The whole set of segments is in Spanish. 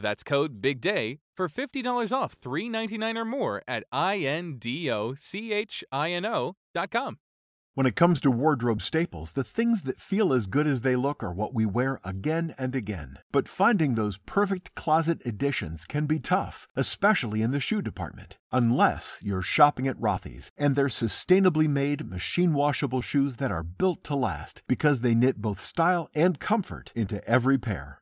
That's code BIGDAY for $50 off 399 or more at I-N-D-O-C-H-I-N-O.com. When it comes to wardrobe staples, the things that feel as good as they look are what we wear again and again. But finding those perfect closet additions can be tough, especially in the shoe department. Unless you're shopping at Rothy's and their sustainably made machine washable shoes that are built to last because they knit both style and comfort into every pair.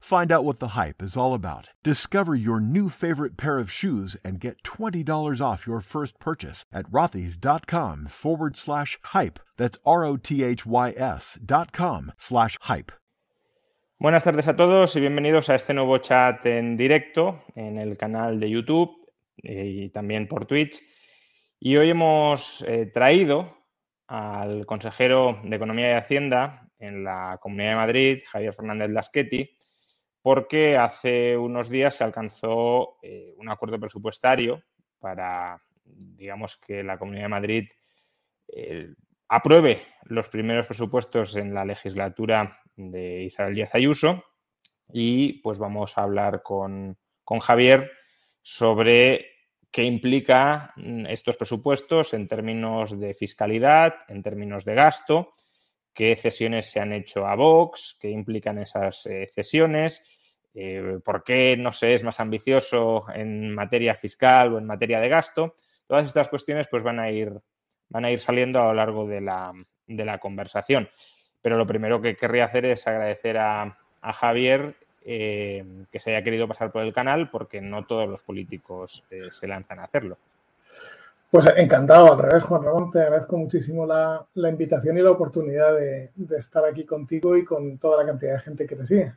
Find out what the hype is all about. Discover your new favorite pair of shoes and get $20 off your first purchase at rothys.com forward slash hype. That's R O T H Y S dot com slash hype. Buenas tardes a todos y bienvenidos a este nuevo chat en directo en el canal de YouTube eh, y también por Twitch. Y hoy hemos eh, traído al consejero de Economía y Hacienda en la Comunidad de Madrid, Javier Fernández Laschetti, porque hace unos días se alcanzó eh, un acuerdo presupuestario para, digamos, que la Comunidad de Madrid eh, apruebe los primeros presupuestos en la legislatura de Isabel Díaz Ayuso. Y pues vamos a hablar con, con Javier sobre qué implica mm, estos presupuestos en términos de fiscalidad, en términos de gasto, qué cesiones se han hecho a Vox, qué implican esas eh, cesiones, eh, por qué no se es más ambicioso en materia fiscal o en materia de gasto. Todas estas cuestiones pues van a ir, van a ir saliendo a lo largo de la, conversación. Pero lo primero que querría hacer es agradecer a, Javier eh, que se haya querido pasar por el canal porque no todos los políticos eh, se lanzan a hacerlo. Pues encantado, al revés, Juan Ramón, te agradezco muchísimo la, la invitación y la oportunidad de, de, estar aquí contigo y con toda la cantidad de gente que te sigue.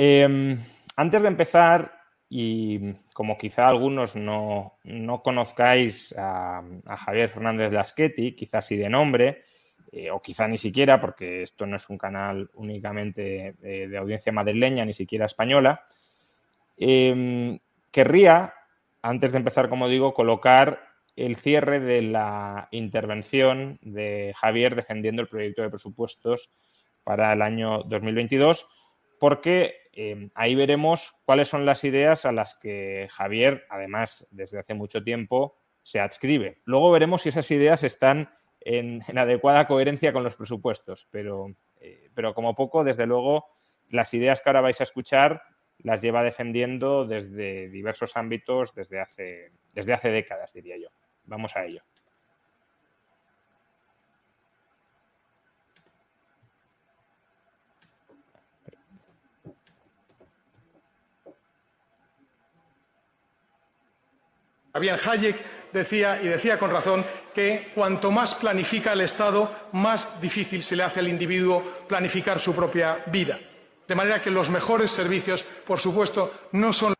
Eh, antes de empezar, y como quizá algunos no, no conozcáis a, Javier Fernández Laschetti, quizás sí de nombre, eh, o quizá ni siquiera, porque esto no es un canal únicamente de, audiencia madrileña, ni siquiera española, eh, querría antes de empezar, como digo, colocar el cierre de la intervención de Javier defendiendo el proyecto de presupuestos para el año 2022, porque eh, ahí veremos cuáles son las ideas a las que Javier, además, desde hace mucho tiempo, se adscribe. Luego veremos si esas ideas están en, en adecuada coherencia con los presupuestos, pero, eh, pero como poco, desde luego, las ideas que ahora vais a escuchar las lleva defendiendo desde diversos ámbitos desde hace, desde hace décadas, diría yo. Vamos a ello. Bien, Hayek decía, y decía con razón, que cuanto más planifica el Estado, más difícil se le hace al individuo planificar su propia vida. De manera que los mejores servicios, por supuesto, no son.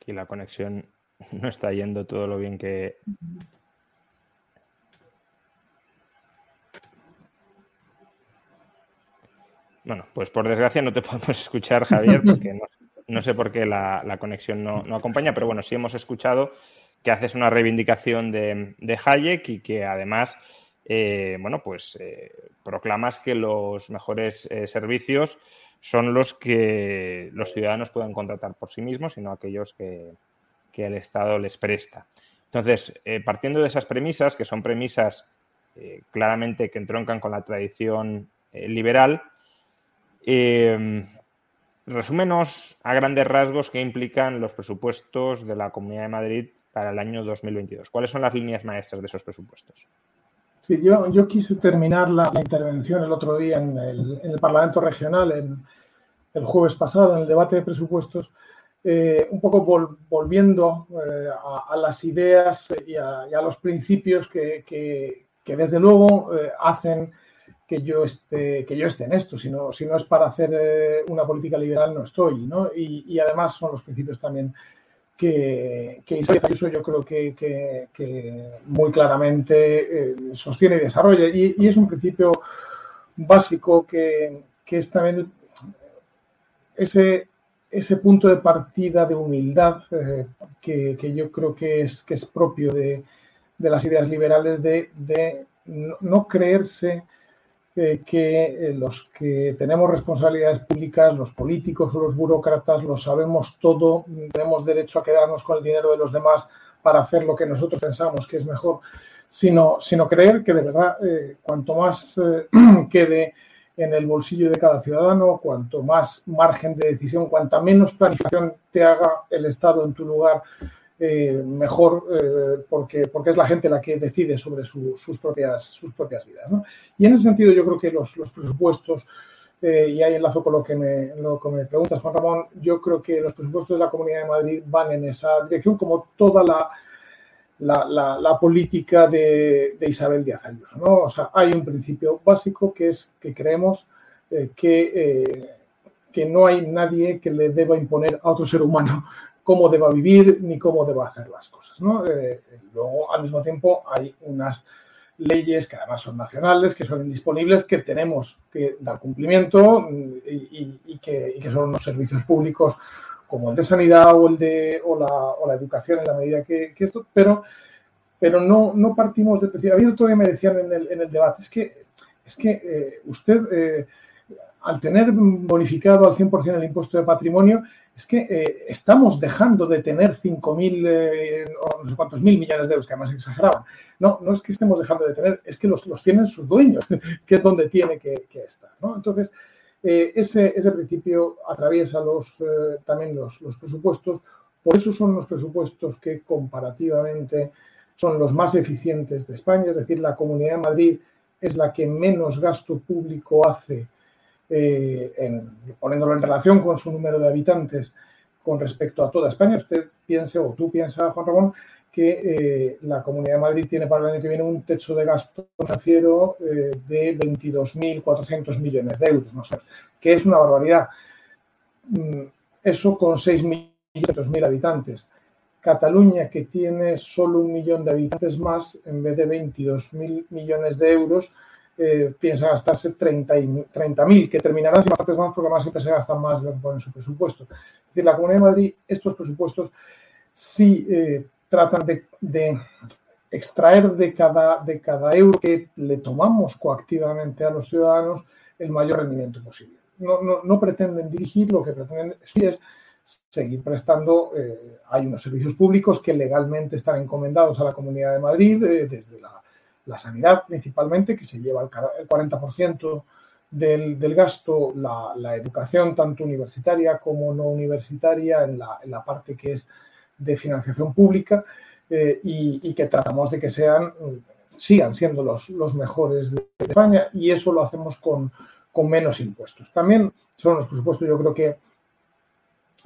Aquí la conexión no está yendo todo lo bien que. Bueno, pues por desgracia no te podemos escuchar, Javier, porque no, sé por qué la, conexión no, acompaña, pero bueno, sí hemos escuchado que haces una reivindicación de, de Hayek y que además eh, bueno, pues eh, proclamas que los mejores eh, servicios son los que los ciudadanos pueden contratar por sí mismos, sino aquellos que, el Estado les presta. Entonces, partiendo de esas premisas, que son premisas claramente que entroncan con la tradición liberal, resúmenos a grandes rasgos qué implican los presupuestos de la Comunidad de Madrid para el año 2022. ¿Cuáles son las líneas maestras de esos presupuestos? Sí, yo, yo quise terminar la, intervención el otro día en el, Parlamento Regional, en, el jueves pasado, en el debate de presupuestos, eh, un poco volviendo eh, a, las ideas y a, los principios que, desde luego eh, hacen que yo, esté, que yo esté en esto. Si no, si no es para hacer una política liberal, no estoy. ¿no? Y, y, además son los principios también que, que Isabel yo creo que, muy claramente eh, sostiene y desarrolla. Y, es un principio básico que, es también ese, ese punto de partida de humildad eh, que, yo creo que es, que es propio de, las ideas liberales de, no creerse que eh, los que tenemos responsabilidades públicas, los políticos o los burócratas, lo sabemos todo, tenemos derecho a quedarnos con el dinero de los demás para hacer lo que nosotros pensamos que es mejor, sino, sino creer que de verdad eh, cuanto más eh, quede en el bolsillo de cada ciudadano, cuanto más margen de decisión, cuanta menos planificación te haga el Estado en tu lugar, eh, mejor eh, porque, porque es la gente la que decide sobre sus, propias, sus propias vidas. Y en ese sentido yo creo que los, presupuestos, eh, y ahí enlazo con lo que, me, lo que preguntas, Juan Ramón, yo creo que los presupuestos de la Comunidad de Madrid van en esa dirección como toda la, la, política de, Isabel Díaz Ayuso. ¿no? O sea, hay un principio básico que es que creemos que, que no hay nadie que le deba imponer a otro ser humano cómo deba vivir ni cómo deba hacer las cosas. ¿no? Eh, luego, al mismo tiempo, hay unas leyes que además son nacionales, que son indisponibles, que tenemos que dar cumplimiento y, que, son unos servicios públicos como el de sanidad o el de o la, educación en la medida que, esto, pero, pero no, no partimos de... A mí todavía me decían en el, en el debate, es que, es que eh, usted... Eh, al tener bonificado al 100% el impuesto de patrimonio, es que eh, estamos dejando de tener 5.000 eh, o no sé cuántos mil millones de euros, que además exageraban. No, no es que estemos dejando de tener, es que los, los tienen sus dueños, que es donde tiene que, estar. Entonces, eh, ese, ese, principio atraviesa los, también los, los presupuestos, por eso son los presupuestos que comparativamente son los más eficientes de España, es decir, la Comunidad de Madrid es la que menos gasto público hace eh, poniéndolo en relación con su número de habitantes con respecto a toda España, usted piense o tú piensas, Juan Ramón, que eh, la Comunidad de Madrid tiene para el año que viene un techo de gasto financiero eh, de 22.400 millones de euros, no sé, que es una barbaridad. Mm, eso con 6.500.000 habitantes. Cataluña, que tiene solo un millón de habitantes más, en vez de 22.000 millones de euros, eh, piensa gastarse 30.000, 30 que terminarán sin partes más porque además siempre se gastan más de en su presupuesto. Es decir, la Comunidad de Madrid, estos presupuestos sí eh, tratan de, extraer de cada, de cada euro que le tomamos coactivamente a los ciudadanos el mayor rendimiento posible. No, no, pretenden dirigir, lo que pretenden es seguir prestando. Eh, hay unos servicios públicos que legalmente están encomendados a la Comunidad de Madrid, desde la la sanidad principalmente, que se lleva el 40% del, del, gasto, la, educación tanto universitaria como no universitaria en la, parte que es de financiación pública eh, y, que tratamos de que sean, sigan siendo los, los mejores de España y eso lo hacemos con, con menos impuestos. También son los presupuestos, yo creo que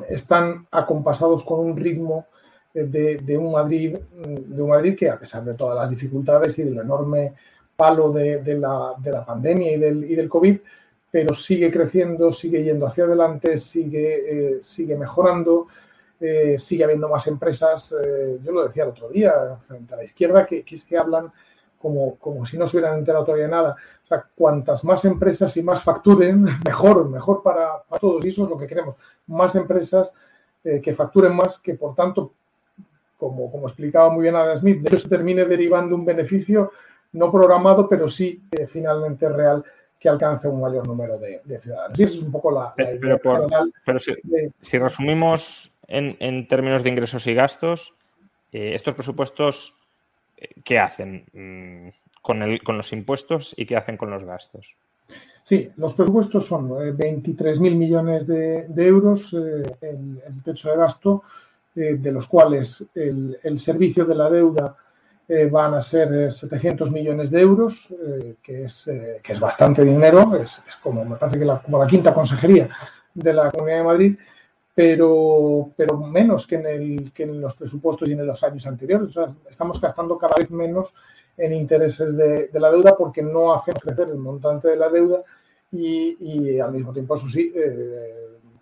están acompasados con un ritmo de, un Madrid, de un Madrid que a pesar de todas las dificultades y del enorme palo de, la, pandemia y del, y del COVID, pero sigue creciendo, sigue yendo hacia adelante, sigue, eh, sigue mejorando, eh, sigue habiendo más empresas. Eh, yo lo decía el otro día, frente a la izquierda, que, es que hablan como, como si no se hubieran enterado todavía nada. O sea, cuantas más empresas y más facturen, mejor, mejor para, todos. Y eso es lo que queremos. Más empresas que facturen más, que por tanto, como, como explicaba muy bien Adam Smith, de ello se termine derivando un beneficio no programado, pero sí finalmente real que alcance un mayor número de, ciudadanos. Y esa es un poco la, idea pero, si, resumimos en, términos de ingresos y gastos, eh, estos presupuestos, eh, ¿qué hacen mm, con, el, con los impuestos y qué hacen con los gastos? Sí, los presupuestos son 23.000 eh, millones de, euros el, techo de gasto, de los cuales el, el servicio de la deuda eh, van a ser 700 eh, millones de euros, eh, que, es, que es bastante dinero, es, como, me parece que la, como la quinta consejería de la Comunidad de Madrid, pero, pero menos que en, el, que en los presupuestos y en los años anteriores. estamos gastando cada vez menos en intereses de, la deuda porque no hacemos crecer el montante de la deuda y, al mismo tiempo, eso sí,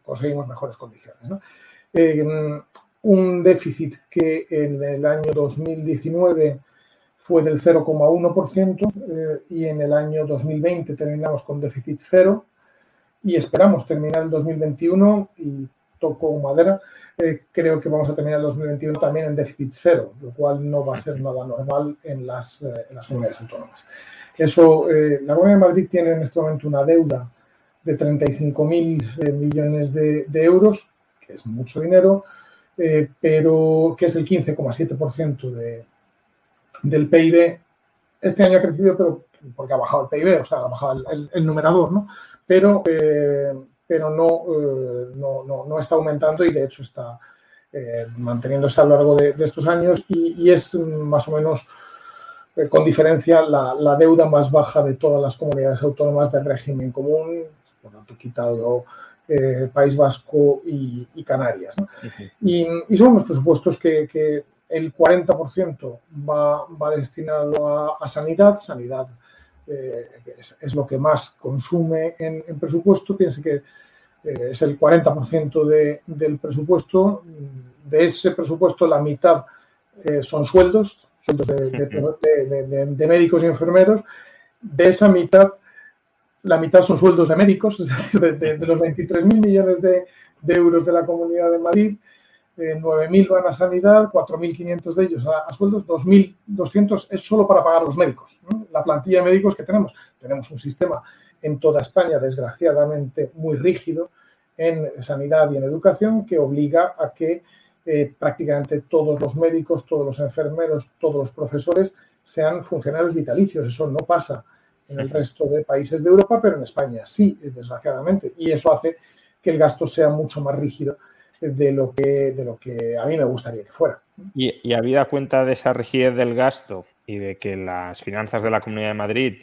conseguimos mejores condiciones. Un déficit que en el año 2019 fue del 0,1% eh, y en el año 2020 terminamos con déficit cero y esperamos terminar el 2021 y toco madera, eh, creo que vamos a terminar el 2021 también en déficit cero, lo cual no va a ser nada normal en las, eh, las comunidades autónomas. Eso, la Comunidad de Madrid tiene en este momento una deuda de 35.000 millones de euros, que es mucho dinero, eh, pero que es el 15,7% de, del PIB. Este año ha crecido, pero porque ha bajado el PIB, o sea, ha bajado el, numerador, ¿no? Pero, eh, pero eh, no, no, no, está aumentando y de hecho está manteniéndose a lo largo de, estos años y, es más o menos, con diferencia, la, deuda más baja de todas las comunidades autónomas del régimen común, por lo tanto, quitado eh, País Vasco y, Canarias. y, son unos presupuestos que, el 40% va, va, destinado a, sanidad. Sanidad eh, es, lo que más consume en, presupuesto. Piense que eh, es el 40% del presupuesto. De ese presupuesto, la mitad son sueldos, sueldos de médicos y enfermeros. De esa mitad, la mitad son sueldos de médicos, es decir, de, los 23.000 millones de, euros de la Comunidad de Madrid, 9.000 eh, van a sanidad, 4.500 de ellos a, sueldos, 2.200 es solo para pagar los médicos. La plantilla de médicos que tenemos, tenemos un sistema en toda España, desgraciadamente, muy rígido en sanidad y en educación, que obliga a que eh, prácticamente todos los médicos, todos los enfermeros, todos los profesores sean funcionarios vitalicios. Eso no pasa en el resto de países de Europa, pero en España sí, desgraciadamente. Y eso hace que el gasto sea mucho más rígido de lo que, de lo que a mí me gustaría que fuera. Y, y habida cuenta de esa rigidez del gasto y de que las finanzas de la Comunidad de Madrid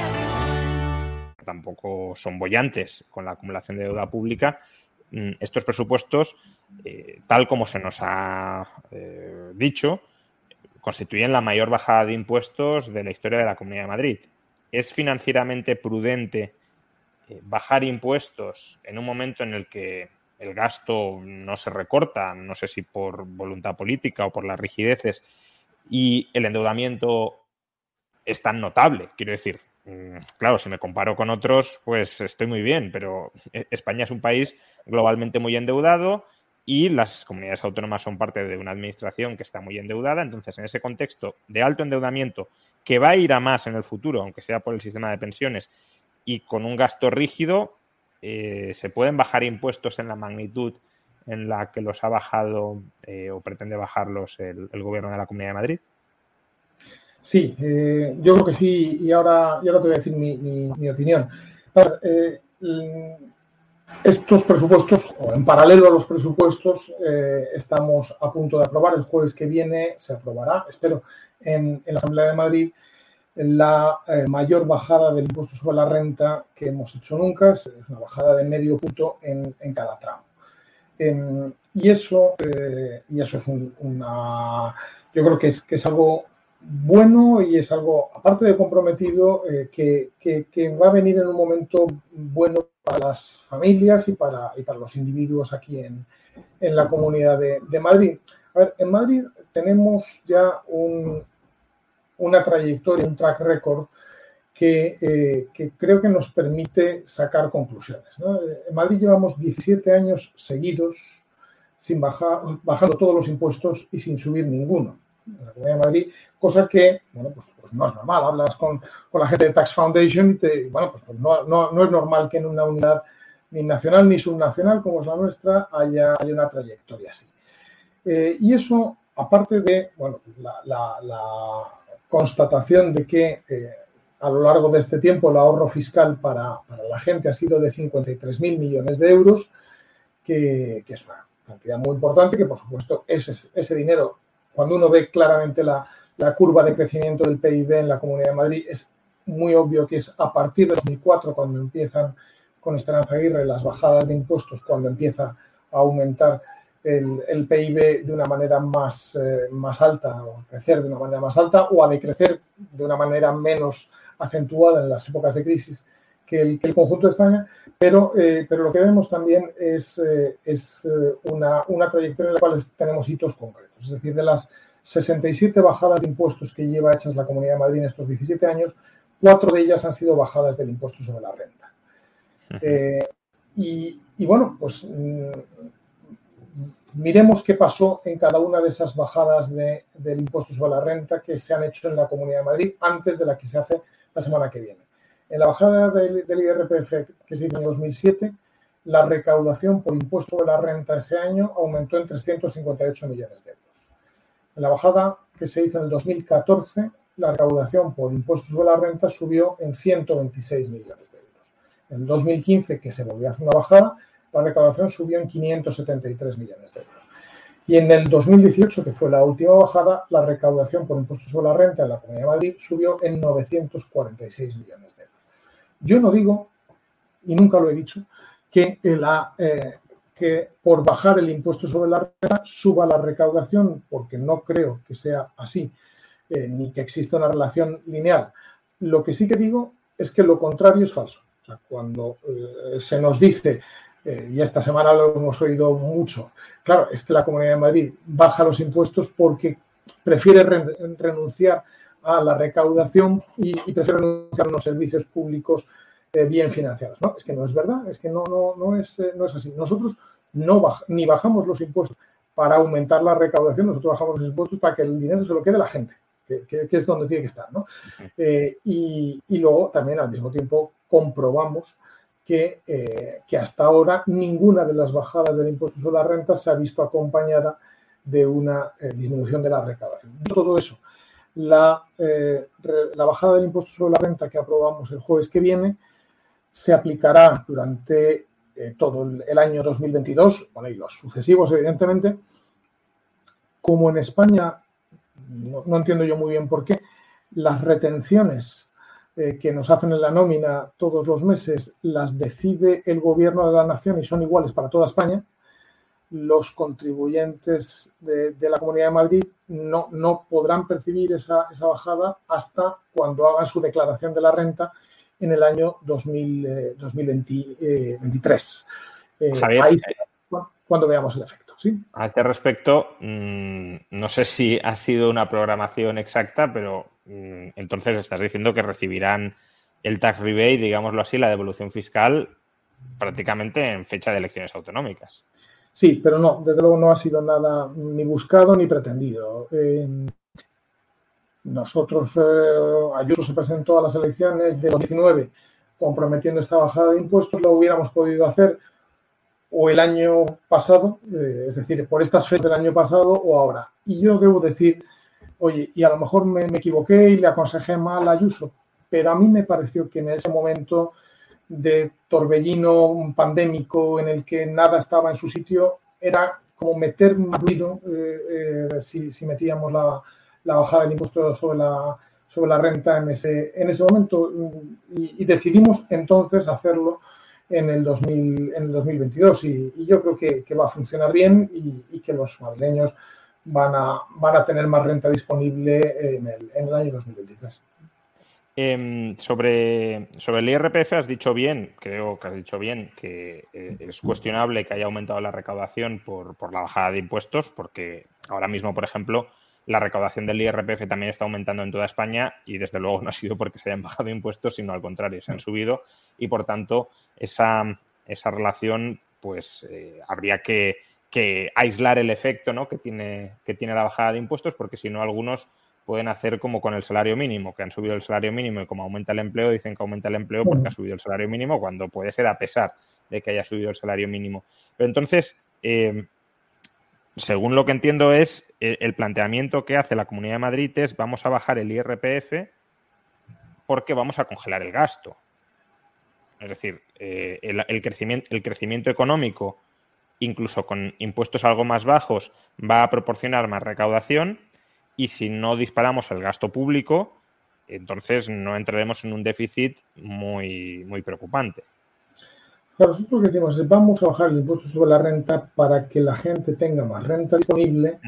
Tampoco son bollantes con la acumulación de deuda pública. Mm, estos presupuestos, eh, tal como se nos ha eh, dicho, constituyen la mayor bajada de impuestos de la historia de la Comunidad de Madrid. ¿Es financieramente prudente eh, bajar impuestos en un momento en el que el gasto no se recorta, no sé si por voluntad política o por las rigideces, y el endeudamiento es tan notable? Quiero decir, claro, si me comparo con otros, pues estoy muy bien, pero e-, España es un país globalmente muy endeudado y las comunidades autónomas son parte de una administración que está muy endeudada. Entonces, en ese contexto de alto endeudamiento, que va a ir a más en el futuro, aunque sea por el sistema de pensiones, y con un gasto rígido, eh, se pueden bajar impuestos en la magnitud en la que los ha bajado eh, o pretende bajarlos el gobierno de la Comunidad de Madrid. Sí, eh, yo creo que sí, y ahora, ya te voy a decir mi, opinión. Eh, estos presupuestos, o en paralelo a los presupuestos, eh, estamos a punto de aprobar. El jueves que viene se aprobará, espero, en, la Asamblea de Madrid, la mayor bajada del impuesto sobre la renta que hemos hecho nunca. Es una bajada de medio punto en, cada tramo. Em, y, eso, y eso es una. Yo creo que es, que es algo bueno y es algo, aparte de comprometido, eh, que, va a venir en un momento bueno para las familias y para, para los individuos aquí en, la comunidad de, Madrid. A ver, en Madrid tenemos ya una trayectoria, un track record eh, que, creo que nos permite sacar conclusiones. En Madrid llevamos 17 años seguidos sin bajar, bajando todos los impuestos y sin subir ninguno en la Comunidad de Madrid, cosa que, bueno, pues, pues no es normal. Hablas con, la gente de Tax Foundation y te, bueno, pues, pues no, es normal que en una unidad ni nacional ni subnacional como es la nuestra haya, una trayectoria así. Eh, y eso, aparte de, bueno, la, constatación de que eh, a lo largo de este tiempo el ahorro fiscal para, la gente ha sido de 53.000 millones de euros, que, es una cantidad muy importante, que por supuesto ese, ese dinero cuando uno ve claramente la, curva de crecimiento del PIB en la Comunidad de Madrid, es muy obvio que es a partir de 2004 cuando empiezan con Esperanza Aguirre las bajadas de impuestos, cuando empieza a aumentar el, PIB de una manera más, eh, más alta, o a crecer de una manera más alta, o a decrecer de una manera menos acentuada en las épocas de crisis que el, conjunto de España, pero, eh, pero lo que vemos también es, eh, es una, una trayectoria en la cual tenemos hitos concretos. Es decir, de las 67 bajadas de impuestos que lleva hechas la Comunidad de Madrid en estos 17 años, cuatro de ellas han sido bajadas del impuesto sobre la renta. Eh, y, bueno, pues mm, miremos qué pasó en cada una de esas bajadas del impuesto sobre la renta que se han hecho en la Comunidad de Madrid antes de la que se hace la semana que viene. En la bajada del, IRPF que se hizo en 2007, la recaudación por impuesto sobre la renta ese año aumentó en 358 millones de euros. En la bajada que se hizo en el 2014, la recaudación por impuestos sobre la renta subió en 126 millones de euros. En 2015, que se volvió a hacer una bajada, la recaudación subió en 573 millones de euros. Y en el 2018, que fue la última bajada, la recaudación por impuestos sobre la renta en la Comunidad de Madrid subió en 946 millones de euros. Yo no digo, y nunca lo he dicho, eh, que por bajar el impuesto sobre la renta suba la recaudación, porque no creo que sea así, eh, ni que exista una relación lineal. Lo que sí que digo es que lo contrario es falso. O sea, cuando eh, se nos dice y esta semana lo hemos oído mucho. Claro, es que la Comunidad de Madrid baja los impuestos porque prefiere renunciar a la recaudación y, prefiere renunciar a unos servicios públicos eh, bien financiados. No, es que no es verdad, es que no, no, no, es, eh, no es así. Nosotros no ni bajamos los impuestos para aumentar la recaudación, nosotros bajamos los impuestos para que el dinero se lo quede la gente, que, es donde tiene que estar. ¿no? y, y luego también al mismo tiempo comprobamos eh, que, hasta ahora ninguna de las bajadas del impuesto sobre la renta se ha visto acompañada de una eh, disminución de la recaudación. Todo eso, la, eh, la, bajada del impuesto sobre la renta que aprobamos el jueves que viene se aplicará durante todo el, año 2022, bueno, y los sucesivos, evidentemente. Como en España, no entiendo yo muy bien por qué, las retenciones eh, que nos hacen en la nómina todos los meses las decide el gobierno de la nación y son iguales para toda España, los contribuyentes de, la Comunidad de Madrid no, no podrán percibir esa, esa, bajada hasta cuando hagan su declaración de la renta en el año 2000, 2023. Eh, eh, ahí cuando veamos el efecto. ¿sí? A este respecto, mm, no sé si ha sido una programación exacta, pero Mm, entonces estás diciendo que recibirán el tax rebate, digámoslo así, la devolución fiscal prácticamente en fecha de elecciones autonómicas. Sí, pero no, desde luego no ha sido nada ni buscado ni pretendido. nosotros, eh, Ayuso se presentó a las elecciones de 2019 comprometiendo esta bajada de impuestos, lo hubiéramos podido hacer o el año pasado, eh, es decir, por estas fechas del año pasado o ahora. Y yo debo decir oye, y a lo mejor me, equivoqué y le aconsejé mal a Ayuso, pero a mí me pareció que en ese momento de torbellino pandémico en el que nada estaba en su sitio, era como meter más ruido eh, eh, si, metíamos la, bajada del impuesto sobre la, sobre la renta en ese, en ese momento y, decidimos entonces hacerlo en el, 2000, en el 2022 y, yo creo que, va a funcionar bien y, y que los madrileños van a, van a tener más renta disponible en el, en el año 2023. Em, sobre, sobre el IRPF has dicho bien, creo que has dicho bien, que eh, es cuestionable que haya aumentado la recaudación por, por, la bajada de impuestos, porque ahora mismo, por ejemplo, la recaudación del IRPF también está aumentando en toda España y desde luego no ha sido porque se hayan bajado impuestos, sino al contrario, se han subido y por tanto esa, esa relación pues eh, habría que, aislar el efecto ¿no? que, tiene, que tiene la bajada de impuestos, porque si no, algunos pueden hacer como con el salario mínimo, que han subido el salario mínimo y como aumenta el empleo, dicen que aumenta el empleo porque ha subido el salario mínimo, cuando puede ser a pesar de que haya subido el salario mínimo. Pero entonces, eh, según lo que entiendo es, eh, el planteamiento que hace la Comunidad de Madrid es vamos a bajar el IRPF porque vamos a congelar el gasto. Es decir, eh, el, crecimiento, el crecimiento económico incluso con impuestos algo más bajos, va a proporcionar más recaudación y si no disparamos el gasto público, entonces no entraremos en un déficit muy, muy preocupante. nosotros lo que decimos es vamos a bajar el impuesto sobre la renta para que la gente tenga más renta disponible.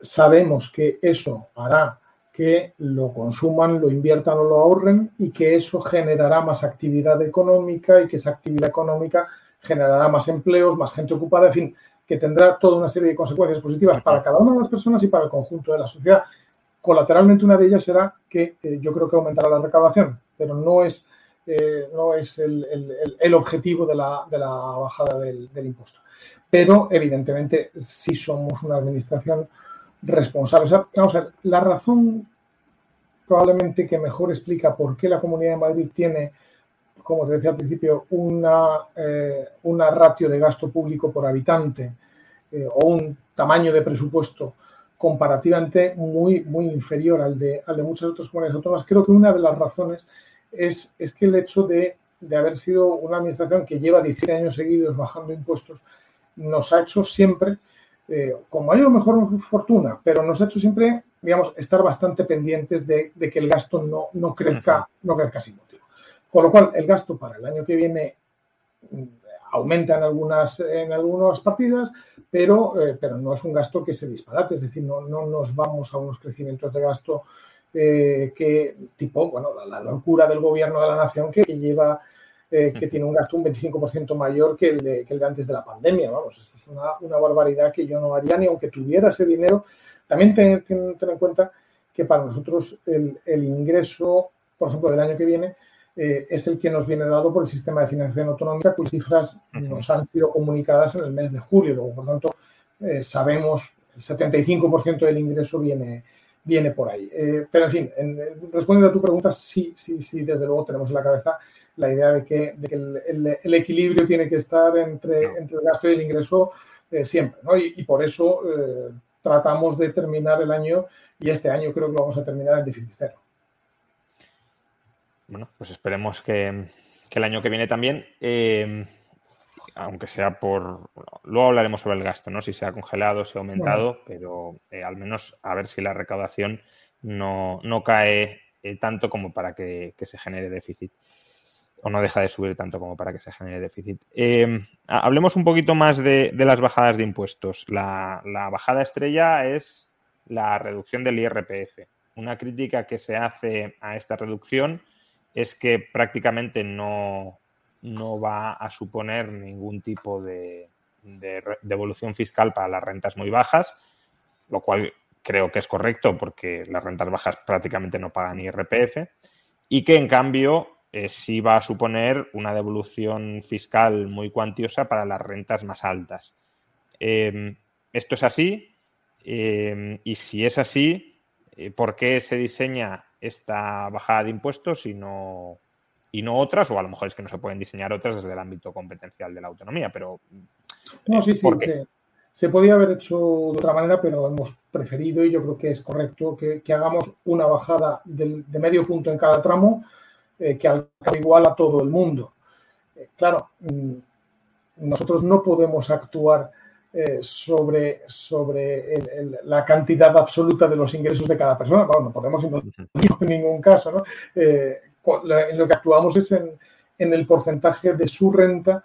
Sabemos que eso hará que lo consuman, lo inviertan o lo ahorren y que eso generará más actividad económica y que esa actividad económica generará más empleos, más gente ocupada, en fin, que tendrá toda una serie de consecuencias positivas para cada una de las personas y para el conjunto de la sociedad. Colateralmente, una de ellas será que eh, yo creo que aumentará la recaudación, pero no es, eh, no es el, objetivo de la, bajada del, impuesto. Pero, evidentemente, si somos una administración responsable. vamos a ver, la razón probablemente que mejor explica por qué la Comunidad de Madrid tiene como te decía al principio, una, eh, una ratio de gasto público por habitante eh, o un tamaño de presupuesto comparativamente muy, muy inferior al de, al de muchas otras comunidades autónomas, creo que una de las razones es, es que el hecho de de haber sido una administración que lleva 17 años seguidos bajando impuestos, nos ha hecho siempre, eh, con mayor o mejor fortuna, pero nos ha hecho siempre, digamos, estar bastante pendientes de, que el gasto no, no, crezca, no crezca sin motivo. Con lo cual, el gasto para el año que viene mm, aumenta en algunas, en algunas partidas, pero, eh, pero no es un gasto que se disparate, es decir, no, no nos vamos a unos crecimientos de gasto eh, que tipo, bueno, la, locura del gobierno de la nación que, lleva, eh, que tiene un gasto un 25% mayor que el, de, que el, de, antes de la pandemia, vamos, eso es una, barbaridad que yo no haría ni aunque tuviera ese dinero. También ten, ten en cuenta que para nosotros el, el, ingreso, por ejemplo, del año que viene, eh, es el que nos viene dado por el sistema de financiación autonómica, cuyas cifras nos han sido comunicadas en el mes de julio. Luego, por tanto, eh, sabemos el 75% del ingreso viene, viene por ahí. Eh, pero, en fin, en, respondiendo a tu pregunta, sí, sí, sí, desde luego tenemos en la cabeza la idea de que, de que el, el, el, equilibrio tiene que estar entre, entre el gasto y el ingreso eh, siempre, ¿no? Y, y, por eso tratamos de terminar el año y este año creo que lo vamos a terminar en déficit cero. Bueno, pues esperemos que, que el año que viene también, eh, aunque sea por. Luego hablaremos sobre el gasto, ¿no? Si se ha congelado, si ha aumentado, bueno. pero eh, al menos a ver si la recaudación no, no cae eh, tanto como para que, que, se genere déficit. O no deja de subir tanto como para que se genere déficit. Hablemos un poquito más de, de las bajadas de impuestos. La, la bajada estrella es la reducción del IRPF. Una crítica que se hace a esta reducción es que prácticamente no, no va a suponer ningún tipo de, de, devolución fiscal para las rentas muy bajas, lo cual creo que es correcto porque las rentas bajas prácticamente no pagan IRPF, y que en cambio eh, sí va a suponer una devolución fiscal muy cuantiosa para las rentas más altas. Eh, esto es así, eh, y si es así, eh, ¿por qué se diseña esta bajada de impuestos y no, y no otras, o a lo mejor es que no se pueden diseñar otras desde el ámbito competencial de la autonomía, pero... No, sí, sí, que se podía haber hecho de otra manera, pero hemos preferido y yo creo que es correcto que, que hagamos una bajada de, de, medio punto en cada tramo eh, que alcance igual a todo el mundo. Eh, claro, mm, nosotros no podemos actuar eh, sobre, sobre el, el, la cantidad absoluta de los ingresos de cada persona. Bueno, no podemos en ningún caso. ¿no? Eh, en lo que actuamos es en, en el porcentaje de su renta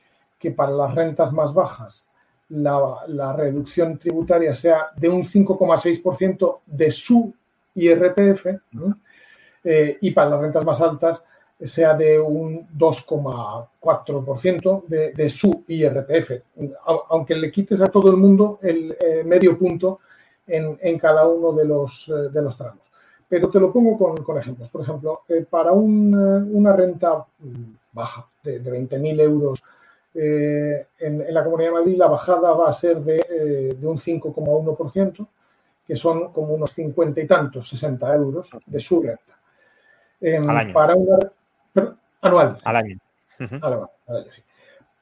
que para las rentas más bajas la, reducción tributaria sea de un 5,6% de su IRPF eh, y para las rentas más altas sea de un 2,4% de, su IRPF, aunque le quites a todo el mundo el eh, medio punto en, cada uno de los, eh, de los tramos. Pero te lo pongo con, ejemplos. Por ejemplo, para un, una renta baja de, de 20.000 euros en, en, la Comunidad de Madrid, la bajada va a ser de, de un 5,1%, que son como unos 50 y tantos, 60 euros de su renta. para una, anual. Al año. Uh -huh. al, al año sí.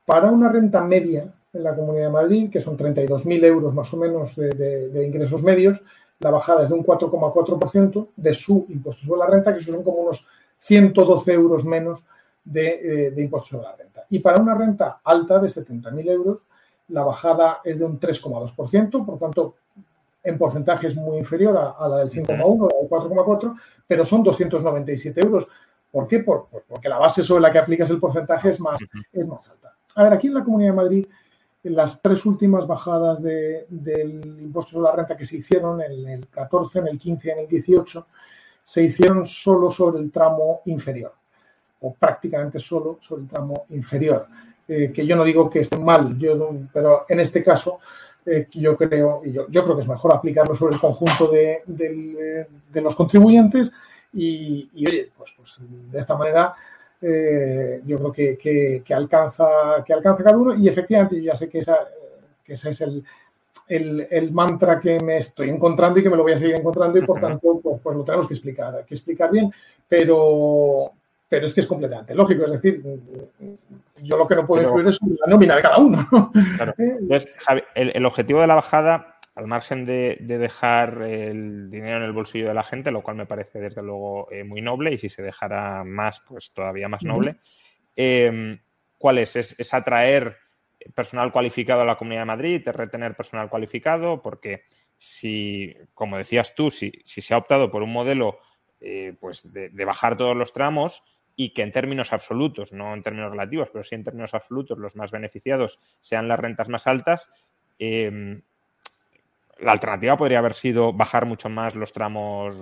Para una renta media en la Comunidad de Madrid, que son 32.000 euros más o menos de, de, de, ingresos medios, la bajada es de un 4,4% de su impuesto sobre la renta, que son como unos 112 euros menos de, eh, de impuesto sobre la renta. Y para una renta alta de 70.000 euros, la bajada es de un 3,2%, por tanto, en porcentaje es muy inferior a, a la del 5,1, la del 4,4, pero son 297 euros. ¿Por qué? Por, por, porque la base sobre la que aplicas el porcentaje es más, es más alta. A ver, aquí en la Comunidad de Madrid, en las tres últimas bajadas de, del impuesto sobre la renta que se hicieron, en el 14, en el 15 y en el 18, se hicieron solo sobre el tramo inferior, o prácticamente solo sobre el tramo inferior. Eh, que yo no digo que esté mal, yo, pero en este caso eh, yo creo, y yo, yo, creo que es mejor aplicarlo sobre el conjunto de, de, de los contribuyentes y, y, oye, pues, pues de esta manera eh, yo creo que, que, que, alcanza, que alcanza cada uno y efectivamente yo ya sé que, esa, que ese es el, el, el, mantra que me estoy encontrando y que me lo voy a seguir encontrando y por tanto pues, pues lo tenemos que explicar, que explicar bien, pero, pero es que es completamente lógico, es decir, yo lo que no puedo influir es la nómina de cada uno. Claro. Entonces, Javi, el, el objetivo de la bajada al margen de, de, dejar el dinero en el bolsillo de la gente, lo cual me parece desde luego eh, muy noble y si se dejara más, pues todavía más noble. Eh, ¿Cuál es? es? es? atraer personal cualificado a la Comunidad de Madrid, es retener personal cualificado, porque si, como decías tú, si, si se ha optado por un modelo eh, pues de, de bajar todos los tramos, y que en términos absolutos, no en términos relativos, pero sí en términos absolutos, los más beneficiados sean las rentas más altas, eh, la alternativa podría haber sido bajar mucho más los tramos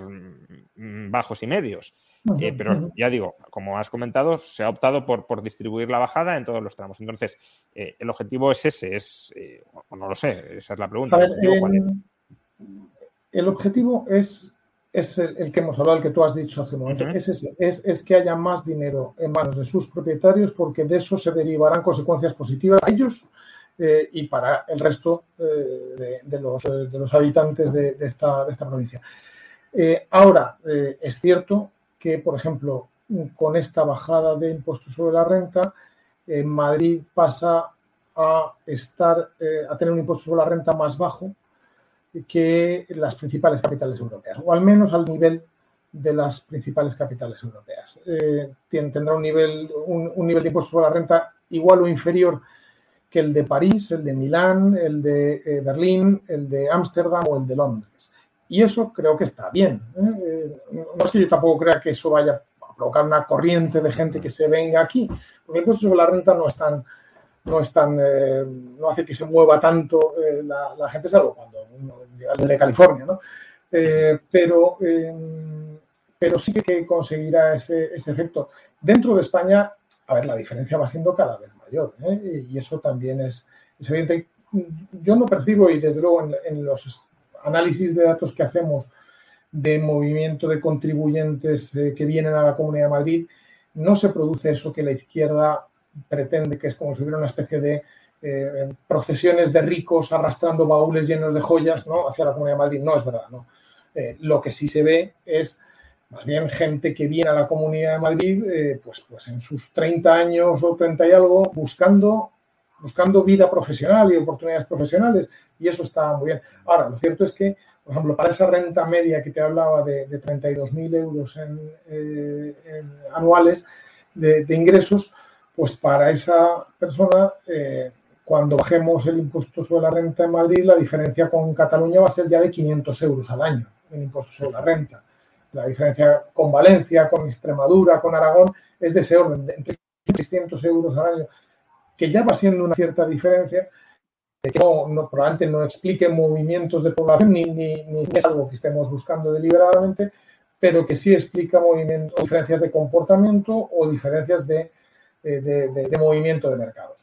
bajos y medios. Eh, pero ya digo, como has comentado, se ha optado por, por distribuir la bajada en todos los tramos. Entonces, eh, el objetivo es ese, es, eh, o no lo sé, esa es la pregunta. Ver, ¿El, objetivo, el objetivo es, es el, el, que hemos hablado, el que tú has dicho hace un momento, uh -huh. es, ese, es, es que haya más dinero en manos de sus propietarios porque de eso se derivarán consecuencias positivas a ellos eh, y para el resto eh, de, de, los, de, los, habitantes de, de esta, esta, provincia. Eh, ahora, eh, es cierto que, por ejemplo, con esta bajada de impuestos sobre la renta, Madrid pasa a estar eh, a tener un impuesto sobre la renta más bajo que las principales capitales europeas, o al menos al nivel de las principales capitales europeas. Eh, tendrá un nivel, un, nivel de impuesto sobre la renta igual o inferior que el de París, el de Milán, el de eh, Berlín, el de Ámsterdam o el de Londres. Y eso creo que está bien. ¿eh? No es que yo tampoco crea que eso vaya a provocar una corriente de gente que se venga aquí, porque el impuesto sobre la renta no es tan, no es tan, eh, no hace que se mueva tanto eh, la, gente, salvo cuando uno llega de California, ¿no? Eh, pero, pero sí que conseguirá ese, ese efecto. Dentro de España, a ver, la diferencia va siendo cada vez mayor. Y eso también es, evidente. Yo no percibo, y desde luego en, los análisis de datos que hacemos de movimiento de contribuyentes que vienen a la Comunidad de Madrid, no se produce eso que la izquierda pretende, que es como si hubiera una especie de eh, procesiones de ricos arrastrando baúles llenos de joyas ¿no? hacia la Comunidad de Madrid. No es verdad. ¿no? Eh, lo que sí se ve es más bien gente que viene a la Comunidad de Madrid, eh, pues, pues en sus 30 años o 30 y algo, buscando, buscando vida profesional y oportunidades profesionales, y eso está muy bien. Ahora, lo cierto es que, por ejemplo, para esa renta media que te hablaba de, de 32.000 euros en, anuales de, ingresos, pues para esa persona cuando bajemos el impuesto sobre la renta en Madrid, la diferencia con Cataluña va a ser ya de 500 euros al año en impuesto sobre la renta. La diferencia con Valencia, con Extremadura, con Aragón, es de ese orden, de entre 600 euros al año, que ya va siendo una cierta diferencia, que no, probablemente no explique movimientos de población ni, ni, es algo que estemos buscando deliberadamente, pero que sí explica movimientos, diferencias de comportamiento o diferencias de, de, movimiento de mercados.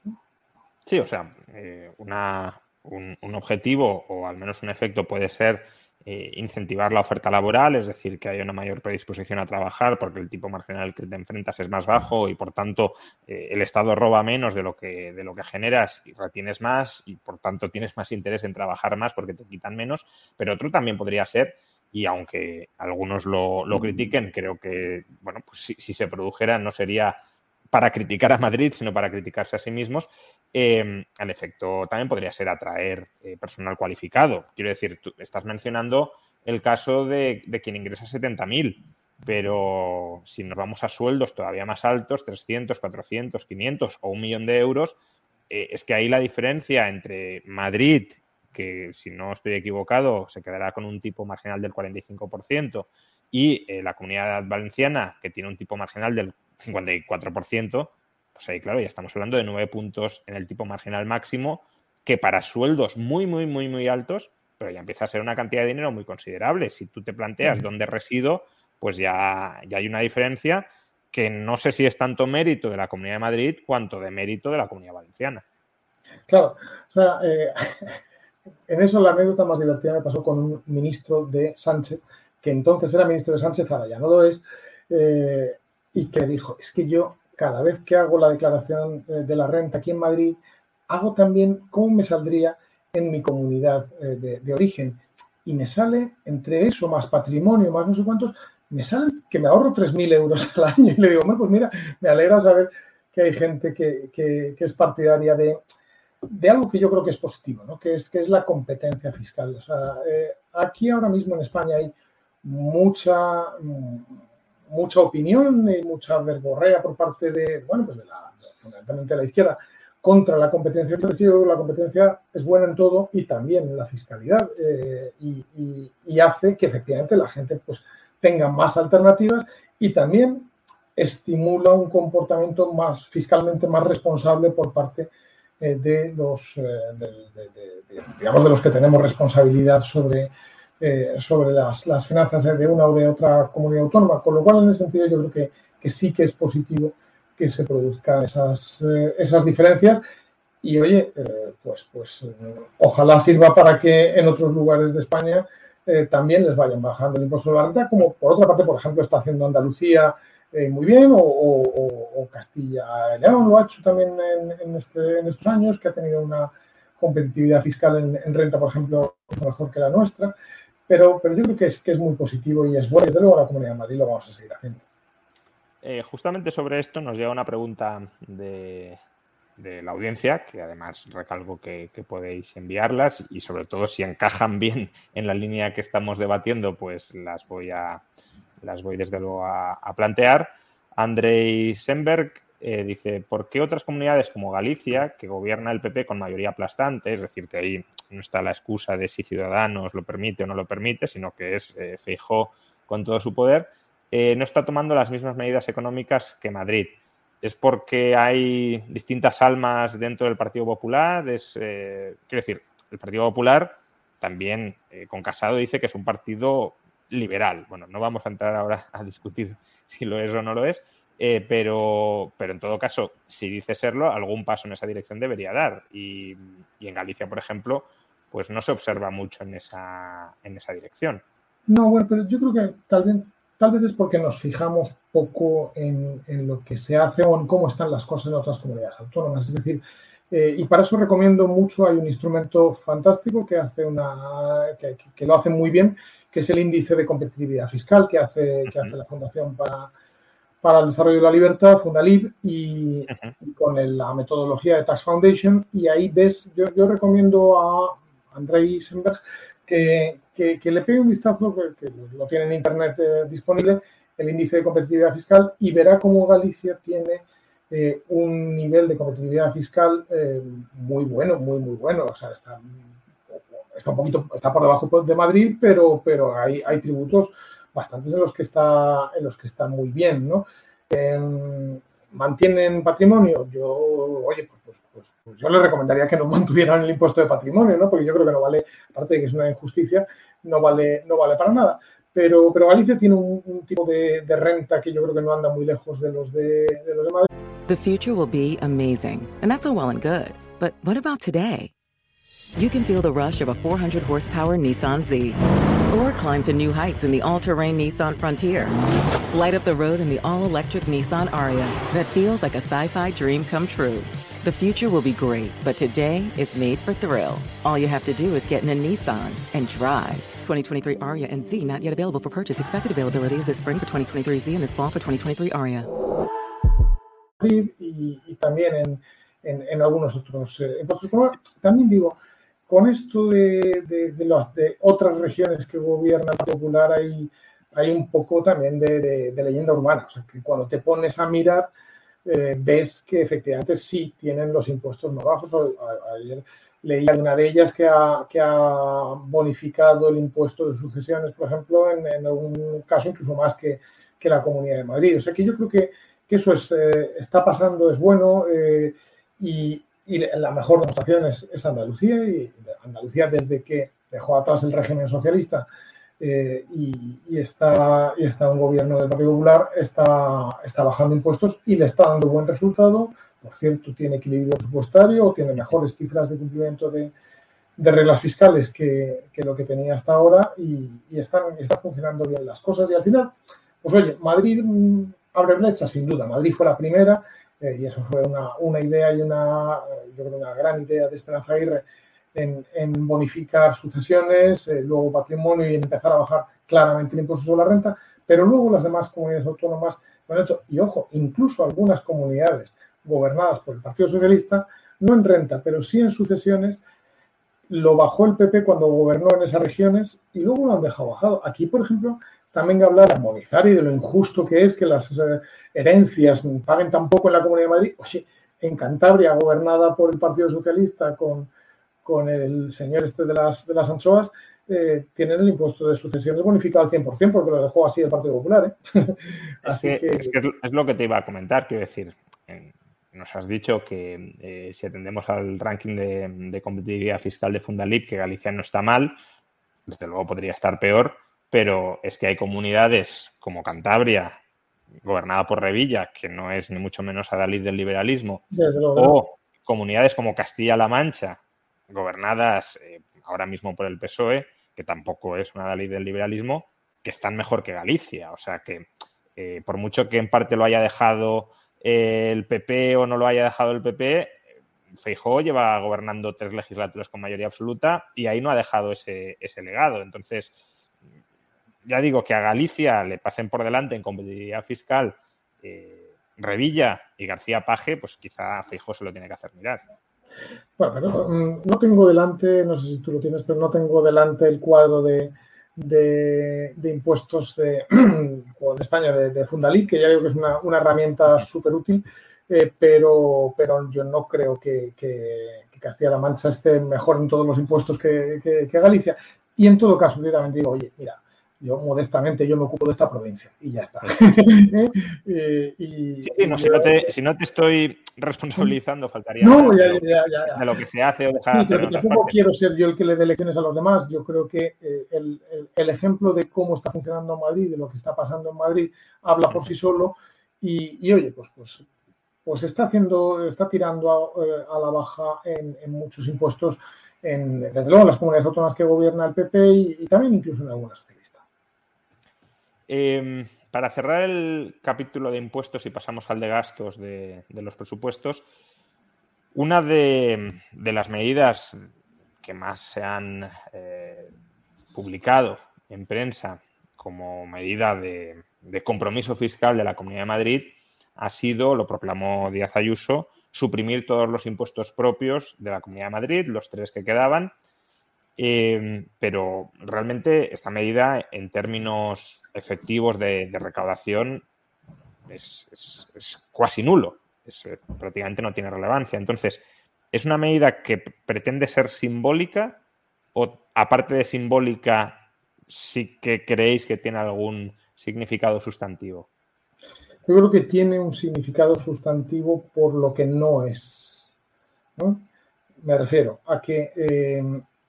Sí, o sea, eh, un, objetivo o al menos un efecto puede ser eh, incentivar la oferta laboral, es decir, que haya una mayor predisposición a trabajar porque el tipo marginal que te enfrentas es más bajo y por tanto eh, el Estado roba menos de lo, que, de lo que generas y retienes más y por tanto tienes más interés en trabajar más porque te quitan menos. Pero otro también podría ser y aunque algunos lo, lo critiquen, creo que, bueno, pues si, se produjera no sería para criticar a Madrid, sino para criticarse a sí mismos, eh, el efecto también podría ser atraer eh, personal cualificado. Quiero decir, tú estás mencionando el caso de, quien ingresa 70.000, pero si nos vamos a sueldos todavía más altos, 300, 400, 500 o un millón de euros, eh, es que ahí la diferencia entre Madrid, que si no estoy equivocado se quedará con un tipo marginal del 45%, y la comunidad valenciana, que tiene un tipo marginal del 54%, pues ahí, claro, ya estamos hablando de nueve puntos en el tipo marginal máximo, que para sueldos muy, muy, muy, muy altos, pero ya empieza a ser una cantidad de dinero muy considerable. Si tú te planteas dónde resido, pues ya, ya hay una diferencia que no sé si es tanto mérito de la Comunidad de Madrid cuanto de mérito de la Comunidad Valenciana. Claro, o sea, eh, en eso la anécdota más divertida me pasó con un ministro de Sánchez, que entonces era ministro de Sánchez, ahora ya no lo es, eh, y que dijo, es que yo cada vez que hago la declaración eh, de la renta aquí en Madrid, hago también cómo me saldría en mi comunidad eh, de, origen. Y me sale entre eso, más patrimonio, más no sé cuántos, me sale que me ahorro 3.000 euros al año. Y le digo, pues mira, me alegra saber que hay gente que, es partidaria de, de, algo que yo creo que es positivo, ¿no? que, es, que es la competencia fiscal. O sea, eh, aquí ahora mismo en España hay mucha mucha opinión y mucha verborrea por parte de, bueno, pues de la, fundamentalmente la izquierda contra la competencia. La competencia es buena en todo y también en la fiscalidad eh, y, hace que efectivamente la gente pues tenga más alternativas y también estimula un comportamiento más fiscalmente más responsable por parte eh, de los eh, digamos de los que tenemos responsabilidad sobre eh, sobre las, las, finanzas de una o de otra comunidad autónoma, con lo cual en ese sentido yo creo que, que sí que es positivo que se produzcan esas, eh, esas diferencias y oye, eh, pues, pues ojalá sirva para que en otros lugares de España también les vayan bajando el impuesto de la renta, como por otra parte, por ejemplo, está haciendo Andalucía muy bien o, Castilla y León lo ha hecho también en, este, en, estos años, que ha tenido una competitividad fiscal en, en renta, por ejemplo, mejor que la nuestra. Pero, pero yo creo que es, que es muy positivo y es bueno. Desde luego la Comunidad de Madrid lo vamos a seguir haciendo. Eh, justamente sobre esto nos llega una pregunta de, la audiencia, que además recalco que, podéis enviarlas y sobre todo si encajan bien en la línea que estamos debatiendo, pues las voy a las voy desde luego a, a plantear. Andrei Senberg eh, dice, ¿por qué otras comunidades como Galicia, que gobierna el PP con mayoría aplastante, es decir, que ahí no está la excusa de si Ciudadanos lo permite o no lo permite, sino que es eh, con todo su poder, eh, no está tomando las mismas medidas económicas que Madrid? ¿Es porque hay distintas almas dentro del Partido Popular? Es, quiero decir, el Partido Popular también con Casado dice que es un partido liberal. Bueno, no vamos a entrar ahora a discutir si lo es o no lo es, eh, pero, pero en todo caso, si dice serlo, algún paso en esa dirección debería dar. Y, en Galicia, por ejemplo, pues no se observa mucho en esa, en esa dirección. No, bueno, pero yo creo que tal vez, tal vez es porque nos fijamos poco en, lo que se hace o en cómo están las cosas en otras comunidades autónomas. Es decir, Eh, y para eso recomiendo mucho, hay un instrumento fantástico que, hace una, que, lo hace muy bien, que es el índice de competitividad fiscal que hace, que hace la Fundación para, para el Desarrollo de la Libertad, Fundalib, y, con la metodología de Tax Foundation. Y ahí ves, yo, yo recomiendo a Andrei Isenberg que, que, le pegue un vistazo, que, lo tiene en Internet eh, disponible, el índice de competitividad fiscal y verá cómo Galicia tiene eh, un nivel de competitividad fiscal eh, muy bueno, muy, muy bueno. O sea, está, está, un poquito, está por debajo de Madrid, pero, pero hay, hay tributos bastantes en los que está, en los que está muy bien, ¿no? Em, ¿Mantienen patrimonio? Yo, oye, pues, pues, pues, pues, yo le recomendaría que no mantuvieran el impuesto de patrimonio, ¿no? Porque yo creo que no vale, aparte de que es una injusticia, no vale, no vale para nada. Pero, pero Galicia tiene un, un tipo de, de, renta que yo creo que no anda muy lejos de los de, de los de Madrid. The future will be amazing, and that's all well and good. But what about today? You can feel the rush of a 400 horsepower Nissan Z, or climb to new heights in the all-terrain Nissan Frontier. Light up the road in the all-electric Nissan Aria that feels like a sci-fi dream come true. The future will be great, but today is made for thrill. All you have to do is get in a Nissan and drive. 2023 Aria and Z not yet available for purchase. Expected availability is this spring for 2023 Z and this fall for 2023 Aria. Y, y también en, en, en, algunos otros eh. También digo, con esto de, de, de, de otras regiones que gobierna Popular hay, hay un poco también de, leyenda urbana. O sea, que cuando te pones a mirar eh, ves que efectivamente sí tienen los impuestos más bajos. Ayer leía una de ellas que ha, que ha bonificado el impuesto de sucesiones, por ejemplo, en, en algún caso incluso más que, que, la Comunidad de Madrid. O sea que yo creo que, que eso es, eh, está pasando, es bueno eh, y, y, la mejor demostración es, es, Andalucía y Andalucía desde que dejó atrás el régimen socialista eh, y, está, y un gobierno del Partido Popular, está, está bajando impuestos y le está dando buen resultado. Por cierto, tiene equilibrio presupuestario, tiene mejores cifras de cumplimiento de, reglas fiscales que, lo que tenía hasta ahora y, están, funcionando bien las cosas. Y al final, pues oye, Madrid mm, abre brecha, sin duda. Madrid fue la primera eh, y eso fue una, una, idea y una, yo creo, una gran idea de Esperanza Aguirre en, bonificar sucesiones, eh, luego patrimonio y empezar a bajar claramente el impuesto sobre la renta, pero luego las demás comunidades autónomas lo han hecho. Y ojo, incluso algunas comunidades gobernadas por el Partido Socialista, no en renta, pero sí en sucesiones, lo bajó el PP cuando gobernó en esas regiones y luego lo han dejado bajado. Aquí, por ejemplo, también hablar de armonizar y de lo injusto que es que las eh, herencias paguen tan poco en la Comunidad de Madrid. Oye, en Cantabria, gobernada por el Partido Socialista con, con el señor este de las, de las anchoas, eh, tienen el impuesto de sucesiones bonificado al 100% porque lo dejó así el Partido Popular. ¿eh? así es, que, que... Es, que es, lo que te iba a comentar, quiero decir. Nos has dicho que eh, si atendemos al ranking de, de, competitividad fiscal de Fundalip, que Galicia no está mal, desde luego podría estar peor, pero es que hay comunidades como Cantabria, gobernada por Revilla, que no es ni mucho menos adalid del liberalismo, o comunidades como Castilla-La Mancha, gobernadas eh, ahora mismo por el PSOE, que tampoco es una ley del liberalismo, que están mejor que Galicia. O sea que eh, por mucho que en parte lo haya dejado eh, el PP o no lo haya dejado el PP, Feijóo lleva gobernando tres legislaturas con mayoría absoluta y ahí no ha dejado ese, ese legado. Entonces, ya digo que a Galicia le pasen por delante en competitividad fiscal eh, Revilla y García Paje, pues quizá Feijóo se lo tiene que hacer mirar. Bueno, pero mm, no tengo delante, no sé si tú lo tienes, pero no tengo delante el cuadro de, de, de impuestos de, de España, de, de, Fundalí, que ya digo que es una, una herramienta súper útil, eh, pero, pero yo no creo que, que, que Castilla-La Mancha esté mejor en todos los impuestos que, que, Galicia. Y en todo caso, yo también digo, oye, mira, yo modestamente yo me ocupo de esta provincia y ya está. eh, y, sí, sí, no, si, no te, si, no te, estoy responsabilizando, faltaría no, ya, ya, ya, de lo que se hace o deja de sí, hacer. Pero tampoco quiero ser yo el que le dé lecciones a los demás. Yo creo que eh, el, el, el, ejemplo de cómo está funcionando Madrid, de lo que está pasando en Madrid, habla por sí solo. Y, y oye, pues, pues, pues está haciendo, está tirando a, eh, a la baja en, en muchos impuestos, en, desde luego en las comunidades autónomas que gobierna el PP y, y también incluso en algunas sociedades. Eh, para cerrar el capítulo de impuestos y pasamos al de gastos de, de los presupuestos, Una de, las medidas que más se han eh, publicado en prensa como medida de, compromiso fiscal de la Comunidad de Madrid ha sido, lo proclamó Díaz Ayuso, suprimir todos los impuestos propios de la Comunidad de Madrid, los tres que quedaban, eh, pero realmente esta medida en términos efectivos de, recaudación es, es, cuasi nulo, eh, prácticamente no tiene relevancia. Entonces, ¿es una medida que pretende ser simbólica o aparte de simbólica sí que creéis que tiene algún significado sustantivo? Yo creo que tiene un significado sustantivo por lo que no es. Me refiero a que, eh,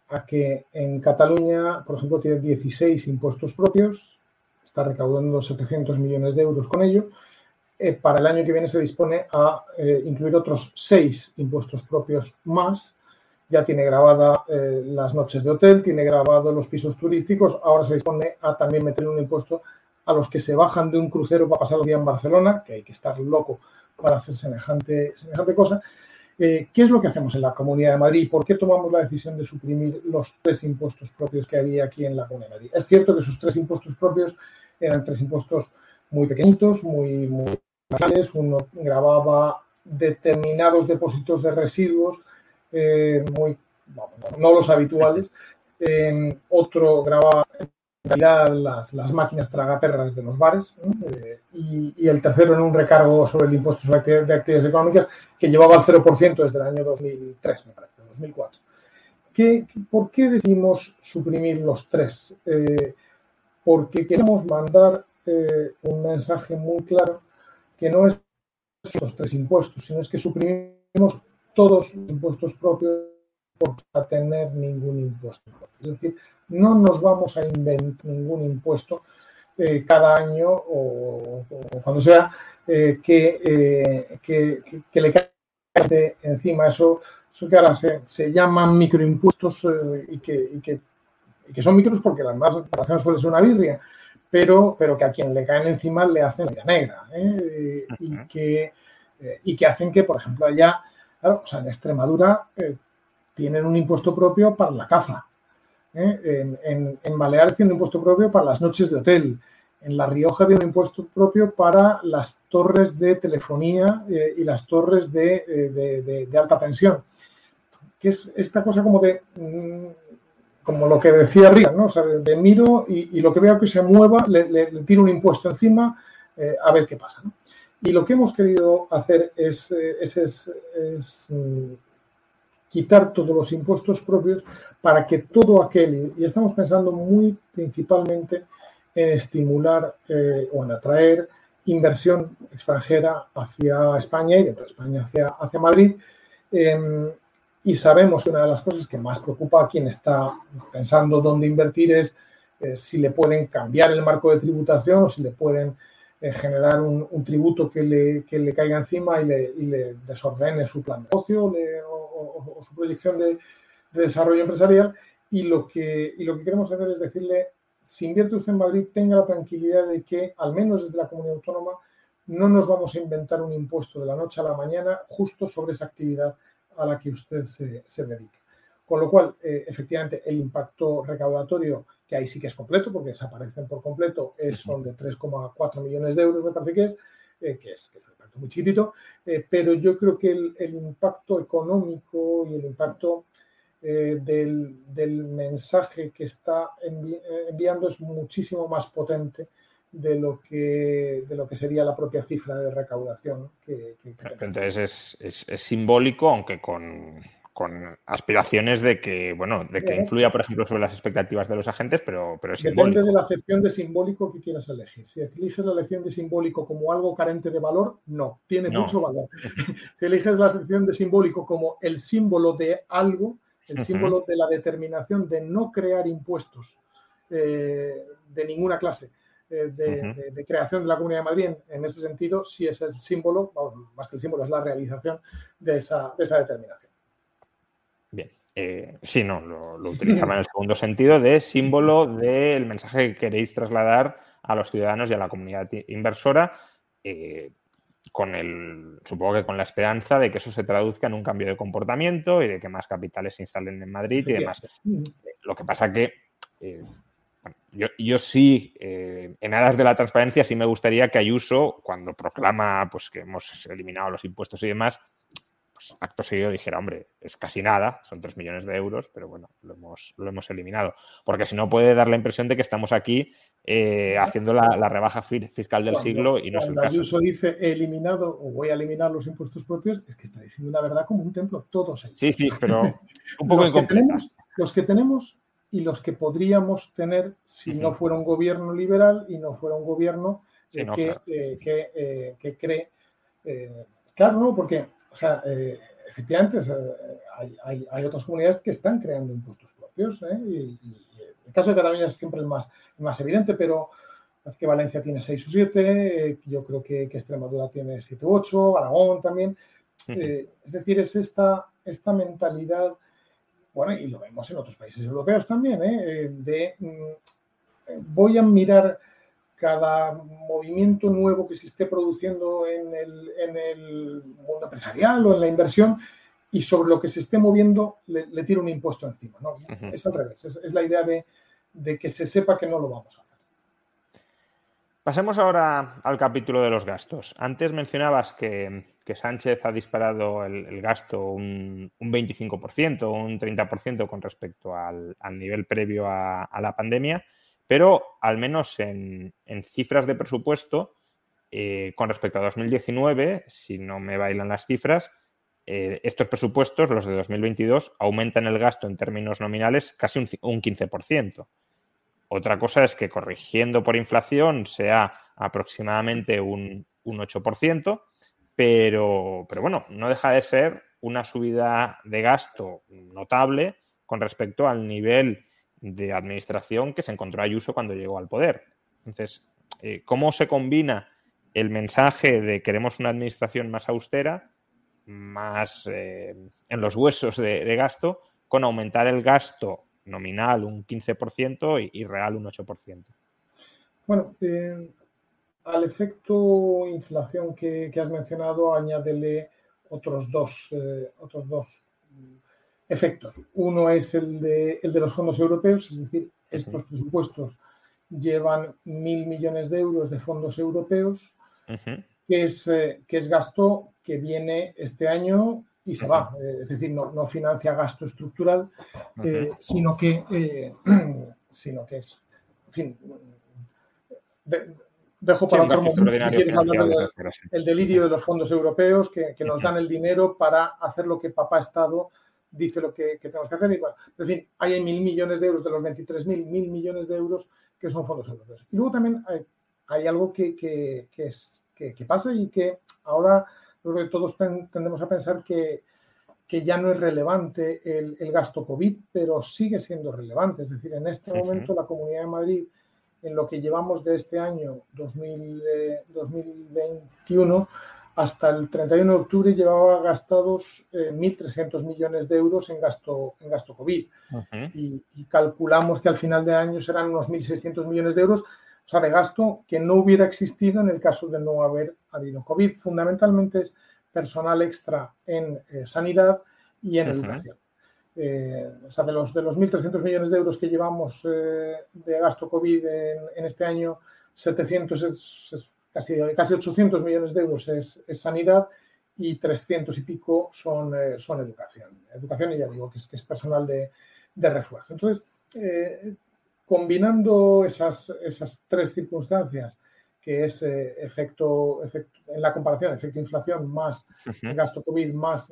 a que en Cataluña, por ejemplo, tiene 16 impuestos propios, está recaudando 700 millones de euros con ello. Eh, para el año que viene se dispone a eh, incluir otros seis impuestos propios más. Ya tiene grabada las noches de hotel, tiene grabado los pisos turísticos, ahora se dispone a también meter un impuesto a los que se bajan de un crucero para pasar el día en Barcelona, que hay que estar loco para hacer semejante, semejante cosa. Eh, ¿Qué es lo que hacemos en la Comunidad de Madrid? ¿Por qué tomamos la decisión de suprimir los tres impuestos propios que había aquí en la Comunidad de Madrid? Es cierto que esos tres impuestos propios eran tres impuestos muy pequeñitos, muy, muy Uno grababa determinados depósitos de residuos, eh, muy, no los habituales. Eh, otro grababa las, máquinas tragaperras de los bares eh, y, el tercero en un recargo sobre el impuesto sobre de actividades económicas que llevaba al 0% desde el año 2003, me parece, 2004. ¿Qué, por qué decimos suprimir los tres? Eh, porque queremos mandar eh, un mensaje muy claro que no es los tres impuestos, sino es que suprimimos todos los impuestos propios por tener ningún impuesto. Es decir, no nos vamos a inventar ningún impuesto eh, cada año o, cuando sea eh, eh, que, que, le caiga encima. Eso, eso que ahora se, se llaman microimpuestos y que, y, que, que, son micros porque las más operaciones suele ser una birria, pero, pero que a quien le caen encima le hacen vida negra y, que, y que hacen que, por ejemplo, allá, o sea, en Extremadura tienen un impuesto propio para la caza ¿eh? En, Baleares tiene un impuesto propio para las noches de hotel. En La Rioja tiene un impuesto propio para las torres de telefonía eh, y las torres de, de, alta tensión. Que es esta cosa como de, mm, como lo que decía arriba, ¿no? O sea, de, miro y, lo que veo que se mueva, le, tiro un impuesto encima eh, a ver qué pasa. Y lo que hemos querido hacer es mm, quitar todos los impuestos propios para que todo aquel, y estamos pensando muy principalmente en estimular eh, o en atraer inversión extranjera hacia España y dentro de España hacia, hacia Madrid. Em, y sabemos que una de las cosas que más preocupa a quien está pensando dónde invertir es eh, si le pueden cambiar el marco de tributación o si le pueden eh, generar un, tributo que le, que le, caiga encima y le, y le, desordene su plan de negocio o, su proyección de, desarrollo empresarial. Y lo, que, y lo que queremos hacer es decirle, si invierte usted en Madrid, tenga la tranquilidad de que, al menos desde la comunidad autónoma, no nos vamos a inventar un impuesto de la noche a la mañana justo sobre esa actividad a la que usted se, se dedica. Con lo cual, eh, efectivamente, el impacto recaudatorio que ahí sí que es completo, porque desaparecen por completo, es, son de 3,4 millones de euros, me parece que es, eh, que, es un impacto muy chiquitito, eh, pero yo creo que el, impacto económico y el impacto eh, del, mensaje que está enviando es muchísimo más potente de lo que, de lo que sería la propia cifra de recaudación. Que, Entonces es, es simbólico, aunque con, con aspiraciones de que, bueno, de que influya, por ejemplo, sobre las expectativas de los agentes, pero, pero es Depende de la acepción de simbólico que quieras elegir. Si eliges la elección de simbólico como algo carente de valor, no, tiene mucho valor. si eliges la acepción de simbólico como el símbolo de algo, el símbolo de la determinación de no crear impuestos eh, de ninguna clase, eh, de, creación de la Comunidad de Madrid, en, ese sentido, sí es el símbolo, más que el símbolo, es la realización de esa, de esa determinación. Bien. Eh, sí, no, lo, utilizaba en el segundo sentido de símbolo del mensaje que queréis trasladar a los ciudadanos y a la comunidad inversora. Eh, con el, supongo que con la esperanza de que eso se traduzca en un cambio de comportamiento y de que más capitales se instalen en Madrid y demás. Lo que pasa que eh, yo, sí, eh, en aras de la transparencia, sí me gustaría que Ayuso, cuando proclama pues, que hemos eliminado los impuestos y demás, pues acto seguido dijera, hombre, es casi nada, son 3 millones de euros, pero bueno, lo hemos, lo hemos eliminado. Porque si no puede dar la impresión de que estamos aquí eh, haciendo la, rebaja fiscal del siglo y no es el caso. Ayuso dice he eliminado o voy a eliminar los impuestos propios, es que está diciendo una verdad como un templo, todos ellos. Sí, sí, pero un poco los, que tenemos, los que tenemos y los que podríamos tener si no fuera un gobierno liberal y no fuera un gobierno eh, que, eh, que, cree. claro, no, porque o sea, eh, efectivamente hay, otras comunidades que están creando impuestos propios. ¿eh? Y, el caso de Cataluña es siempre el más, más evidente, pero parece que Valencia tiene 6 o 7, eh, yo creo que, Extremadura tiene 7 u 8, Aragón también. es decir, es esta, esta mentalidad, bueno, y lo vemos en otros países europeos también, de mm, voy a mirar cada movimiento nuevo que se esté produciendo en el, mundo empresarial o en la inversión y sobre lo que se esté moviendo le, le tira un impuesto encima. ¿no? Es al revés, es, la idea de, que se sepa que no lo vamos a hacer. Pasemos ahora al capítulo de los gastos. Antes mencionabas que, Sánchez ha disparado el, gasto un, un, 25% o un 30% con respecto al, nivel previo a la pandemia. Pero al menos en, cifras de presupuesto, eh, con respecto a 2019, si no me bailan las cifras, eh, estos presupuestos, los de 2022, aumentan el gasto en términos nominales casi un, 15%. Otra cosa es que corrigiendo por inflación sea aproximadamente un, 8%, pero, pero bueno, no deja de ser una subida de gasto notable con respecto al nivel de administración que se encontró Ayuso cuando llegó al poder. Entonces, eh, ¿cómo se combina el mensaje de queremos una administración más austera, más eh, en los huesos de, gasto, con aumentar el gasto nominal un 15% y, real un 8%? Bueno, eh, al efecto inflación que, has mencionado, añádele otros dos, otros dos efectos. Uno es el de, el de los fondos europeos, es decir, estos presupuestos llevan mil millones de euros de fondos europeos, que, es, eh, que es gasto que viene este año y se va. Eh, es decir, no, no, financia gasto estructural, eh, sino, que, sino que es, en fin, dejo para otro momento el delirio de los fondos europeos que, que nos dan el dinero para hacer lo que papá Estado dice lo que, tenemos que hacer. Y bueno, en fin, hay mil millones de euros de los 23.000, mil millones de euros que son fondos europeos. Y luego también hay, algo que, es, que, pasa y que ahora creo que todos tendemos a pensar que, ya no es relevante el, gasto COVID, pero sigue siendo relevante. Es decir, en este momento la Comunidad de Madrid, en lo que llevamos de este año 2021, hasta el 31 de octubre llevaba gastados 1.300 eh, millones de euros en gasto, en gasto COVID. y, calculamos que al final de año serán unos 1.600 millones de euros, o sea, de gasto que no hubiera existido en el caso de no haber habido COVID. Fundamentalmente es personal extra en eh, sanidad y en educación. Eh, o sea, de los, de los 1.300 millones de euros que llevamos de gasto COVID en, este año, 700 es casi, casi 800 millones de euros es, sanidad y 300 y pico son, eh, son educación. Educación, y ya digo, que es, que es personal de, refuerzo. Entonces, eh, combinando esas, esas tres circunstancias, que es eh, efecto, efecto, en la comparación, efecto inflación más gasto COVID más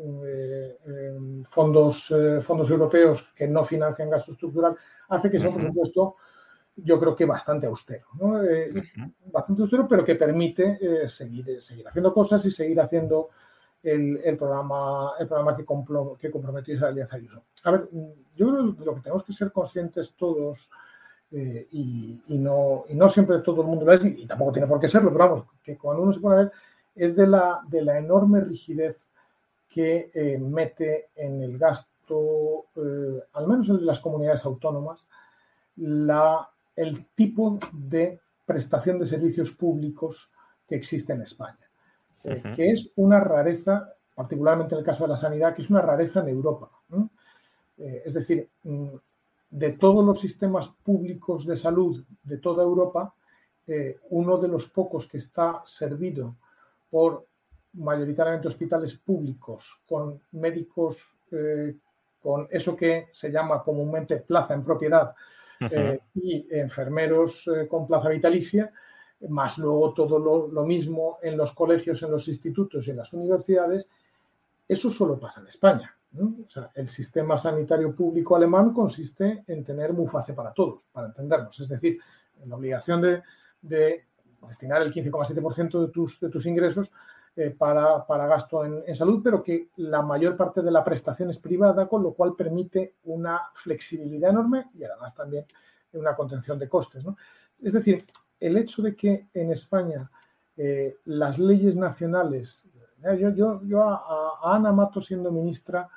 fondos, fondos europeos que no financian gasto estructural, hace que sea un presupuesto yo creo que bastante austero, ¿no? Eh, bastante austero, pero que permite eh, seguir, seguir haciendo cosas y seguir haciendo el, el programa, el programa que, compro, que comprometió Israel Ayuso. A ver, yo creo que lo que tenemos que ser conscientes todos, eh, y, y, no, y no siempre todo el mundo lo es, y, tampoco tiene por qué serlo, pero vamos, que cuando uno se pone a ver, es de la, de la enorme rigidez que mete en el gasto, al menos en las comunidades autónomas, la el tipo de prestación de servicios públicos que existe en España. que es una rareza, particularmente en el caso de la sanidad, que es una rareza en Europa. es decir, mm, de todos los sistemas públicos de salud de toda Europa, uno de los pocos que está servido por mayoritariamente hospitales públicos con médicos eh, con eso que se llama comúnmente plaza en propiedad eh, y enfermeros eh, con plaza vitalicia, más luego todo lo, mismo en los colegios, en los institutos y en las universidades, eso solo pasa en España. O sea, el sistema sanitario público alemán consiste en tener muface para todos, para entendernos. Es decir, la obligación de, de destinar el 15,7% de tus, de tus ingresos eh, para, gasto en, salud, pero que la mayor parte de la prestación es privada, con lo cual permite una flexibilidad enorme y además también una contención de costes. Es decir, el hecho de que en España eh, las leyes nacionales, eh, yo, yo, yo a, Ana Mato siendo ministra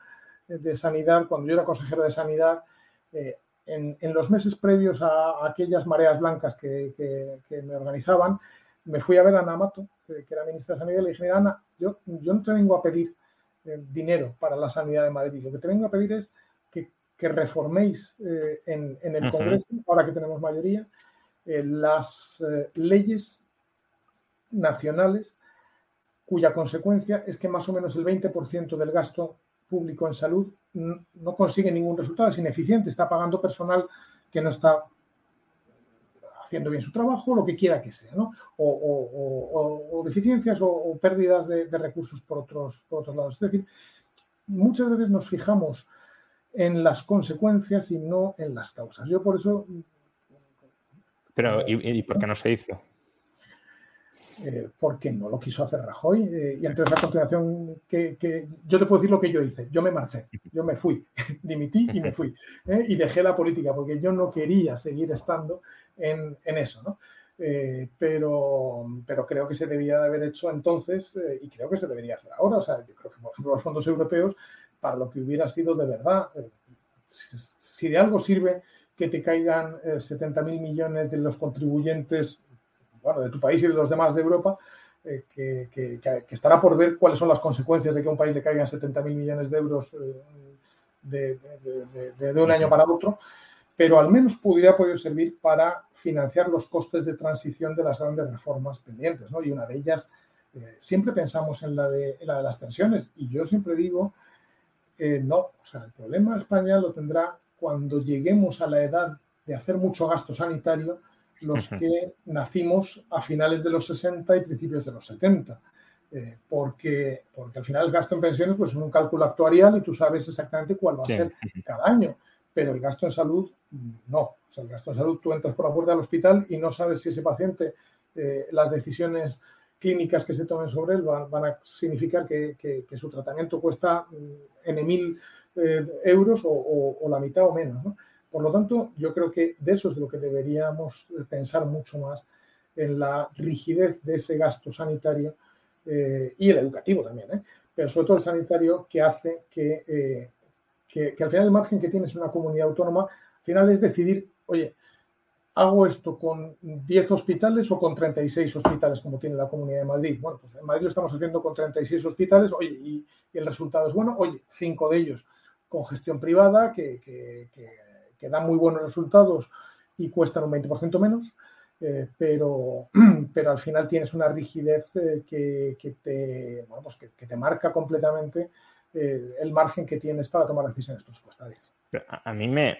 de Sanidad, cuando yo era consejero de Sanidad, en, los meses previos a, aquellas mareas blancas que, que me organizaban, me fui a ver a Ana Mato, que era ministra de Sanidad, y le dije, Ana, yo, yo no te vengo a pedir eh, dinero para la sanidad de Madrid, lo que te vengo a pedir es que, reforméis eh, en, el Congreso, ahora que tenemos mayoría, eh, las leyes nacionales cuya consecuencia es que más o menos el 20% del gasto público en salud no consigue ningún resultado, es ineficiente, está pagando personal que no está haciendo bien su trabajo, lo que quiera que sea, ¿no? O, deficiencias o, pérdidas de, recursos por otros, por otros lados. Es decir, muchas veces nos fijamos en las consecuencias y no en las causas. Yo por eso... Pero, ¿y, por qué no se hizo? Eh, porque no lo quiso hacer Rajoy. Eh, y entonces a continuación, que, yo te puedo decir lo que yo hice. Yo me marché, yo me fui, dimití y me fui. ¿eh? y dejé la política porque yo no quería seguir estando en, eso, ¿no? Pero, pero creo que se debía de haber hecho entonces y creo que se debería hacer ahora. O sea, yo creo que, por ejemplo, los fondos europeos, para lo que hubiera sido de verdad, eh, si, de algo sirve que te caigan 70 mil millones de los contribuyentes, bueno, de tu país y de los demás de Europa, que, que, estará por ver cuáles son las consecuencias de que a un país le caigan 70 mil millones de euros de, de, un año para otro pero al menos pudiera poder servir para financiar los costes de transición de las grandes reformas pendientes, ¿no? Y una de ellas, eh, siempre pensamos en la, de, la de las pensiones, y yo siempre digo, eh, no, o sea, el problema de España lo tendrá cuando lleguemos a la edad de hacer mucho gasto sanitario los que nacimos a finales de los 60 y principios de los 70. Eh, porque, porque al final el gasto en pensiones pues, es un cálculo actuarial y tú sabes exactamente cuál va a ser cada año pero el gasto en salud no. O sea, el gasto en salud, tú entras por la puerta del hospital y no sabes si ese paciente, eh, las decisiones clínicas que se tomen sobre él van, a significar que, su tratamiento cuesta mm, N mil eh, euros o, la mitad o menos. Por lo tanto, yo creo que de eso es de lo que deberíamos pensar mucho más en la rigidez de ese gasto sanitario eh, y el educativo también, pero sobre todo el sanitario que hace que que, al final el margen que tienes en una comunidad autónoma, al final es decidir, oye, ¿hago esto con 10 hospitales o con 36 hospitales como tiene la Comunidad de Madrid? Bueno, pues en Madrid lo estamos haciendo con 36 hospitales, oye, y, el resultado es bueno, oye, cinco de ellos con gestión privada que, dan muy buenos resultados y cuestan un 20% menos. Eh, pero, pero al final tienes una rigidez eh, que, te, bueno, pues que, te marca completamente eh, el margen que tienes para tomar decisiones presupuestarias. A, mí me,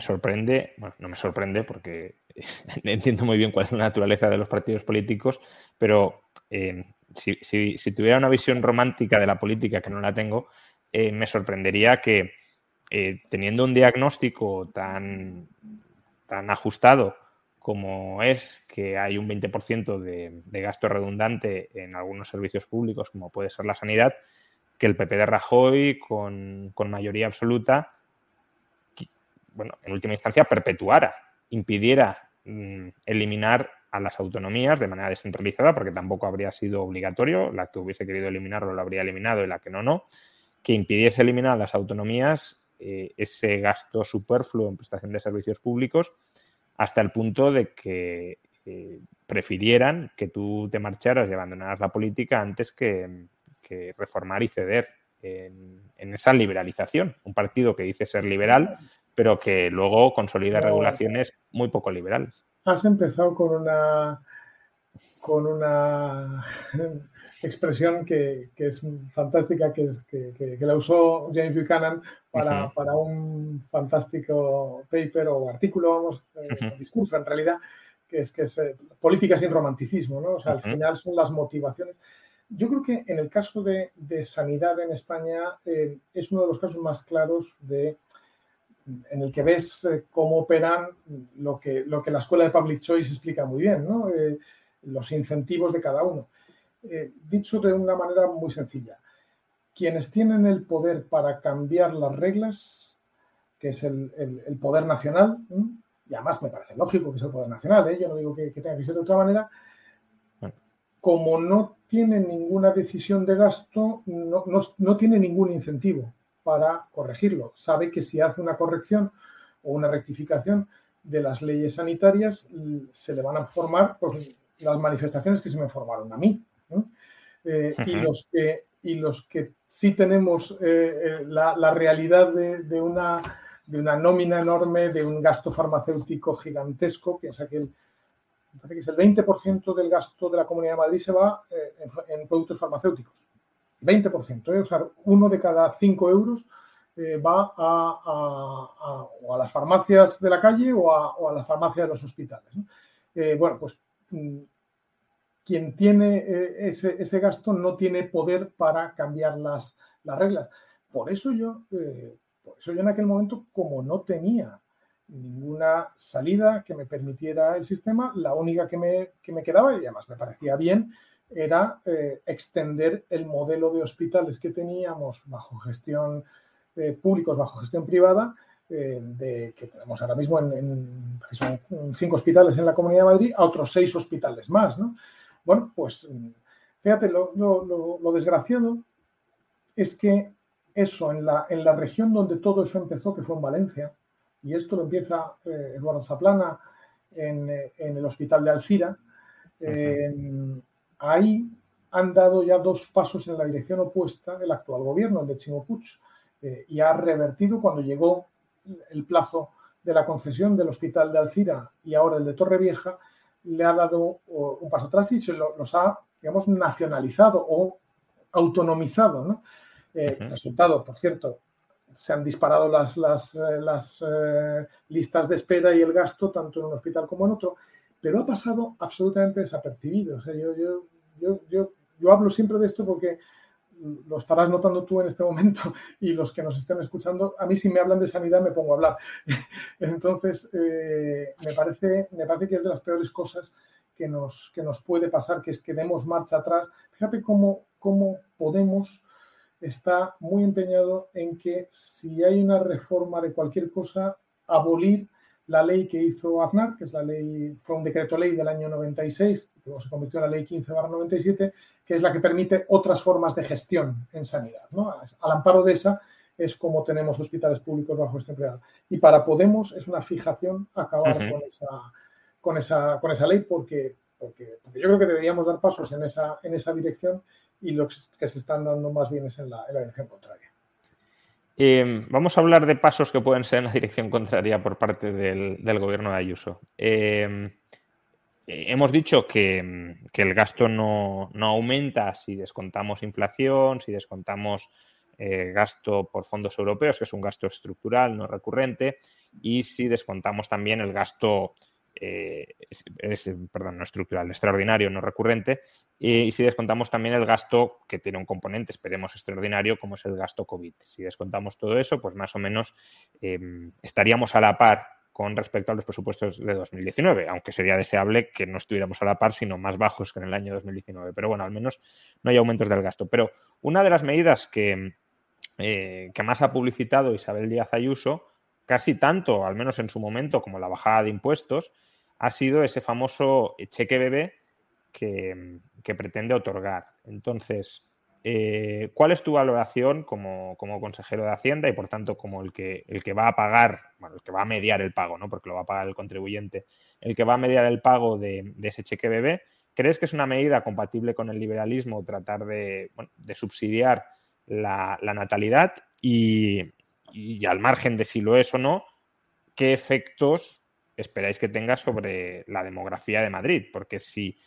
sorprende, bueno, no me sorprende porque entiendo muy bien cuál es la naturaleza de los partidos políticos, pero eh, si, tuviera una visión romántica de la política, que no la tengo, me sorprendería que teniendo un diagnóstico tan, tan ajustado como es que hay un 20% de, gasto redundante en algunos servicios públicos, como puede ser la sanidad, que el PP de Rajoy, con, mayoría absoluta, bueno, en última instancia, perpetuara, impidiera mm, eliminar a las autonomías de manera descentralizada, porque tampoco habría sido obligatorio, la que hubiese querido eliminarlo lo habría eliminado y la que no, no, que impidiese eliminar a las autonomías eh, ese gasto superfluo en prestación de servicios públicos hasta el punto de que eh, prefirieran que tú te marcharas y abandonaras la política antes que, reformar y ceder en, esa liberalización. Un partido que dice ser liberal, pero que luego consolida regulaciones muy poco liberales. Has empezado con una con una expresión que, es fantástica, que, que, la usó James Buchanan para, para, un fantástico paper o artículo, vamos, eh, discurso en realidad, que es que es eh, política sin romanticismo, ¿no? O sea, al final son las motivaciones. Yo creo que en el caso de, sanidad en España eh, es uno de los casos más claros de en el que ves cómo operan lo que, lo que la escuela de Public Choice explica muy bien, ¿no? los incentivos de cada uno. Eh, dicho de una manera muy sencilla, quienes tienen el poder para cambiar las reglas, que es el, poder nacional, y además me parece lógico que sea el poder nacional, ¿eh? yo no digo que, tenga que ser de otra manera, como no tiene ninguna decisión de gasto, no, no, tiene ningún incentivo para corregirlo. Sabe que si hace una corrección o una rectificación de las leyes sanitarias, se le van a formar pues, las manifestaciones que se me formaron a mí. Eh, y, los que, y los que sí tenemos eh, eh, la, realidad de, una, de una nómina enorme, de un gasto farmacéutico gigantesco, piensa que el, parece que es el 20% del gasto de la Comunidad de Madrid se va en, productos farmacéuticos. 20%, o sea, uno de cada cinco euros va a, a, las farmacias de la calle o a, o las farmacias de los hospitales. bueno, pues mm, quien tiene eh, ese, gasto no tiene poder para cambiar las, reglas. Por eso yo, eh, por eso yo en aquel momento, como no tenía ninguna salida que me permitiera el sistema, la única que me, me quedaba, y además me parecía bien, era eh, extender el modelo de hospitales que teníamos bajo gestión públicos, bajo gestión privada, de, que tenemos ahora mismo en, cinco hospitales en la Comunidad de Madrid, a otros seis hospitales más. ¿no? Bueno, pues fíjate, lo, desgraciado es que eso, en la, en la, región donde todo eso empezó, que fue en Valencia, y esto lo empieza eh, Eduardo Zaplana en, el hospital de Alcira, ahí han dado ya dos pasos en la dirección opuesta el actual gobierno, el de Chimo eh, y ha revertido cuando llegó el plazo de la concesión del hospital de Alcira y ahora el de Torrevieja, le ha dado un paso atrás y se los ha, digamos, nacionalizado o autonomizado. ¿no? Eh, resultado, por cierto, se han disparado las, las, eh, las eh, listas de espera y el gasto tanto en un hospital como en otro, pero ha pasado absolutamente desapercibido. yo, yo, yo, yo, yo hablo siempre de esto porque lo estarás notando tú en este momento y los que nos estén escuchando, a mí si me hablan de sanidad me pongo a hablar. Entonces, eh, me, parece, me parece que es de las peores cosas que nos, que nos puede pasar, que es que demos marcha atrás. Fíjate cómo, cómo Podemos está muy empeñado en que si hay una reforma de cualquier cosa, abolir la ley que hizo Aznar, que es la ley, fue un decreto ley del año 96, que luego se convirtió en la ley 15 97, que es la que permite otras formas de gestión en sanidad. Al amparo de esa es como tenemos hospitales públicos bajo este empleado. Y para Podemos es una fijación acabar con, esa, con, esa, con esa ley porque, porque, yo creo que deberíamos dar pasos en esa, en esa dirección y los que se están dando más bien es en la, dirección contraria. Em, vamos a hablar de pasos que pueden ser en la dirección contraria por parte del, gobierno de Ayuso. Em, hemos dicho que, el gasto no, aumenta si descontamos inflación, si descontamos eh, gasto por fondos europeos, que es un gasto estructural, no recurrente, y si descontamos también el gasto, eh, perdón, no estructural, extraordinario, no recurrente, y si descontamos también el gasto que tiene un componente, esperemos, extraordinario, como es el gasto COVID. Si descontamos todo eso, pues más o menos estaríamos a la par con respecto a los presupuestos de 2019, aunque sería deseable que no estuviéramos a la par, sino más bajos que en el año 2019. Pero bueno, al menos no hay aumentos del gasto. Pero una de las medidas que, eh, que más ha publicitado Isabel Díaz Ayuso, casi tanto, al menos en su momento, como la bajada de impuestos, ha sido ese famoso cheque bebé que, pretende otorgar. Entonces, eh, ¿cuál es tu valoración como, consejero de Hacienda y por tanto como el que, el que va a pagar, bueno, el que va a mediar el pago, ¿no? Porque lo va a pagar el contribuyente, el que va a mediar el pago de, ese cheque bebé, ¿crees que es una medida compatible con el liberalismo tratar de, subsidiar la, natalidad? Y, y al margen de si lo es o no, ¿qué efectos esperáis que tenga sobre la demografía de Madrid? Porque si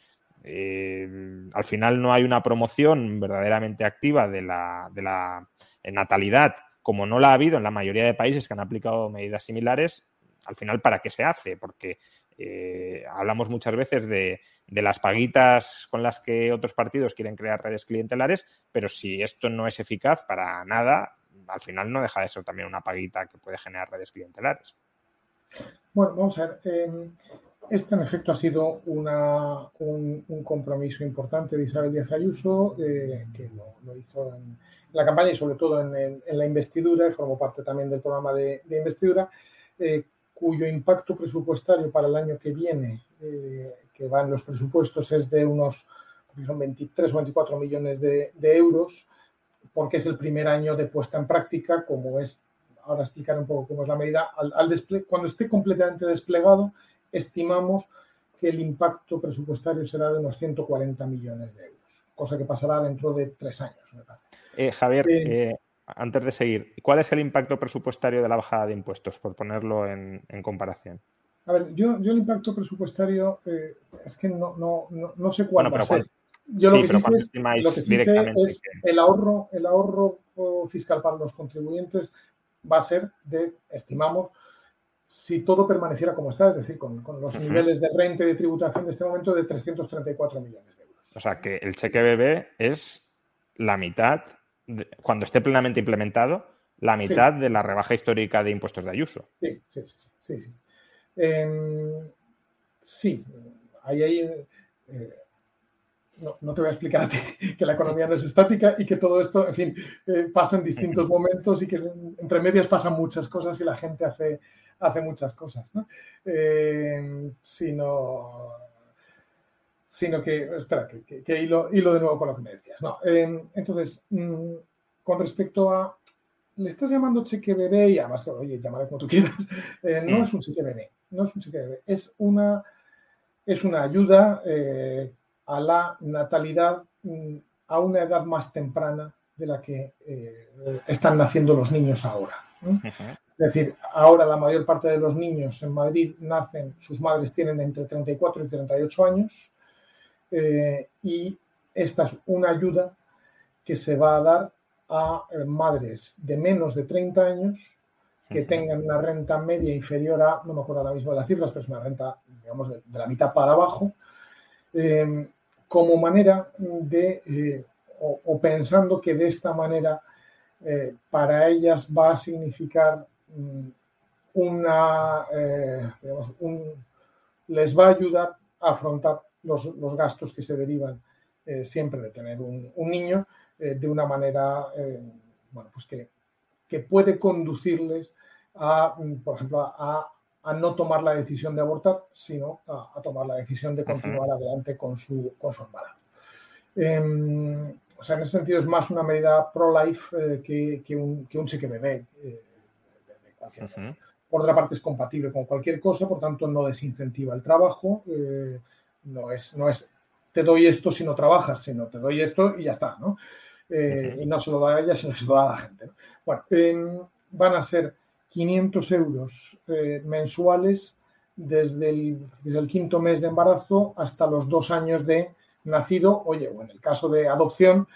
eh, al final no hay una promoción verdaderamente activa de la, de la natalidad, como no la ha habido en la mayoría de países que han aplicado medidas similares, al final, ¿para qué se hace? Porque eh, hablamos muchas veces de, las paguitas con las que otros partidos quieren crear redes clientelares, pero si esto no es eficaz para nada, al final no deja de ser también una paguita que puede generar redes clientelares. Bueno, vamos a ver. Em, este, en efecto, ha sido un, compromiso importante de Isabel Díaz Ayuso, eh, que lo, hizo en la campaña y sobre todo en, la investidura, y formó parte también del programa de, investidura, eh, cuyo impacto presupuestario para el año que viene, eh, que va en los presupuestos, es de unos son 23 o 24 millones de, euros, porque es el primer año de puesta en práctica, como es, ahora explicar un poco cómo es la medida, al, cuando esté completamente desplegado estimamos que el impacto presupuestario será de unos 140 millones de euros, cosa que pasará dentro de tres años. Eh, Javier, eh, eh, antes de seguir, ¿cuál es el impacto presupuestario de la bajada de impuestos, por ponerlo en, comparación? A ver, yo, yo el impacto presupuestario es que no, no, sé cuál va a ser. Yo lo que sí, sé, es, el ahorro, el ahorro fiscal para los contribuyentes va a ser de, estimamos, si todo permaneciera como está, es decir, con, los niveles de renta y de tributación de este momento de 334 millones de euros. O sea que el cheque bebé es la mitad, cuando esté plenamente implementado, la mitad de la rebaja histórica de impuestos de Ayuso. Sí, sí, sí. Sí, sí. Em, sí. ahí hay... Eh, no, te voy a explicar a ti que la economía no es estática y que todo esto, en fin, eh, pasa en distintos momentos y que entre medias pasan muchas cosas y la gente hace, hace muchas cosas, ¿no? Eh, sino, sino que, espera, que, que, hilo, de nuevo con lo que me decías. No, eh, entonces, mm, con respecto a, le estás llamando cheque bebé y además, oye, llámale como tú quieras, no es un cheque bebé, no es un cheque bebé, es una, es una ayuda a la natalidad mm, a una edad más temprana de la que están naciendo los niños ahora. Es decir, ahora la mayor parte de los niños en Madrid nacen, sus madres tienen entre 34 y 38 años eh, y esta es una ayuda que se va a dar a eh, madres de menos de 30 años que tengan una renta media inferior a, no me acuerdo ahora mismo de las cifras, pero es una renta, digamos, de, la mitad para abajo, eh, como manera de, o, pensando que de esta manera para ellas va a significar Mm, una, eh, les va a ayudar a afrontar los, gastos que se derivan eh, siempre de tener un, niño eh, de una manera, bueno, pues que, que, puede conducirles a, mm, por ejemplo, a, no tomar la decisión de abortar, sino a, tomar la decisión de continuar adelante con su, con su embarazo. Em, o sea, en ese sentido es más una medida pro-life que, un, que un cheque bebé. Por otra parte, es compatible con cualquier cosa, por tanto, no desincentiva el trabajo. Eh, no, es, no es te doy esto si no trabajas, sino te doy esto y ya está, ¿no? Eh, y no se lo da a ella, sino se lo da a la gente. Bueno, em, van a ser 500 euros eh, mensuales desde el, quinto mes de embarazo hasta los dos años de nacido, oye, o en el caso de adopción,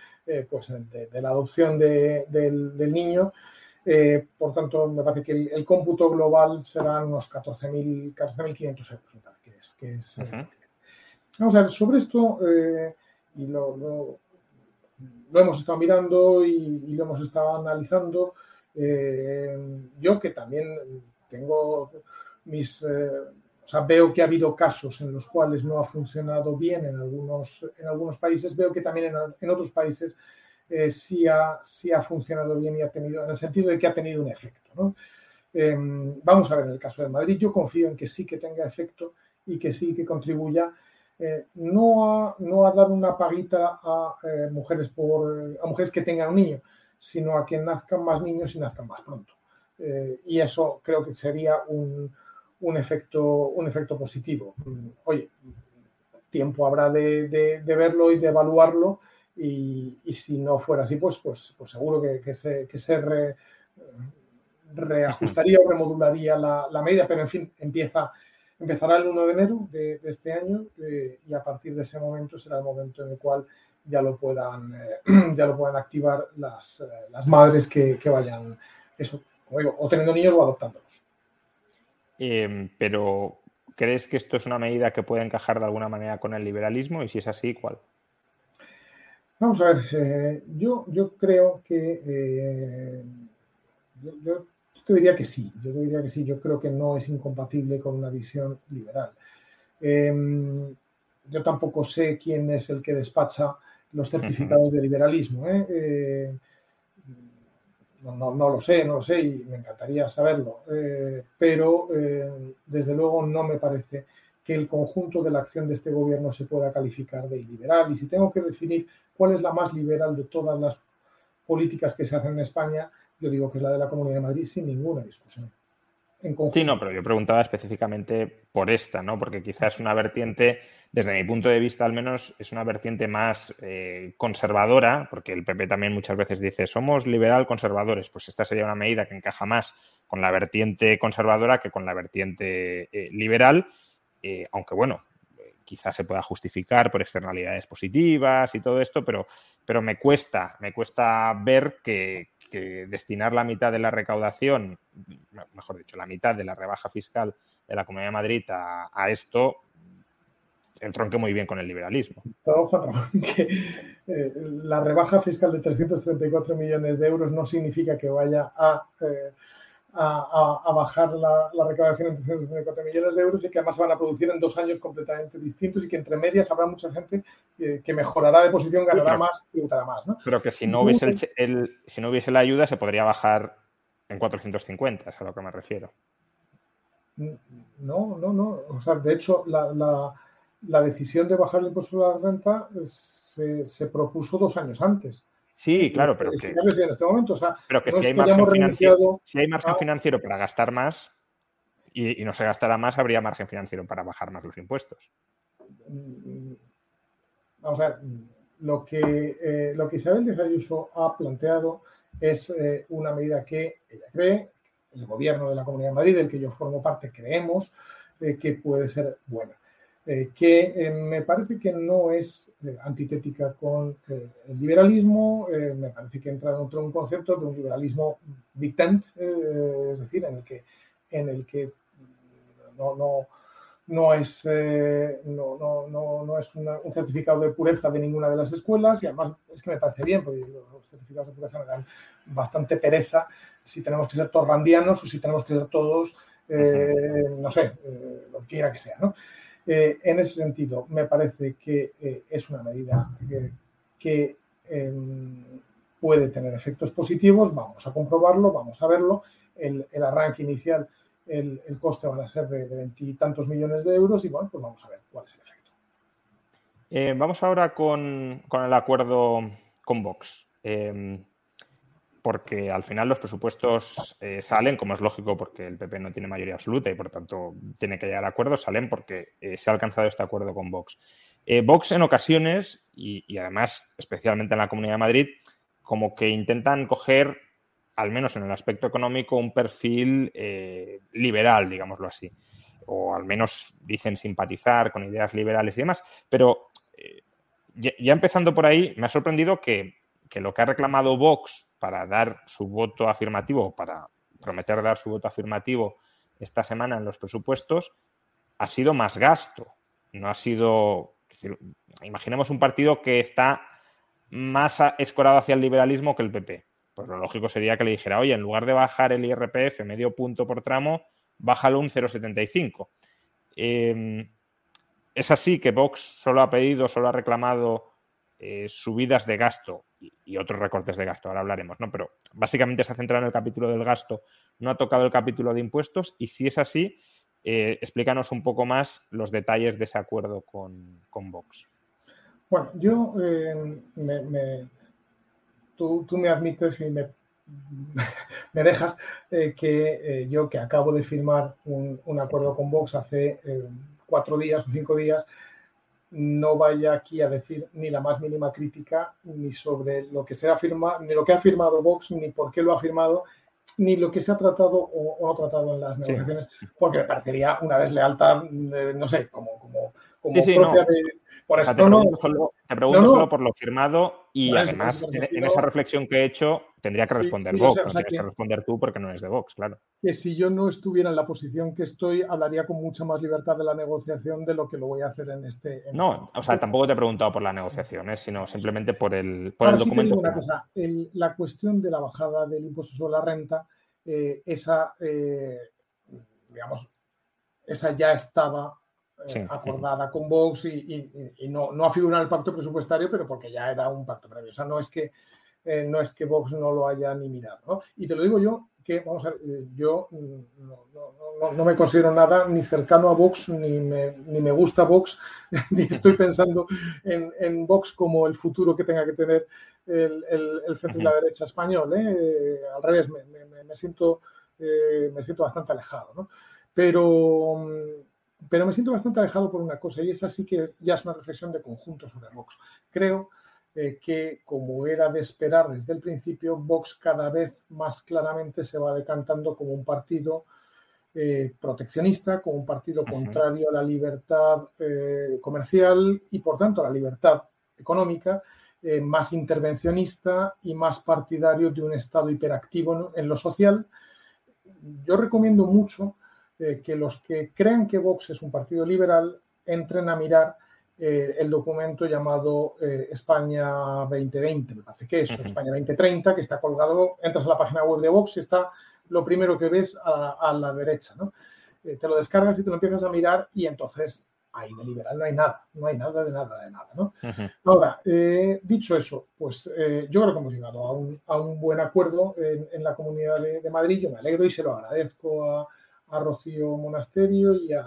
pues de, la adopción del, niño, eh, por tanto, me parece que el, cómputo global serán unos 14.500 euros, que es, que es eh, Vamos a ver, sobre esto, eh, y lo, hemos estado mirando y, lo hemos estado analizando, yo que también tengo mis... o sea, veo que ha habido casos en los cuales no ha funcionado bien en algunos, en algunos países, veo que también en, otros países eh, sí, ha, ha, funcionado bien y ha tenido, en el sentido de que ha tenido un efecto. Vamos a ver en el caso de Madrid, yo confío en que sí que tenga efecto y que sí que contribuya. Eh, no, a, no a dar una paguita a, eh, mujeres por, a mujeres que tengan un niño, sino a que nazcan más niños y nazcan más pronto. y eso creo que sería un, un, efecto, un efecto positivo. Oye, tiempo habrá de, verlo y de evaluarlo y, si no fuera así, pues, pues, pues seguro que, se, que se reajustaría o remodularía la, medida, pero en fin, empieza, empezará el 1 de enero de, este año eh, y a partir de ese momento será el momento en el cual ya lo puedan, eh, ya lo puedan activar las, eh, madres que, vayan, eso, o teniendo niños o adoptándolos. Em, pero, ¿crees que esto es una medida que puede encajar de alguna manera con el liberalismo? Y si es así, ¿cuál? Vamos a ver, yo, yo creo que yo, yo diría que sí, yo diría que sí, yo creo que no es incompatible con una visión liberal. Em, yo tampoco sé quién es el que despacha los certificados de liberalismo. ¿eh? Eh, no, lo sé, no lo sé y me encantaría saberlo, eh, pero desde luego no me parece que el conjunto de la acción de este gobierno se pueda calificar de liberal. Y si tengo que definir cuál es la más liberal de todas las políticas que se hacen en España, yo digo que es la de la Comunidad de Madrid sin ninguna discusión. Sí, no, pero yo preguntaba específicamente por esta, ¿no? Porque quizás es una vertiente, desde mi punto de vista al menos, es una vertiente más eh, conservadora, porque el PP también muchas veces dice, somos liberal conservadores, pues esta sería una medida que encaja más con la vertiente conservadora que con la vertiente eh, liberal, eh, aunque bueno, quizás se pueda justificar por externalidades positivas y todo esto, pero, pero me cuesta, me cuesta ver que, que destinar la mitad de la recaudación, mejor dicho, la mitad de la rebaja fiscal de la Comunidad de Madrid a, esto entronque muy bien con el liberalismo. Eh, la rebaja fiscal de 334 millones de euros no significa que vaya a eh, a, bajar la, recaudación en 364 millones de euros y que además van a producir en dos años completamente distintos y que entre medias habrá mucha gente que, mejorará de posición, ganará más, tributará más. ¿no? Pero que si no, hubiese el, si no hubiese la ayuda se podría bajar en 450, es a lo que me refiero. No, no, no. O sea, de hecho, la, decisión de bajar el impuesto a la renta se, se propuso dos años antes. Sí, claro, pero que, en este momento. pero que, si, hay margen financiero, si hay margen financiero para gastar más y, no se gastará más, habría margen financiero para bajar más los impuestos. Mm, vamos a ver, lo que, eh, lo que Isabel de Ayuso ha planteado es eh, una medida que ella cree, el gobierno de la Comunidad de Madrid, del que yo formo parte, creemos eh, que puede ser buena. Eh, que eh, me parece que no es eh, antitética con el liberalismo, me parece que entra dentro de un concepto de un liberalismo dictant, es decir, en el que, en el que no, no, no es, no, no, no, es un certificado de pureza de ninguna de las escuelas y además es que me parece bien, porque los certificados de pureza me dan bastante pereza si tenemos que ser todos randianos o si tenemos que ser todos, no sé, lo que quiera que sea, ¿no? Eh, en ese sentido, me parece que eh, es una medida que, em, puede tener efectos positivos. Vamos a comprobarlo, vamos a verlo. El, arranque inicial, el, coste va a ser de veintitantos millones de euros y bueno, pues vamos a ver cuál es el efecto. Eh, vamos ahora con, con, el acuerdo con Vox. Porque al final los presupuestos eh, salen, como es lógico, porque el PP no tiene mayoría absoluta y por tanto tiene que llegar a acuerdos, salen porque eh, se ha alcanzado este acuerdo con Vox. Eh, Vox en ocasiones, y, además especialmente en la Comunidad de Madrid, como que intentan coger, al menos en el aspecto económico, un perfil liberal, digámoslo así. O al menos dicen simpatizar con ideas liberales y demás. Pero ya, empezando por ahí, me ha sorprendido que, que lo que ha reclamado Vox para dar su voto afirmativo, para prometer dar su voto afirmativo esta semana en los presupuestos, ha sido más gasto. No ha sido. imaginemos un partido que está más escorado hacia el liberalismo que el PP. Pues lo lógico sería que le dijera, oye, en lugar de bajar el IRPF medio punto por tramo, bájalo un 0,75. Em, es así que Vox solo ha pedido, solo ha reclamado eh, subidas de gasto y, otros recortes de gasto, ahora hablaremos, ¿no? Pero básicamente se ha centrado en el capítulo del gasto, no ha tocado el capítulo de impuestos y si es así, explícanos un poco más los detalles de ese acuerdo con, con Vox. Bueno, yo me, tú, tú, me admites y me, me dejas que yo que acabo de firmar un, un acuerdo con Vox hace cuatro días o cinco días, no vaya aquí a decir ni la más mínima crítica ni sobre lo que se ha firmado, ni lo que ha firmado Vox, ni por qué lo ha firmado, ni lo que se ha tratado o, no ha tratado en las negociaciones, porque me parecería una deslealtad, no sé, como, como, como propia de, por te, pregunto, solo, por lo firmado y además en, esa reflexión que he hecho tendría que responder Vox, no tienes que, responder tú porque no eres de Vox, claro. Que si yo no estuviera en la posición que estoy, hablaría con mucha más libertad de la negociación de lo que lo voy a hacer en este. no, este o sea, tampoco te he preguntado por la negociación, ¿eh? sino simplemente por el, por el documento. una cosa, la cuestión de la bajada del impuesto sobre la renta, eh, esa, eh, digamos, esa ya estaba eh, acordada con Vox y, no, no, ha figurado en el pacto presupuestario, pero porque ya era un pacto previo. O sea, no es que, eh, no es que Vox no lo haya ni mirado. ¿no? Y te lo digo yo, que vamos a ver, eh, yo no, no, me considero nada ni cercano a Vox, ni me, ni me gusta Vox, ni estoy pensando en, en, Vox como el futuro que tenga que tener el, el, centro y la derecha español. al revés, me, me, me siento, me siento bastante alejado. ¿no? Pero pero me siento bastante alejado por una cosa, y esa sí que ya es una reflexión de conjunto sobre Vox. Creo eh, que, como era de esperar desde el principio, Vox cada vez más claramente se va decantando como un partido eh, proteccionista, como un partido contrario a la libertad eh, comercial y, por tanto, a la libertad económica, más intervencionista y más partidario de un Estado hiperactivo en lo social. Yo recomiendo mucho eh, que los que crean que Vox es un partido liberal entren a mirar eh, el documento llamado eh, España 2020, me parece que es, España 2030, que está colgado, entras a la página web de Vox y está lo primero que ves a, la derecha, ¿no? te lo descargas y te lo empiezas a mirar y entonces ahí de liberal no hay nada, no hay nada de nada de nada, ¿no? Ahora, dicho eso, pues yo creo que hemos llegado a un, a un buen acuerdo en, la Comunidad de, de, Madrid, yo me alegro y se lo agradezco a, a Rocío Monasterio y a,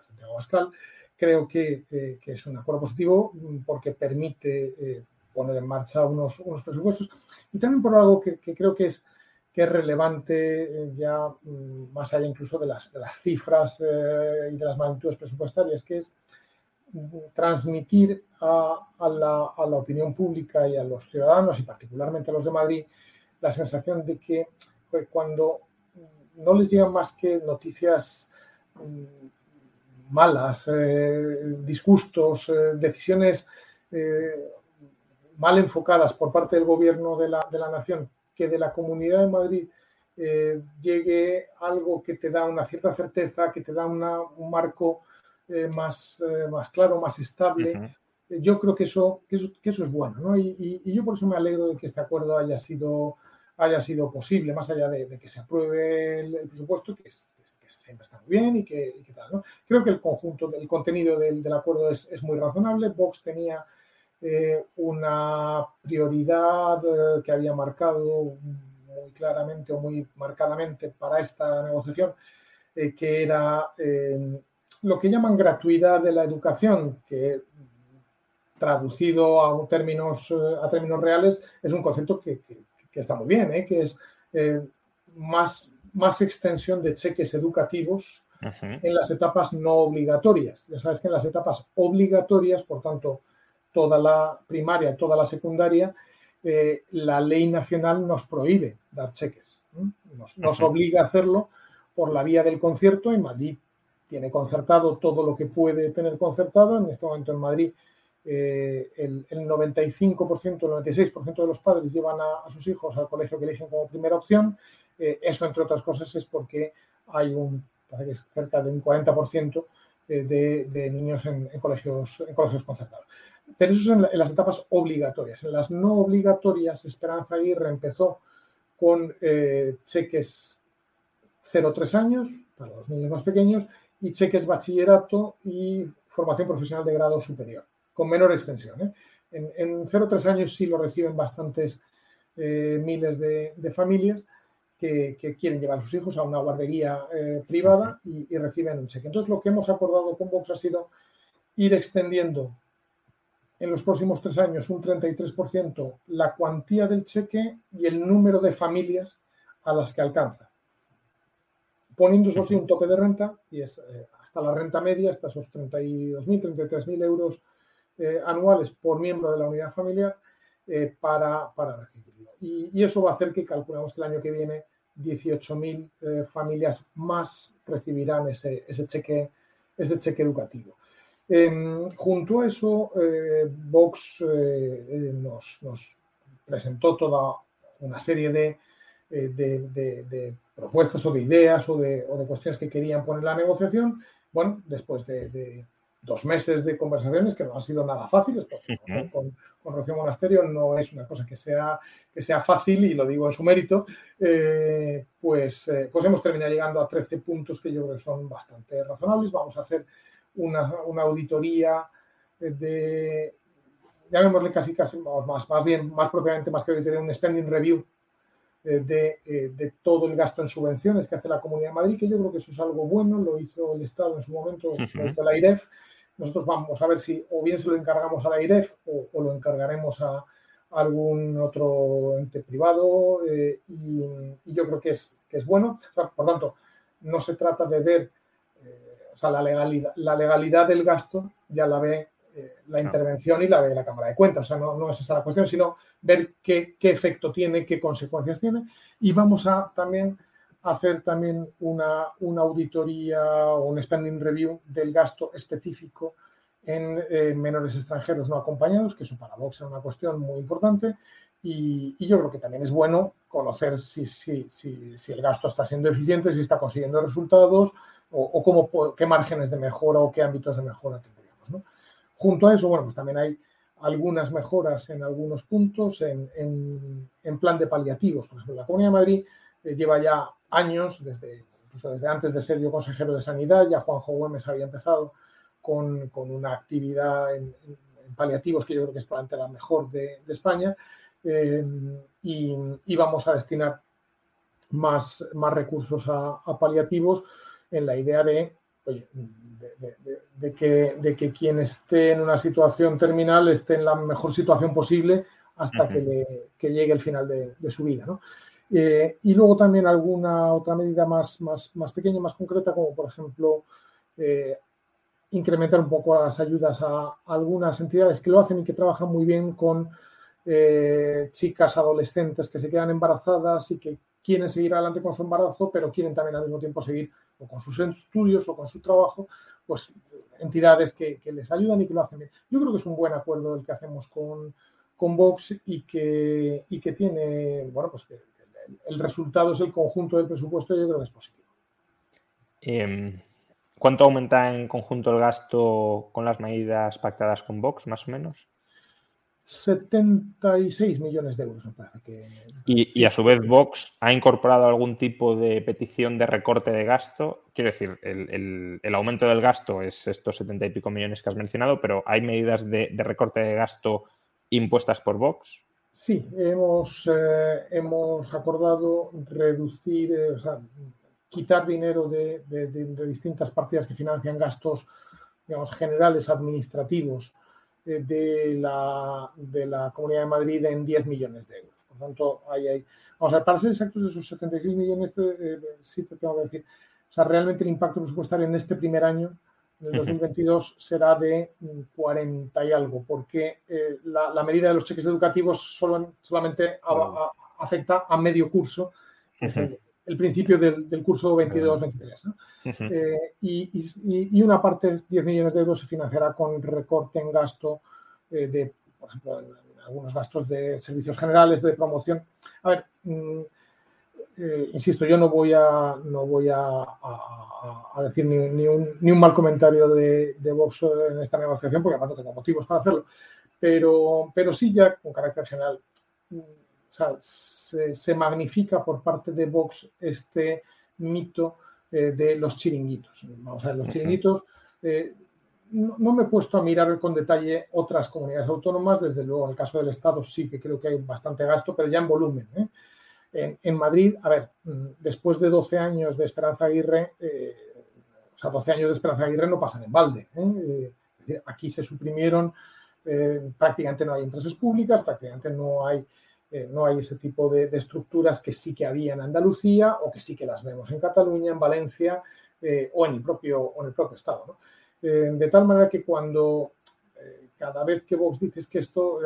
Santiago Pascal. Creo que, es un acuerdo positivo mm, porque permite eh, poner en marcha unos, unos, presupuestos y también por algo que, creo que es, que es relevante eh, ya mm, más allá incluso de las, de las cifras eh, y de las magnitudes presupuestarias, que es mm, transmitir a, la, a, la, opinión pública y a los ciudadanos y particularmente a los de Madrid la sensación de que cuando no les llegan más que noticias mm, malas, eh, disgustos, eh, decisiones eh, mal enfocadas por parte del gobierno de la, nación, que de la Comunidad de Madrid llegue algo que te da una cierta certeza, que te da un marco más, más claro, más estable. Yo creo que eso, que eso, es bueno, y, yo por eso me alegro de que este acuerdo haya sido haya sido posible, más allá de, que se apruebe el, presupuesto, que, siempre está muy bien y que, tal. ¿no? Creo que el conjunto, el contenido del, acuerdo es, muy razonable. Vox tenía eh, una prioridad eh, que había marcado muy claramente o muy marcadamente para esta negociación, eh, que era lo que llaman gratuidad de la educación, que traducido a términos, a términos reales es un concepto que, que está muy bien, ¿eh? que es eh, más, más extensión de cheques educativos en las etapas no obligatorias. Ya sabes que en las etapas obligatorias, por tanto, toda la primaria, toda la secundaria, eh, la ley nacional nos prohíbe dar cheques. Nos, nos, obliga a hacerlo por la vía del concierto y Madrid tiene concertado todo lo que puede tener concertado. En este momento en Madrid eh, el, 95%, el 96% de los padres llevan a, sus hijos al colegio que eligen como primera opción. Eh, eso, entre otras cosas, es porque hay un, cerca de un 40% eh, de, niños en, colegios, en colegios concertados. Pero eso es en, las etapas obligatorias. En las no obligatorias, Esperanza Aguirre empezó con cheques 0-3 años para los niños más pequeños y cheques bachillerato y formación profesional de grado superior con menor extensión. ¿eh? En, en 0 3 años sí lo reciben bastantes eh, miles de, familias que, quieren llevar a sus hijos a una guardería eh, privada y, reciben un cheque. Entonces, lo que hemos acordado con Vox ha sido ir extendiendo en los próximos tres años un 33% la cuantía del cheque y el número de familias a las que alcanza. Poniendo eso sí un toque de renta, y es eh, hasta la renta media, hasta esos 32.000, 33.000 euros eh, anuales por miembro de la unidad familiar, eh, para, recibirlo. Y, eso va a hacer que calculamos que el año que viene 18.000 eh, familias más recibirán ese, cheque, ese cheque educativo. Em, junto a eso, eh, Vox nos, presentó toda una serie de, propuestas o de ideas o de, cuestiones que querían poner en la negociación. Bueno, después de, dos meses de conversaciones que no han sido nada fáciles, con, con Rocío Monasterio no es una cosa que sea, que sea fácil y lo digo en su mérito, eh, pues, eh, pues hemos terminado llegando a 13 puntos que yo creo que son bastante razonables. Vamos a hacer una, auditoría de, llamémosle casi, casi más, más bien, más propiamente, más que auditoría, un spending review eh, de, todo el gasto en subvenciones que hace la Comunidad de Madrid, que yo creo que eso es algo bueno, lo hizo el Estado en su momento, lo hizo la IREF, nosotros vamos a ver si o bien se lo encargamos a la IREF o, lo encargaremos a, algún otro ente privado eh, y, yo creo que es, que es bueno. por tanto, no se trata de ver eh, o sea, la, legalidad, la legalidad del gasto, ya la ve eh, la intervención y la ve la Cámara de Cuentas. O sea, no, no es esa la cuestión, sino ver qué, qué, efecto tiene, qué consecuencias tiene. Y vamos a también hacer también una, auditoría o un spending review del gasto específico en eh, menores extranjeros no acompañados, que eso para Vox es una cuestión muy importante. Y, yo creo que también es bueno conocer si, si, si, el gasto está siendo eficiente, si está consiguiendo resultados o, cómo, qué márgenes de mejora o qué ámbitos de mejora tendríamos. Junto a eso, bueno, pues también hay algunas mejoras en algunos puntos en, en plan de paliativos. Por ejemplo, la Comunidad de Madrid eh, lleva ya años, desde, incluso desde antes de ser yo consejero de Sanidad, ya Juanjo Güemes había empezado con, una actividad en, paliativos que yo creo que es probablemente la mejor de, España, eh, y, vamos a destinar más, más recursos a, paliativos en la idea de, de, que, de que quien esté en una situación terminal esté en la mejor situación posible hasta que, llegue el final de, su vida. ¿no? Eh, y luego también alguna otra medida más, más, más, pequeña, más concreta, como por ejemplo eh, incrementar un poco las ayudas a, algunas entidades que lo hacen y que trabajan muy bien con eh, chicas adolescentes que se quedan embarazadas y que quieren seguir adelante con su embarazo, pero quieren también al mismo tiempo seguir o con sus estudios o con su trabajo, pues entidades que, les ayudan y que lo hacen bien. Yo creo que es un buen acuerdo el que hacemos con, con Vox y que, y que tiene, bueno, pues que el resultado es el conjunto del presupuesto y yo creo que es positivo. Em, ¿Cuánto aumenta en conjunto el gasto con las medidas pactadas con Vox, más o menos? 76 millones de euros, me parece que. Y, a su vez, Vox ha incorporado algún tipo de petición de recorte de gasto. Quiero decir, el, aumento del gasto es estos 70 y pico millones que has mencionado, pero ¿hay medidas de recorte de gasto impuestas por Vox? Sí, hemos, eh, hemos acordado reducir, eh, o sea, quitar dinero de, distintas partidas que financian gastos, digamos, generales administrativos eh, de, la, de la Comunidad de Madrid en 10 millones de euros. Por tanto, hay, vamos a ver, para ser exactos, esos 76 millones, sí te tengo que decir, o sea, realmente el impacto presupuestario en este primer año en el 2022 será de 40 y algo, porque eh, la, medida de los cheques educativos solo, solamente afecta a medio curso, el, principio del, curso 22-23. Eh, y, una parte, 10 millones de euros, se financiará con recorte en gasto eh, de, por ejemplo, algunos gastos de servicios generales, de promoción. A ver, mm, eh, insisto, yo no voy a, no voy a, decir ni, un, mal comentario de, de, Vox en esta negociación, porque además no tengo motivos para hacerlo, pero, pero sí ya con carácter general. Mm, se, magnifica por parte de Vox este mito eh, de los chiringuitos. Vamos a ver, los chiringuitos, eh, no, me he puesto a mirar con detalle otras comunidades autónomas, desde luego en el caso del Estado sí que creo que hay bastante gasto, pero ya en volumen. En, Madrid, a ver, mm, después de 12 años de Esperanza Aguirre, eh, o sea, 12 años de Esperanza Aguirre no pasan en balde. ¿eh? aquí se suprimieron, prácticamente no hay empresas públicas, prácticamente no hay no hay ese tipo de, estructuras que sí que había en Andalucía o que sí que las vemos en Cataluña, en Valencia o, en el propio, en el propio Estado. de tal manera que cuando cada vez que vos dices que esto,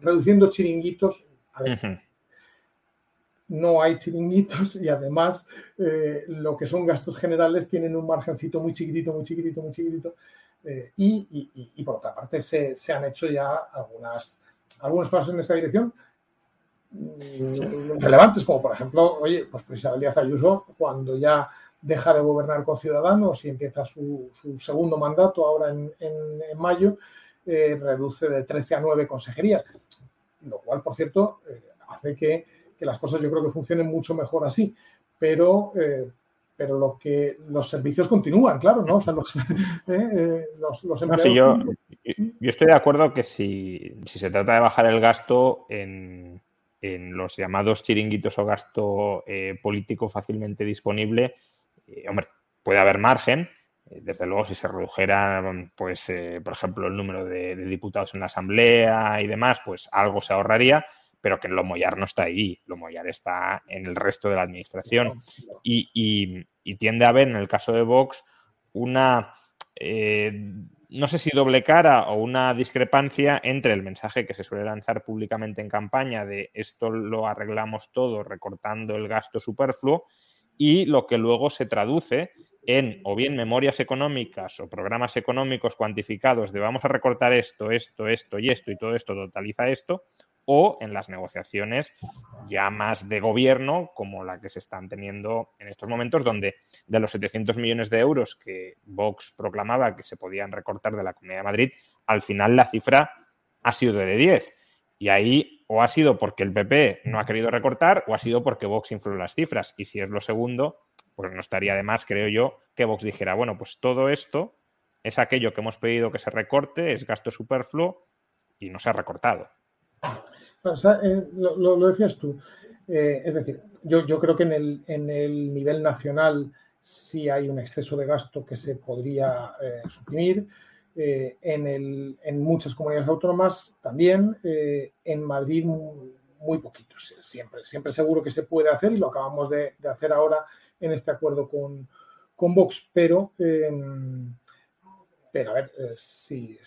reduciendo chiringuitos, no hay chiringuitos y además eh, lo que son gastos generales tienen un margencito muy chiquitito, muy chiquitito, muy chiquitito. Eh, y, por otra parte se, han hecho ya algunas, algunos pasos en esta dirección mm, relevantes, como por ejemplo, oye, pues Isabel Díaz Ayuso, cuando ya deja de gobernar con Ciudadanos y empieza su, segundo mandato ahora en, en mayo, eh, reduce de 13 a 9 consejerías, lo cual, por cierto, hace que, las cosas yo creo que funcionen mucho mejor así, pero, eh, pero lo que los servicios continúan, claro, ¿no? O sea, los, yo, estoy de acuerdo que si, se trata de bajar el gasto en, en los llamados chiringuitos o gasto político fácilmente disponible, hombre, puede haber margen, eh, desde luego, si se redujera, pues, eh, por ejemplo, el número de, diputados en la Asamblea y demás, pues algo se ahorraría, pero que lo Mollar no está ahí. Lo Mollar está en el resto de la administración. Y, tiende a haber, en el caso de Vox, una, eh, no sé si doble cara o una discrepancia entre el mensaje que se suele lanzar públicamente en campaña de esto lo arreglamos todo recortando el gasto superfluo y lo que luego se traduce en o bien memorias económicas o programas económicos cuantificados de vamos a recortar esto, esto, esto y esto y todo esto totaliza esto, o en las negociaciones ya más de gobierno, como la que se están teniendo en estos momentos, donde de los 700 millones de euros que Vox proclamaba que se podían recortar de la Comunidad de Madrid, al final la cifra ha sido de 10. Y ahí o ha sido porque el PP no ha querido recortar o ha sido porque Vox infló las cifras. Y si es lo segundo, pues no estaría de más, creo yo, que Vox dijera, bueno, pues todo esto es aquello que hemos pedido que se recorte, es gasto superfluo y no se ha recortado. Eh, lo, decías tú. Eh, es decir, yo, yo, creo que en el, en el, nivel nacional sí hay un exceso de gasto que se podría eh, suprimir. en, el, en, muchas comunidades autónomas también. en Madrid muy, poquitos. Siempre, siempre seguro que se puede hacer y lo acabamos de, de hacer ahora en este acuerdo con, con Vox, pero, em, pero a ver, eh, si,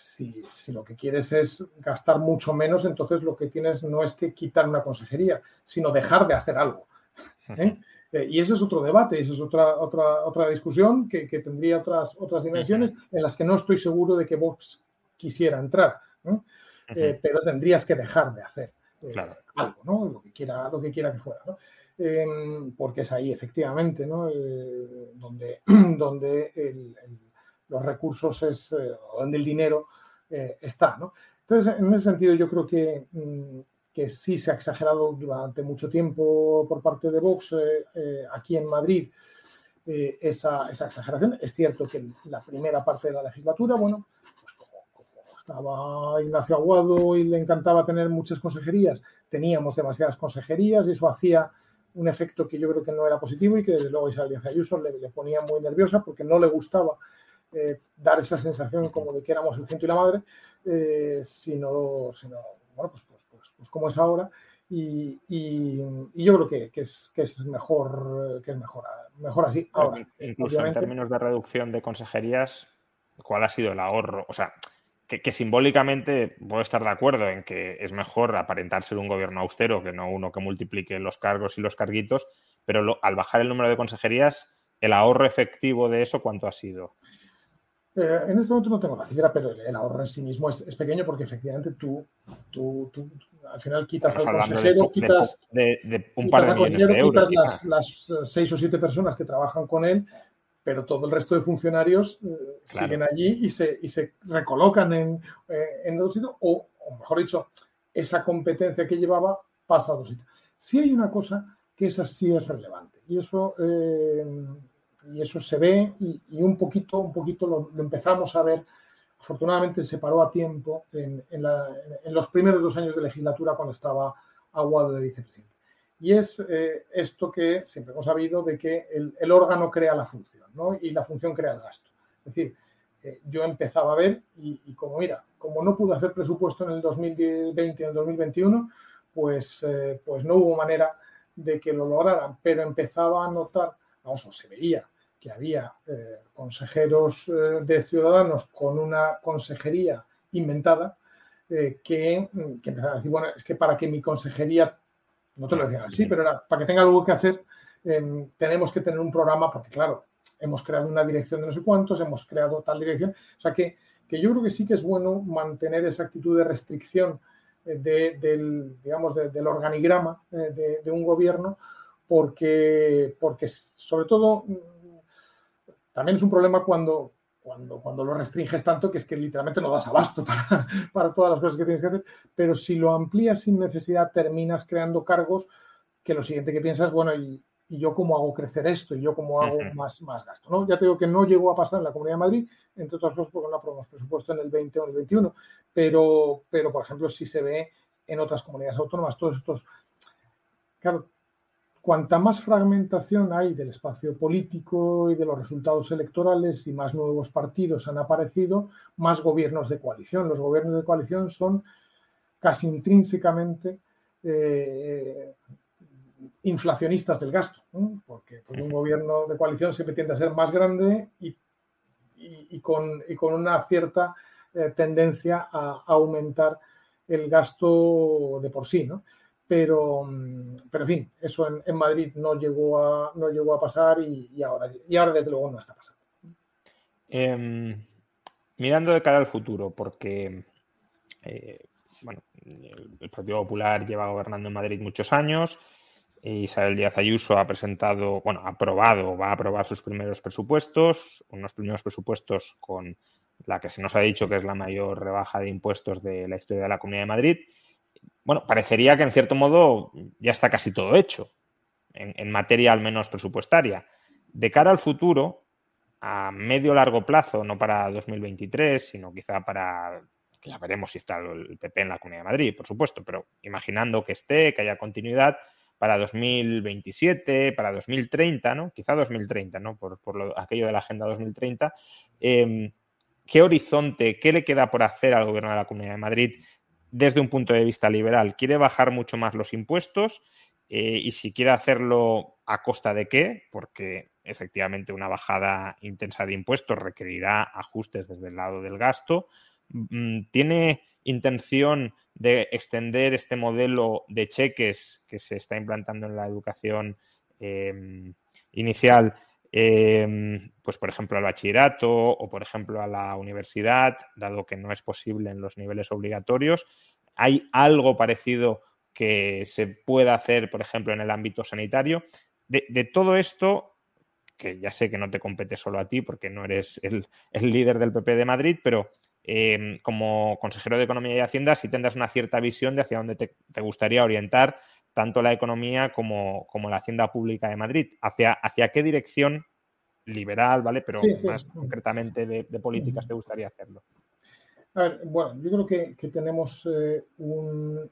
lo que quieres es gastar mucho menos, entonces lo que tienes no es que quitar una consejería, sino dejar de hacer algo. ¿eh? Eh, y ese es otro debate, esa es otra, otra, otra discusión que, tendría otras, otras dimensiones en las que no estoy seguro de que Vox quisiera entrar. pero tendrías que dejar de hacer algo, ¿no? Lo que quiera, lo que quiera que fuera. ¿no? Em, porque es ahí efectivamente ¿no? Donde, donde los recursos es, eh, donde el dinero eh, está. ¿no? Entonces, en ese sentido, yo creo que, mm, que sí se ha exagerado durante mucho tiempo por parte de Vox aquí en Madrid. esa, esa, exageración. Es cierto que la primera parte de la legislatura, bueno, pues como, estaba Ignacio Aguado y le encantaba tener muchas consejerías, teníamos demasiadas consejerías y eso hacía un efecto que yo creo que no era positivo y que desde luego Isabel Díaz Ayuso le, ponía muy nerviosa porque no le gustaba eh, dar esa sensación como de que éramos el ciento y la madre, eh, sino, sino, bueno, pues, pues, pues, pues, como es ahora. Y, y, yo creo que, que, es, que es mejor que es mejor, mejor así. Ahora, incluso en términos de reducción de consejerías, ¿cuál ha sido el ahorro? O sea, que, simbólicamente puedo estar de acuerdo en que es mejor aparentar ser un gobierno austero que no uno que multiplique los cargos y los carguitos, pero al bajar el número de consejerías, el ahorro efectivo de eso, ¿cuánto ha sido? Eh, en este momento no tengo la cifra, pero el ahorro en sí mismo es, pequeño porque efectivamente tú, tú, al final quitas al consejero, quitas, de, un par de millones de euros. Quitas las, seis o siete personas que trabajan con él pero todo el resto de funcionarios eh, siguen allí y se, y se recolocan en, eh, en otro sitio, o, mejor dicho, esa competencia que llevaba pasa a otro sitio. Sí hay una cosa que esa sí es relevante, y eso, eh, y eso se ve y, un poquito, un poquito lo, empezamos a ver. Afortunadamente se paró a tiempo en, en, los primeros dos años de legislatura cuando estaba Aguado de vicepresidente. Y es esto que siempre hemos sabido de que el, órgano crea la función y la función crea el gasto. Es decir, yo empezaba a ver y, como mira, como no pude hacer presupuesto en el 2020 y en el 2021, pues, pues no hubo manera de que lo lograran, pero empezaba a notar, vamos, se veía que había eh, consejeros eh, de ciudadanos con una consejería inventada eh, que, que, empezaban a decir, bueno, es que para que mi consejería, no te lo decían así, pero era para que tenga algo que hacer, em, tenemos que tener un programa, porque claro, hemos creado una dirección de no sé cuántos, hemos creado tal dirección, o sea que, que yo creo que sí que es bueno mantener esa actitud de restricción del, digamos, del organigrama de, de, un gobierno, porque, porque sobre todo también es un problema cuando, cuando, cuando lo restringes tanto que es que literalmente no das abasto para, para todas las cosas que tienes que hacer, pero si lo amplías sin necesidad terminas creando cargos que lo siguiente que piensas, bueno, y, y yo cómo hago crecer esto y yo cómo hago más, más gasto. ¿no? Ya te digo que no llegó a pasar en la Comunidad de Madrid, entre otras cosas porque no aprobamos presupuesto en el 20 o en el 21, pero, pero por ejemplo si se ve en otras comunidades autónomas todos estos... Claro, cuanta más fragmentación hay del espacio político y de los resultados electorales y más nuevos partidos han aparecido, más gobiernos de coalición. Los gobiernos de coalición son casi intrínsecamente eh, inflacionistas del gasto, porque, un gobierno de coalición siempre tiende a ser más grande y, con, una cierta eh, tendencia a, aumentar el gasto de por sí. ¿no? Pero, mm, pero en fin, eso en, Madrid no llegó a, no llegó a pasar y, ahora, y ahora desde luego no está pasando. Em, mirando de cara al futuro, porque eh, bueno, el Partido Popular lleva gobernando en Madrid muchos años. Isabel Díaz Ayuso ha presentado, bueno, ha aprobado, va a aprobar sus primeros presupuestos, unos primeros presupuestos con la que se nos ha dicho que es la mayor rebaja de impuestos de la historia de la Comunidad de Madrid bueno, parecería que en cierto modo ya está casi todo hecho, en, materia al menos presupuestaria. De cara al futuro, a medio largo plazo, no para 2023, sino quizá para, que ya veremos si está el PP en la Comunidad de Madrid, por supuesto, pero imaginando que esté, que haya continuidad, para 2027, para 2030, ¿no? Quizá 2030, ¿no? Por, aquello de la Agenda 2030. Em, ¿Qué horizonte, qué le queda por hacer al Gobierno de la Comunidad de Madrid desde un punto de vista liberal. Quiere bajar mucho más los impuestos eh, y si quiere hacerlo a costa de qué, porque efectivamente una bajada intensa de impuestos requerirá ajustes desde el lado del gasto. Mm, ¿Tiene intención de extender este modelo de cheques que se está implantando en la educación em, inicial Em, pues por ejemplo al bachillerato o por ejemplo a la universidad, dado que no es posible en los niveles obligatorios. ¿Hay algo parecido que se pueda hacer, por ejemplo, en el ámbito sanitario? De, todo esto, que ya sé que no te compete solo a ti porque no eres el, líder del PP de Madrid, pero em, como consejero de Economía y Hacienda sí tendrás una cierta visión de hacia dónde te gustaría orientar tanto la economía como, la hacienda pública de Madrid. ¿Hacia, hacia qué dirección liberal, ¿vale? Pero más concretamente de, políticas te gustaría hacerlo. A ver, bueno, yo creo que, tenemos eh, un,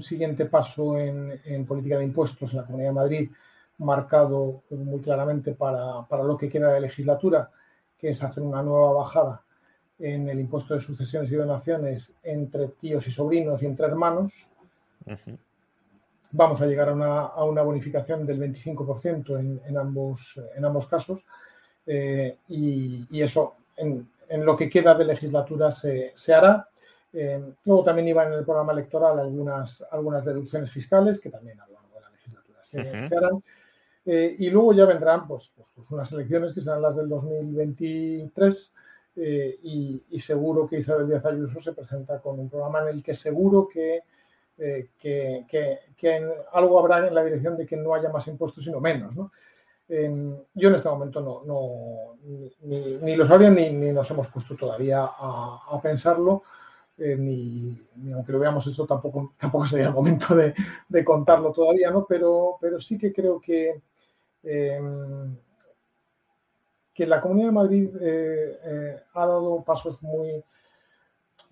siguiente paso en, política de impuestos en la Comunidad de Madrid marcado muy claramente para, lo que queda de legislatura, que es hacer una nueva bajada en el impuesto de sucesiones y donaciones entre tíos y sobrinos y entre hermanos vamos a llegar a una, bonificación del 25% en, ambos, en ambos casos eh, y, eso en, lo que queda de legislatura se, hará. Eh, luego también iban en el programa electoral algunas, algunas deducciones fiscales que también a lo largo de la legislatura se, harán. Eh, y luego ya vendrán pues, pues, pues, unas elecciones que serán las del 2023 y, y, seguro que Isabel Díaz Ayuso se presenta con un programa en el que seguro que eh, que, algo habrá en la dirección de que no haya más impuestos, sino menos. ¿no? yo en este momento no, no ni, lo sabría ni, ni, nos hemos puesto todavía a, pensarlo, eh, ni, aunque lo hubiéramos hecho tampoco, tampoco sería el momento de, contarlo todavía, ¿no? pero, pero sí que creo que, em, que la Comunidad de Madrid eh, ha dado pasos muy,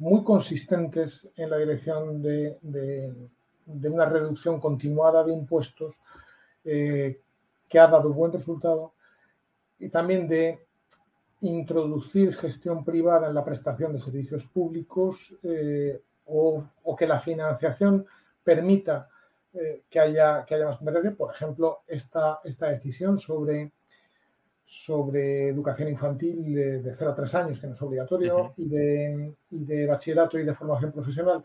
muy consistentes en la dirección de, de una reducción continuada de impuestos eh, que ha dado buen resultado y también de introducir gestión privada en la prestación de servicios públicos eh, o, que la financiación permita eh, que, haya, que haya más competencia. Por ejemplo, esta, esta decisión sobre, sobre educación infantil de, 0 a 3 años, que no es obligatorio, y, de, y de bachillerato y de formación profesional,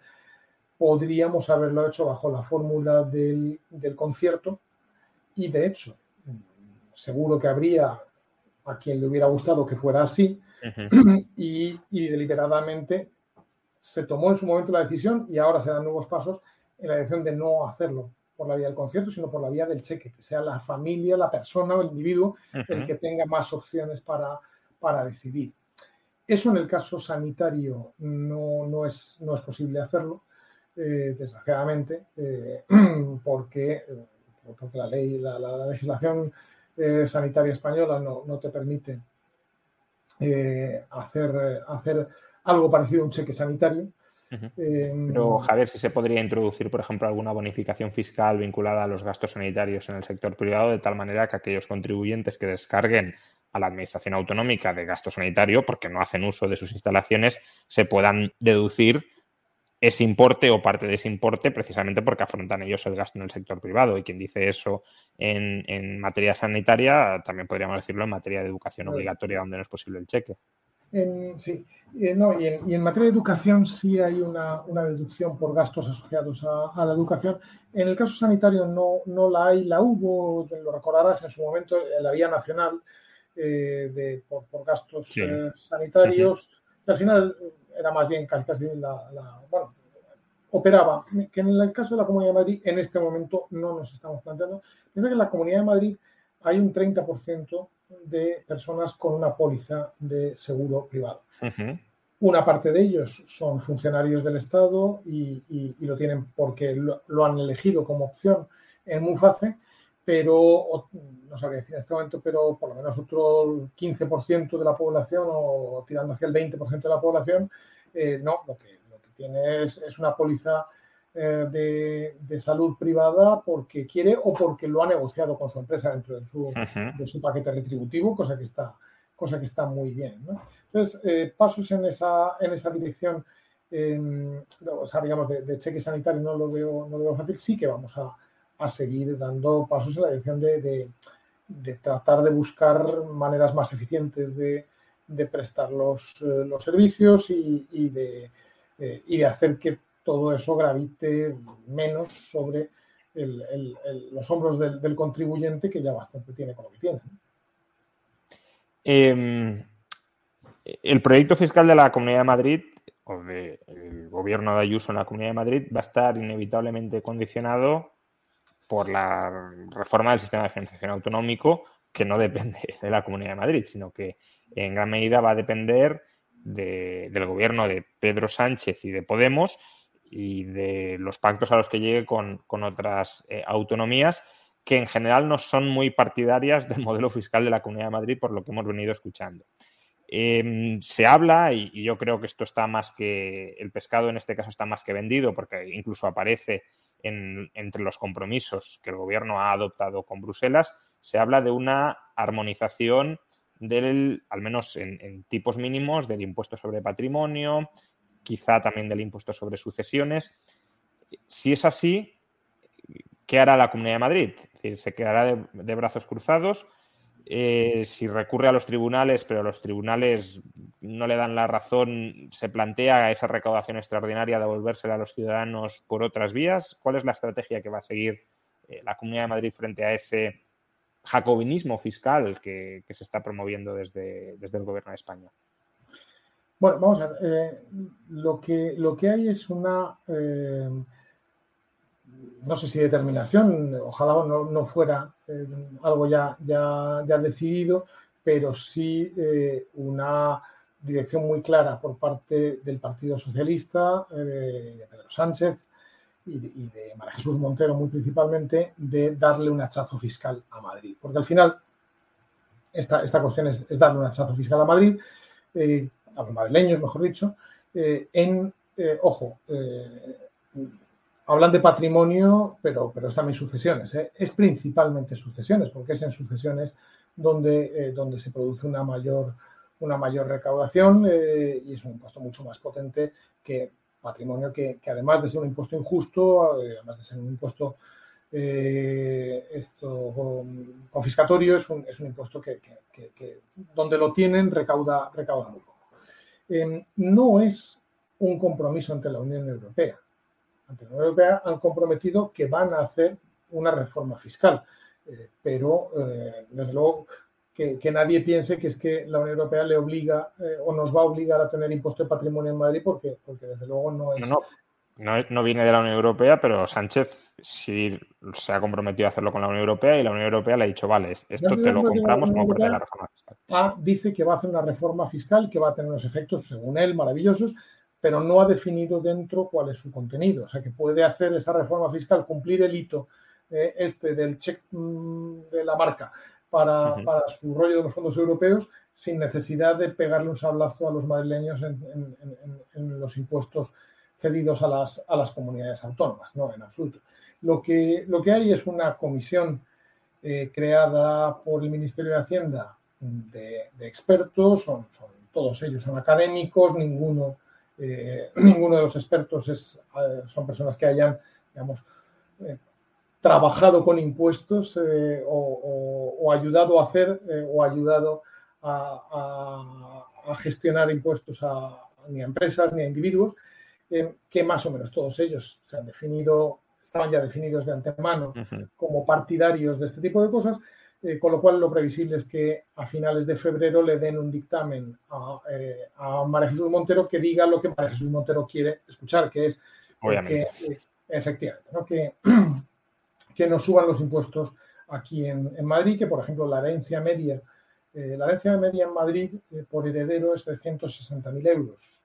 podríamos haberlo hecho bajo la fórmula del, del concierto. Y de hecho seguro que habría a quien le hubiera gustado que fuera así y, deliberadamente se tomó en su momento la decisión y ahora se dan nuevos pasos en la dirección de no hacerlo por la vía del concierto, sino por la vía del cheque, que sea la familia, la persona o el individuo el que tenga más opciones para, para decidir. Eso en el caso sanitario no, no, es, no es posible hacerlo, eh, desgraciadamente, eh, porque, eh, porque la ley, la legislación eh, sanitaria española no, no te permite hacer, hacer algo parecido a un cheque sanitario. Pero, Javier, si se podría introducir, por ejemplo, alguna bonificación fiscal vinculada a los gastos sanitarios en el sector privado, de tal manera que aquellos contribuyentes que descarguen a la Administración Autonómica de gasto sanitario, porque no hacen uso de sus instalaciones, se puedan deducir ese importe o parte de ese importe precisamente porque afrontan ellos el gasto en el sector privado. Y quien dice eso en, materia sanitaria, también podríamos decirlo en materia de educación obligatoria, donde no es posible el cheque. Sí, eh, no, y, en, materia de educación sí hay una, deducción por gastos asociados a, la educación. En el caso sanitario no, no la hay, la hubo, lo recordarás en su momento, en la vía nacional eh, de, por, gastos eh, sanitarios. al final era más bien casi, casi la, bueno, operaba, que en el caso de la Comunidad de Madrid en este momento no nos estamos planteando. Piensa que en la Comunidad de Madrid hay un 30% de personas con una póliza de seguro privado. Una parte de ellos son funcionarios del Estado y, lo tienen porque lo, han elegido como opción en MUFACE, pero no sabría decir en este momento, pero por lo menos otro 15% de la población o tirando hacia el 20% de la población, eh, no, lo que, lo que tiene es, una póliza eh, de, salud privada porque quiere o porque lo ha negociado con su empresa dentro de su, de su paquete retributivo, cosa que está, cosa que está muy bien. Entonces, eh, pasos en esa, en esa dirección, o sea, digamos, de, cheque sanitario no lo veo, no lo veo fácil, sí que vamos a a seguir dando pasos en la dirección de, tratar de buscar maneras más eficientes de, prestar los, eh, los servicios y, de, eh, y, de, hacer que todo eso gravite menos sobre los hombros del, contribuyente que ya bastante tiene con lo que tiene. Em, el proyecto fiscal de la Comunidad de Madrid o del gobierno de Ayuso en la Comunidad de Madrid va a estar inevitablemente condicionado por la reforma del sistema de financiación autonómico, que no depende de la Comunidad de Madrid, sino que en gran medida va a depender del gobierno de Pedro Sánchez y de Podemos y de los pactos a los que llegue con, otras eh, autonomías que en general no son muy partidarias del modelo fiscal de la Comunidad de Madrid, por lo que hemos venido escuchando. Em, se habla, y, y, yo creo que esto está más que, el pescado en este caso está más que vendido, porque incluso aparece entre los compromisos que el gobierno ha adoptado con Bruselas, se habla de una armonización del, al menos en, tipos mínimos, del impuesto sobre patrimonio, quizá también del impuesto sobre sucesiones. Si es así, ¿qué hará la Comunidad de Madrid? Es decir, ¿se quedará de brazos cruzados? Eh, si recurre a los tribunales, pero los tribunales no le dan la razón, se plantea esa recaudación extraordinaria de devolvérsela a los ciudadanos por otras vías. ¿Cuál es la estrategia que va a seguir eh, la Comunidad de Madrid frente a ese jacobinismo fiscal que, se está promoviendo desde, el Gobierno de España? Bueno, vamos a ver. Eh, lo, que, lo que hay es una no sé si determinación, ojalá no, fuera eh, algo ya, ya, ya, decidido, pero sí eh, una dirección muy clara por parte del Partido Socialista, eh, de Pedro Sánchez y de, María Jesús Montero muy principalmente, de darle un hachazo fiscal a Madrid. Porque al final esta, esta cuestión es, darle un hachazo fiscal a Madrid, a los madrileños, mejor dicho, en, ojo, hablan de patrimonio, pero, pero es también sucesiones. ¿eh? Es principalmente sucesiones, porque es en sucesiones donde, donde se produce una mayor, una mayor recaudación y es un impuesto mucho más potente que patrimonio que, además de ser un impuesto injusto, además de ser un impuesto esto confiscatorio, es un, es un impuesto que, donde lo tienen recauda, recauda muy no es un compromiso ante la Unión Europea. Ante la Unión Europea han comprometido que van a hacer una reforma fiscal, eh, pero eh, desde luego que, nadie piense que es que la Unión Europea le obliga eh, o nos va a obligar a tener impuesto de patrimonio en Madrid porque, desde luego no es... no, viene de la Unión Europea, pero Sánchez sí se ha comprometido a hacerlo con la Unión Europea y la Unión Europea le ha dicho, vale, esto te lo compramos como parte de la reforma fiscal. Ah, dice que va a hacer una reforma fiscal que va a tener unos efectos, según él, maravillosos, pero no ha definido dentro cuál es su contenido. O sea, que puede hacer esa reforma fiscal, cumplir el hito eh, este del check mm, de la marca para, su rollo de los fondos europeos sin necesidad de pegarle un sablazo a los madrileños en, los impuestos cedidos a las, a las, comunidades autónomas, no, en absoluto. Lo que, lo que hay es una comisión eh, creada por el Ministerio de Hacienda de, expertos, son, todos ellos son académicos, ninguno eh, ninguno de los expertos es, eh, son personas que hayan, digamos, trabajado con impuestos o, ayudado a hacer o ayudado a, gestionar impuestos a, ni a empresas ni a individuos, que más o menos todos ellos se han definido, estaban ya definidos de antemano como partidarios de este tipo de cosas, eh, con lo cual lo previsible es que a finales de febrero le den un dictamen a, eh, María Jesús Montero que diga lo que María Jesús Montero quiere escuchar, que es que, eh, efectivamente, que, que nos suban los impuestos aquí en, Madrid, que por ejemplo la herencia media, la herencia media en Madrid por heredero es de 160.000 euros.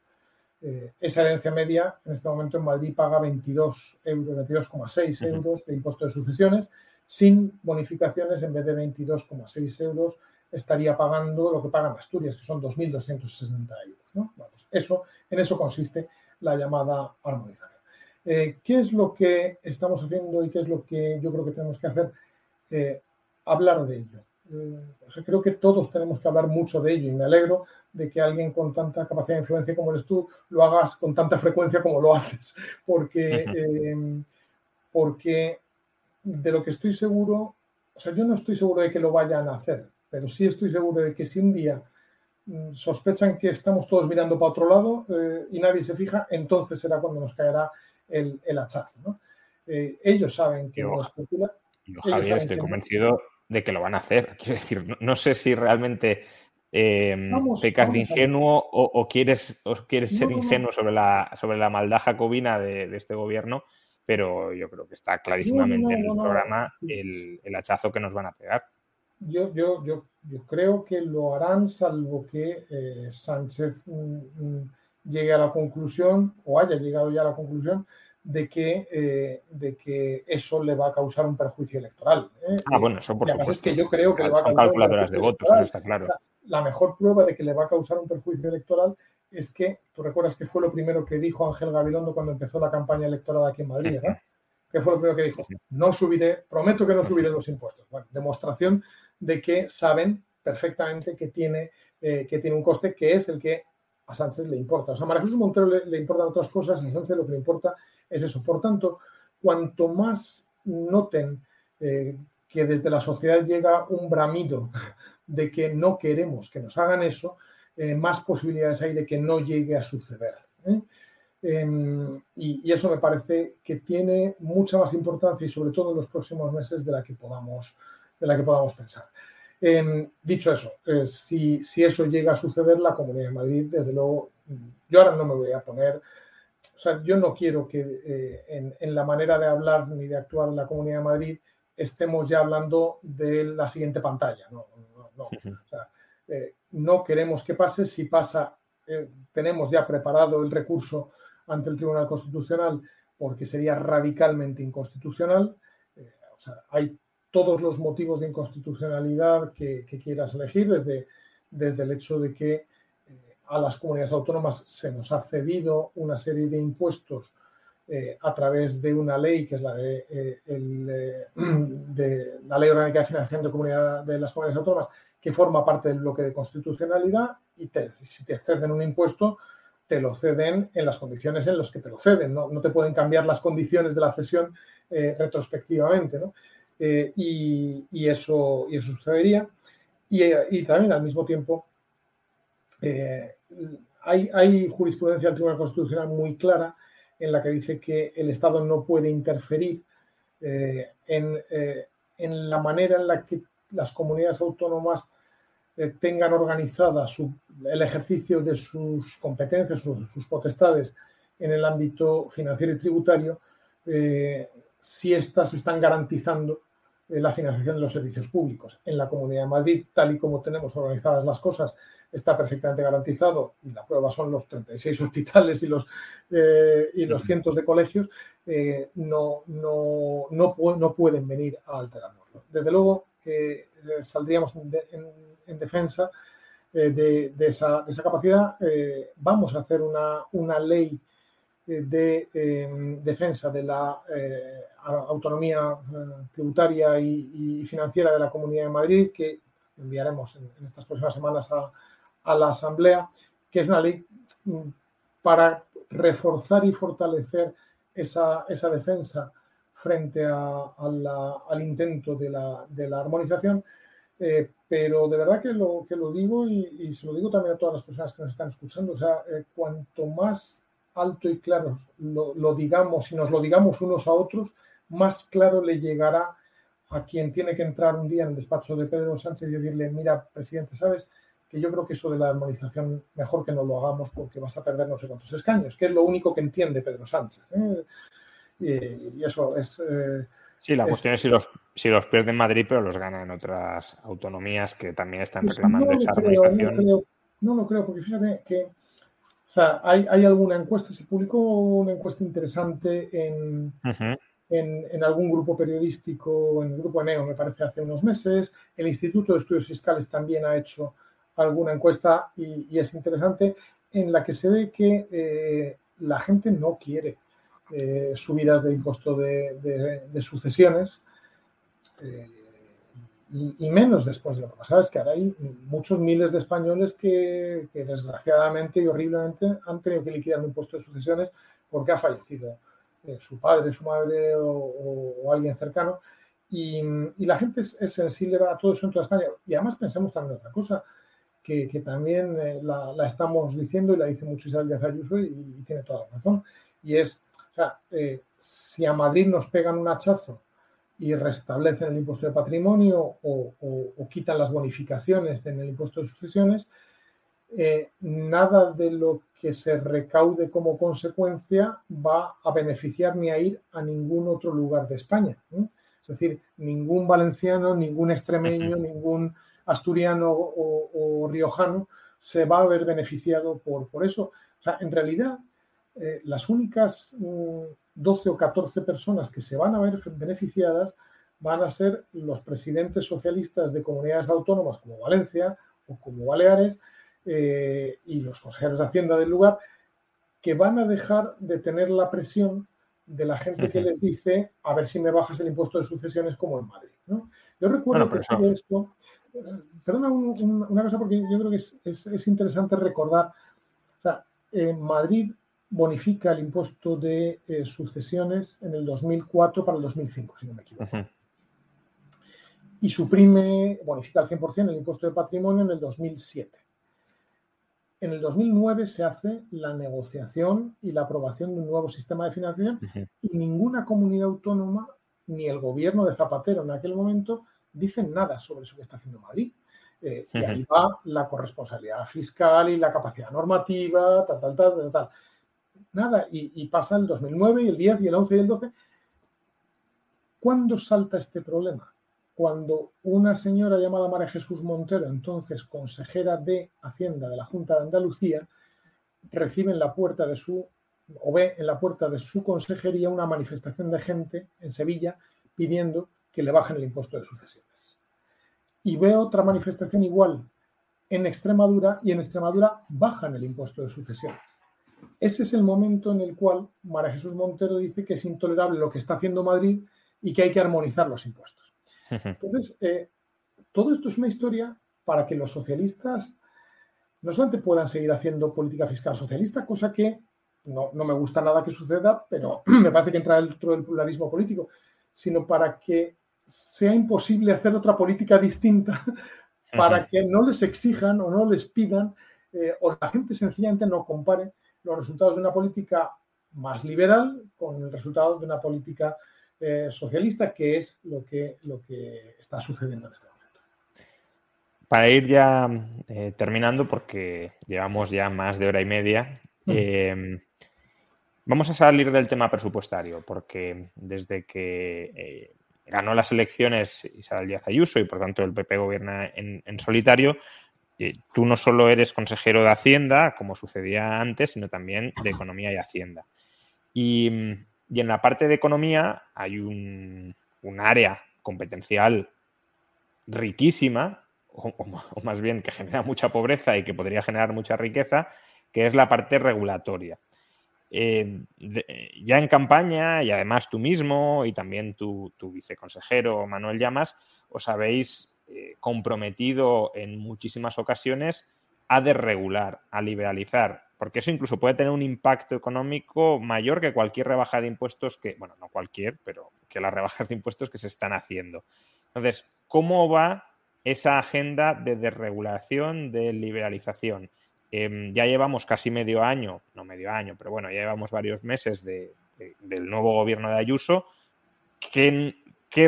Esa herencia media en este momento en Madrid paga 22 euros, 22,6 euros de impuesto de sucesiones sin bonificaciones, en vez de 22,6 euros, estaría pagando lo que pagan Asturias, que son 2.260 euros. eso, en eso consiste la llamada armonización. Eh, ¿Qué es lo que estamos haciendo y qué es lo que yo creo que tenemos que hacer? Eh, hablar de ello. Eh, creo que todos tenemos que hablar mucho de ello y me alegro de que alguien con tanta capacidad de influencia como eres tú lo hagas con tanta frecuencia como lo haces, porque, porque de lo que estoy seguro, o sea, yo no estoy seguro de que lo vayan a hacer, pero sí estoy seguro de que si un día mm, sospechan que estamos todos mirando para otro lado eh, y nadie se fija, entonces será cuando nos caerá el, hachazo. ¿no? Eh, ellos saben que no es. Yo, Javier, estoy convencido de que lo van a hacer. Quiero decir, no, sé si realmente eh, pecas de ingenuo o, quieres, o quieres ser ingenuo sobre la, sobre la maldad jacobina de este gobierno pero yo creo que está clarísimamente en el programa el, hachazo que nos van a pegar. Yo, yo, yo, yo creo que lo harán salvo que eh, Sánchez mm, mm, llegue a la conclusión o haya llegado ya a la conclusión de que, eh, de que eso le va a causar un perjuicio electoral. ¿eh? Ah, bueno, eso por supuesto. Es que yo creo que le va a causar calculadoras de votos, eso está claro. la, mejor prueba de que le va a causar un perjuicio electoral es que, tú recuerdas que fue lo primero que dijo Ángel Gabilondo cuando empezó la campaña electoral aquí en Madrid, ¿no? ¿Qué fue lo primero que dijo? No subiré, prometo que no subiré los impuestos. Bueno, demostración de que saben perfectamente que tiene, eh, que tiene un coste que es el que a Sánchez le importa. O sea, a María Jesús Montero le, importan otras cosas, a Sánchez lo que le importa es eso. Por tanto, cuanto más noten eh, que desde la sociedad llega un bramido de que no queremos que nos hagan eso, eh, más posibilidades hay de que no llegue a suceder. ¿eh? Em, y, eso me parece que tiene mucha más importancia y sobre todo en los próximos meses de la que podamos, de la que podamos pensar. Em, dicho eso, eh, si, eso llega a suceder, la Comunidad de Madrid, desde luego, yo ahora no me voy a poner, o sea, yo no quiero que en, la manera de hablar ni de actuar en la Comunidad de Madrid estemos ya hablando de la siguiente pantalla. No, no, no. O sea, no queremos que pase. Si pasa, eh, tenemos ya preparado el recurso ante el Tribunal Constitucional porque sería radicalmente inconstitucional. Eh, o sea, hay todos los motivos de inconstitucionalidad que, quieras elegir, desde, desde el hecho de que eh, a las comunidades autónomas se nos ha cedido una serie de impuestos eh, a través de una ley que es la de, eh, eh, de, la Ley Orgánica de Financiación de, Comunidad, de las Comunidades Autónomas, que forma parte del bloque de constitucionalidad y si te ceden un impuesto, te lo ceden en las condiciones en las que te lo ceden, no, te pueden cambiar las condiciones de la cesión retrospectivamente, y, eso, y eso sucedería. Y, también al mismo tiempo hay, hay jurisprudencia del Tribunal Constitucional muy clara en la que dice que el Estado no puede interferir eh, eh, en, la manera en la que las comunidades autónomas eh, tengan organizada el ejercicio de sus competencias, sus, sus, potestades en el ámbito financiero y tributario, si éstas están garantizando la financiación de los servicios públicos. En la Comunidad de Madrid, tal y como tenemos organizadas las cosas, está perfectamente garantizado y la prueba son los 36 hospitales y los, eh, y los cientos de colegios, eh, no, no, no, no, pueden venir a alterarlo. Desde luego, eh, saldríamos en, defensa de, esa, de, esa, capacidad. vamos a hacer una, una ley de defensa de la autonomía tributaria y, financiera de la Comunidad de Madrid que enviaremos en estas próximas semanas a, a la Asamblea, que es una ley mm, para reforzar y fortalecer esa, defensa frente al intento de la, armonización. Eh, pero de verdad que lo, que lo digo y, se lo digo también a todas las personas que nos están escuchando, o sea, eh, cuanto más alto y claro lo, lo, digamos y nos lo digamos unos a otros, más claro le llegará a quien tiene que entrar un día en el despacho de Pedro Sánchez y decirle, mira, presidente, ¿sabes? Que yo creo que eso de la armonización mejor que no lo hagamos porque vas a perder no sé cuántos escaños, que es lo único que entiende Pedro Sánchez. ¿eh? Y, eso es... Eh, sí, la cuestión es si los, si los pierde en Madrid, pero los gana en otras autonomías que también están pues reclamando esa armonización. No, lo creo, porque fíjate que hay, hay, alguna encuesta, se publicó una encuesta interesante en, en, en, algún grupo periodístico, en el grupo ENEO, me parece, hace unos meses. El Instituto de Estudios Fiscales también ha hecho alguna encuesta y, es interesante en la que se ve que eh, la gente no quiere eh, subidas de impuesto de, sucesiones eh, y, menos después de lo que pasa es que ahora hay muchos miles de españoles que, desgraciadamente y horriblemente han tenido que liquidar un impuesto de sucesiones porque ha fallecido su padre, su madre o, alguien cercano. Y, la gente es, es, sensible a todo eso en toda España. Y además pensamos también otra cosa que, también eh, la, estamos diciendo y la dice mucho Isabel Díaz Ayuso y, tiene toda la razón. Y es, o sea, eh, si a Madrid nos pegan un hachazo y restablecen el impuesto de patrimonio o, quitan las bonificaciones en el impuesto de sucesiones, eh, nada de lo que se recaude como consecuencia va a beneficiar ni a ir a ningún otro lugar de España. Es decir, ningún valenciano, ningún extremeño, ningún asturiano o, riojano se va a ver beneficiado por, por eso. O sea, en realidad, eh, las únicas 12 mm, o 14 personas que se van a ver beneficiadas van a ser los presidentes socialistas de comunidades autónomas como Valencia o como Baleares eh, y los consejeros de Hacienda del lugar, que van a dejar de tener la presión de la gente que les dice a ver si me bajas el impuesto de sucesiones como en Madrid. Yo recuerdo que todo esto perdona una cosa porque yo creo que es, interesante recordar. Madrid bonifica el impuesto de eh, sucesiones en el 2004 para el 2005, si no me equivoco. Y suprime, bonifica al 100% el impuesto de patrimonio en el 2007. En el 2009 se hace la negociación y la aprobación de un nuevo sistema de financiación y ninguna comunidad autónoma, ni el gobierno de Zapatero en aquel momento, dicen nada sobre eso que está haciendo Madrid. Eh, y ahí va la corresponsabilidad fiscal y la capacidad normativa, tal, tal, tal, tal. Nada, y, pasa el 2009 y el 10 y el 11 y el 12. ¿Cuándo salta este problema? Cuando una señora llamada María Jesús Montero, entonces consejera de Hacienda de la Junta de Andalucía, recibe en la puerta de su, o ve en la puerta de su consejería una manifestación de gente en Sevilla pidiendo que le bajen el impuesto de sucesiones. Y veo otra manifestación igual en Extremadura y en Extremadura bajan el impuesto de sucesiones. ese es el momento en el cual María Jesús Montero dice que es intolerable lo que está haciendo Madrid y que hay que armonizar los impuestos. Entonces, eh, todo esto es una historia para que los socialistas no solamente puedan seguir haciendo política fiscal socialista, cosa que no, me gusta nada que suceda, pero me parece que entra dentro del pluralismo político, sino para que sea imposible hacer otra política distinta, para que no les exijan o no les pidan, eh, o la gente sencillamente no compare los resultados de una política más liberal con el resultado de una política eh, socialista, que es lo que, lo que está sucediendo en este momento. Para ir ya eh, terminando, porque llevamos ya más de hora y media, em, vamos a salir del tema presupuestario, porque desde que ganó las elecciones Isabel Díaz Ayuso y por tanto el PP gobierna en, solitario, tú no solo eres consejero de Hacienda, como sucedía antes, sino también de Economía y Hacienda. Y en la parte de economía hay un, área competencial riquísima, o, más bien que genera mucha pobreza y que podría generar mucha riqueza, que es la parte regulatoria. Eh, ya en campaña, y además tú mismo y también tu, viceconsejero Manuel Llamas, os habéis eh, comprometido en muchísimas ocasiones a desregular, a liberalizar, porque eso incluso puede tener un impacto económico mayor que cualquier rebaja de impuestos que, bueno, no cualquier, pero que las rebajas de impuestos que se están haciendo. Entonces, ¿cómo va esa agenda de desregulación, de liberalización? Em, ya llevamos casi medio año, no medio año, pero bueno, ya llevamos varios meses del nuevo gobierno de Ayuso. ¿Qué,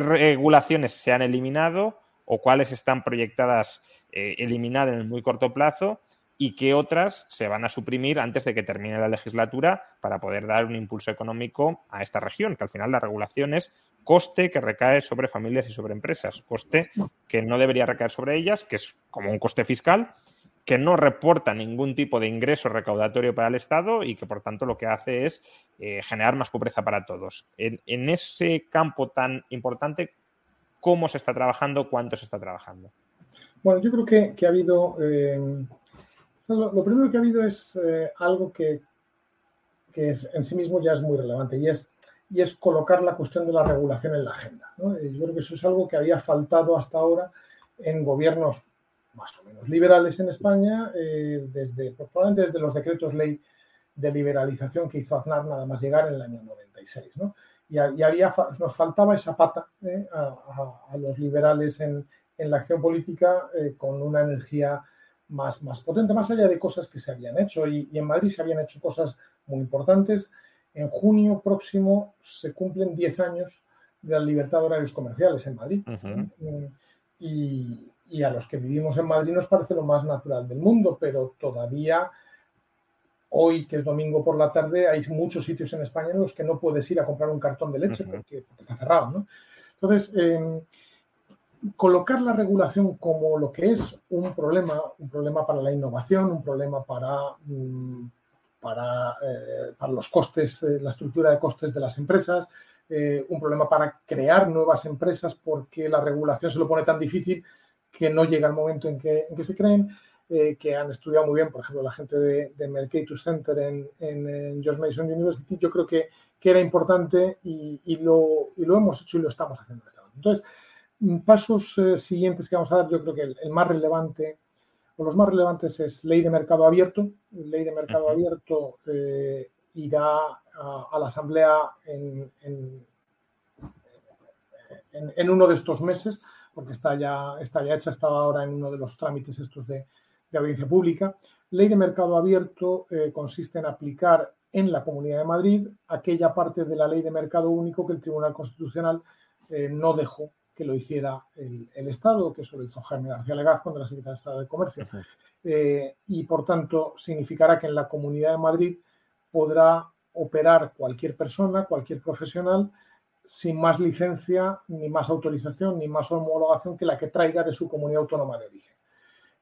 regulaciones se han eliminado o cuáles están proyectadas eh, eliminar en el muy corto plazo? y qué otras se van a suprimir antes de que termine la legislatura para poder dar un impulso económico a esta región, que al final la regulación es coste que recae sobre familias y sobre empresas, coste que no debería recaer sobre ellas, que es como un coste fiscal, que no reporta ningún tipo de ingreso recaudatorio para el Estado y que por tanto lo que hace es eh, generar más pobreza para todos. En, ese campo tan importante, ¿cómo se está trabajando? ¿Cuánto se está trabajando? Bueno, yo creo que, ha habido... Eh, lo, primero que ha habido es eh, algo que, en sí mismo ya es muy relevante y es, y es colocar la cuestión de la regulación en la agenda. Yo creo que eso es algo que había faltado hasta ahora en gobiernos más o menos liberales en España, eh, desde, pues, probablemente desde los decretos ley de liberalización que hizo Aznar nada más llegar en el año 96. Y, había, nos faltaba esa pata ¿eh? a, los liberales en, la acción política con una energía más, más potente, más allá de cosas que se habían hecho. Y, en Madrid se habían hecho cosas muy importantes. En junio próximo se cumplen 10 años de la libertad de horarios comerciales en Madrid. y, y, a los que vivimos en Madrid nos parece lo más natural del mundo, pero todavía hoy, que es domingo por la tarde, hay muchos sitios en España en los que no puedes ir a comprar un cartón de leche porque, está cerrado. ¿no? Entonces, eh, colocar la regulación como lo que es un problema, un problema para la innovación, un problema para, mm, para, eh, para los costes, eh, la estructura de costes de las empresas, eh, un problema para crear nuevas empresas porque la regulación se lo pone tan difícil que no llega el momento en que, en que se creen, que han estudiado muy bien, por ejemplo, la gente de, de Mercatus Center en, en, George Mason University, yo creo que, que era importante y, y, lo, y, lo, hemos hecho y lo estamos haciendo. Este Entonces, pasos eh, siguientes que vamos a dar, yo creo que el, más relevante, o los más relevantes es ley de mercado abierto. Ley de mercado abierto eh, irá a, la Asamblea en, en, uno de estos meses, porque está ya, está ya hecha, estaba ahora en uno de los trámites estos de, audiencia pública. Ley de mercado abierto eh, consiste en aplicar en la Comunidad de Madrid aquella parte de la ley de mercado único que el Tribunal Constitucional no dejó que lo hiciera el, Estado, que eso lo hizo Jaime García Legaz cuando era secretario de Estado de Comercio. Eh, y por tanto significará que en la Comunidad de Madrid podrá operar cualquier persona, cualquier profesional, sin más licencia, ni más autorización, ni más homologación que la que traiga de su comunidad autónoma de origen.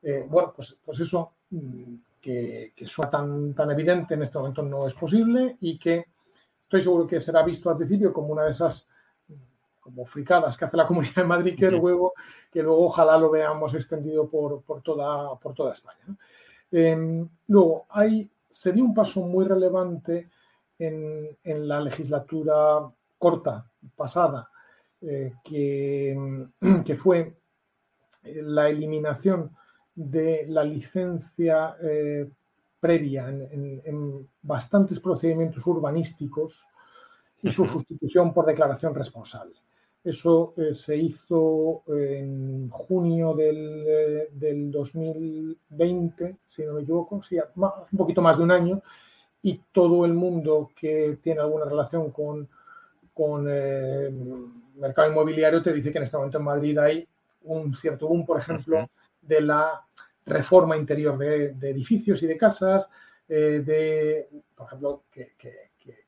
Eh, bueno, pues, pues eso mm, que, que suena tan, tan evidente en este momento no es posible y que estoy seguro que será visto al principio como una de esas como fricadas que hace la Comunidad de Madrid, que, luego, que luego ojalá lo veamos extendido por, toda, por toda España. Em, luego, hay se dio un paso muy relevante en, la legislatura corta, pasada, eh, que, que, fue la eliminación de la licencia eh, previa en, bastantes procedimientos urbanísticos y su sustitución por declaración responsable. Eso eh, se hizo en junio del, 2020, eh, si no me equivoco, sí, un poquito más de un año, y todo el mundo que tiene alguna relación con, con el mercado inmobiliario te dice que en este momento en Madrid hay un cierto boom, por ejemplo, de la reforma interior de, edificios y de casas, eh, de, por ejemplo, que,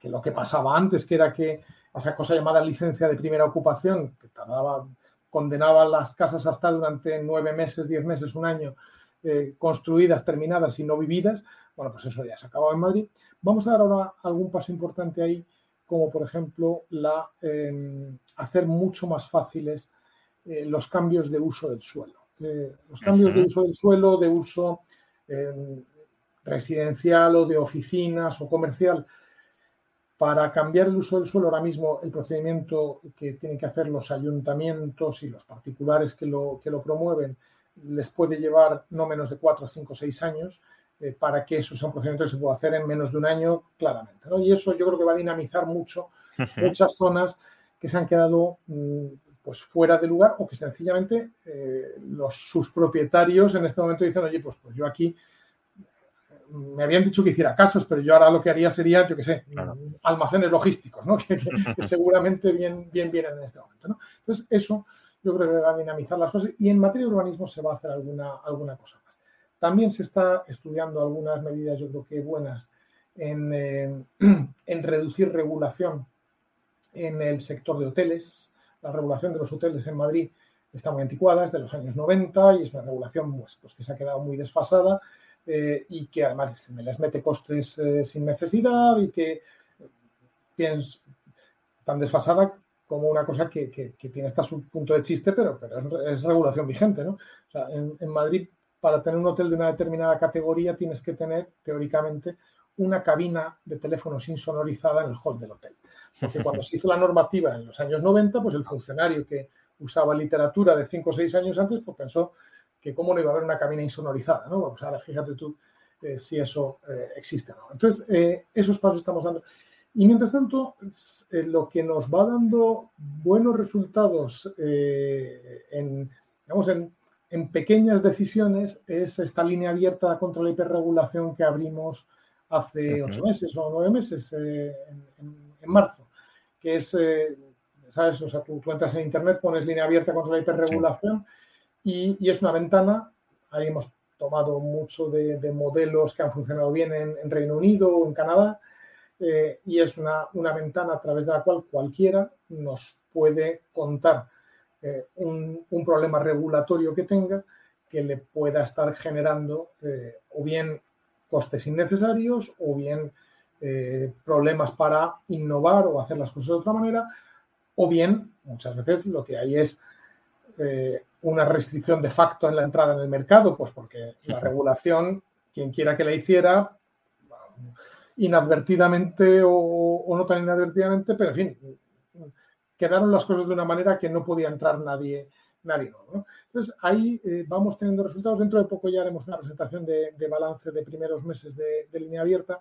lo que pasaba antes, que era que esa cosa llamada licencia de primera ocupación, que tardaba, condenaba las casas hasta durante nueve meses, diez meses, un año, eh, construidas, terminadas y no vividas, bueno, pues eso ya se acabó en Madrid. Vamos a dar ahora algún paso importante ahí, como por ejemplo la, em, hacer mucho más fáciles eh, los cambios de uso del suelo los cambios de uso del suelo, de uso em, residencial o de oficinas o comercial. Para cambiar el uso del suelo, ahora mismo el procedimiento que tienen que hacer los ayuntamientos y los particulares que lo, que lo promueven les puede llevar no menos de 4, 5, 6 años eh, para que eso sea un procedimiento que se pueda hacer en menos de un año claramente. Y eso yo creo que va a dinamizar mucho muchas zonas que se han quedado mm, pues fuera de lugar o que sencillamente eh, los, sus propietarios en este momento dicen, oye, pues, pues yo aquí me habían dicho que hiciera casas, pero yo ahora lo que haría sería, yo qué sé, almacenes logísticos, ¿no? que, seguramente bien, bien vienen en este momento. ¿no? Entonces, eso yo creo que va a dinamizar las cosas y en materia de urbanismo se va a hacer alguna, alguna cosa. También se está estudiando algunas medidas, yo creo que buenas, en, eh, en reducir regulación en el sector de hoteles, la regulación de los hoteles en Madrid está muy anticuada, es de los años 90 y es una regulación pues, pues que se ha quedado muy desfasada eh, y que además se les mete costes eh, sin necesidad y que tienes tan desfasada como una cosa que, tiene hasta su punto de chiste, pero, es, regulación vigente. ¿no? O sea, en Madrid, para tener un hotel de una determinada categoría, tienes que tener, teóricamente, una cabina de teléfono insonorizada en el hall del hotel. Porque cuando se hizo la normativa en los años 90, pues el funcionario que usaba literatura de 5 o 6 años antes, pues pensó que cómo no iba a haber una cabina insonorizada, ¿no? O sea, fíjate tú eh, si eso eh, existe o no. Entonces, eh, esos pasos estamos dando. Y mientras tanto, lo que nos va dando buenos resultados en, en, en, pequeñas decisiones es esta línea abierta contra la hiperregulación que abrimos hace ocho meses o nueve meses, en, en marzo, que es, eh, ¿sabes? O sea, tú, entras en Internet, pones línea abierta contra la hiperregulación y, es una ventana. Ahí hemos tomado mucho de, modelos que han funcionado bien en, Reino Unido o en Canadá. Eh, y es una, ventana a través de la cual cualquiera nos puede contar eh, un, problema regulatorio que tenga que le pueda estar generando o bien costes innecesarios o bien eh, problemas para innovar o hacer las cosas de otra manera, o bien muchas veces lo que hay es eh, una restricción de facto en la entrada en el mercado, pues porque la regulación, quien quiera que la hiciera, inadvertidamente o, no tan inadvertidamente, pero en fin, quedaron las cosas de una manera que no podía entrar nadie, nadie. Entonces, ahí eh, vamos teniendo resultados. Dentro de poco ya haremos una presentación de, balance de primeros meses de, línea abierta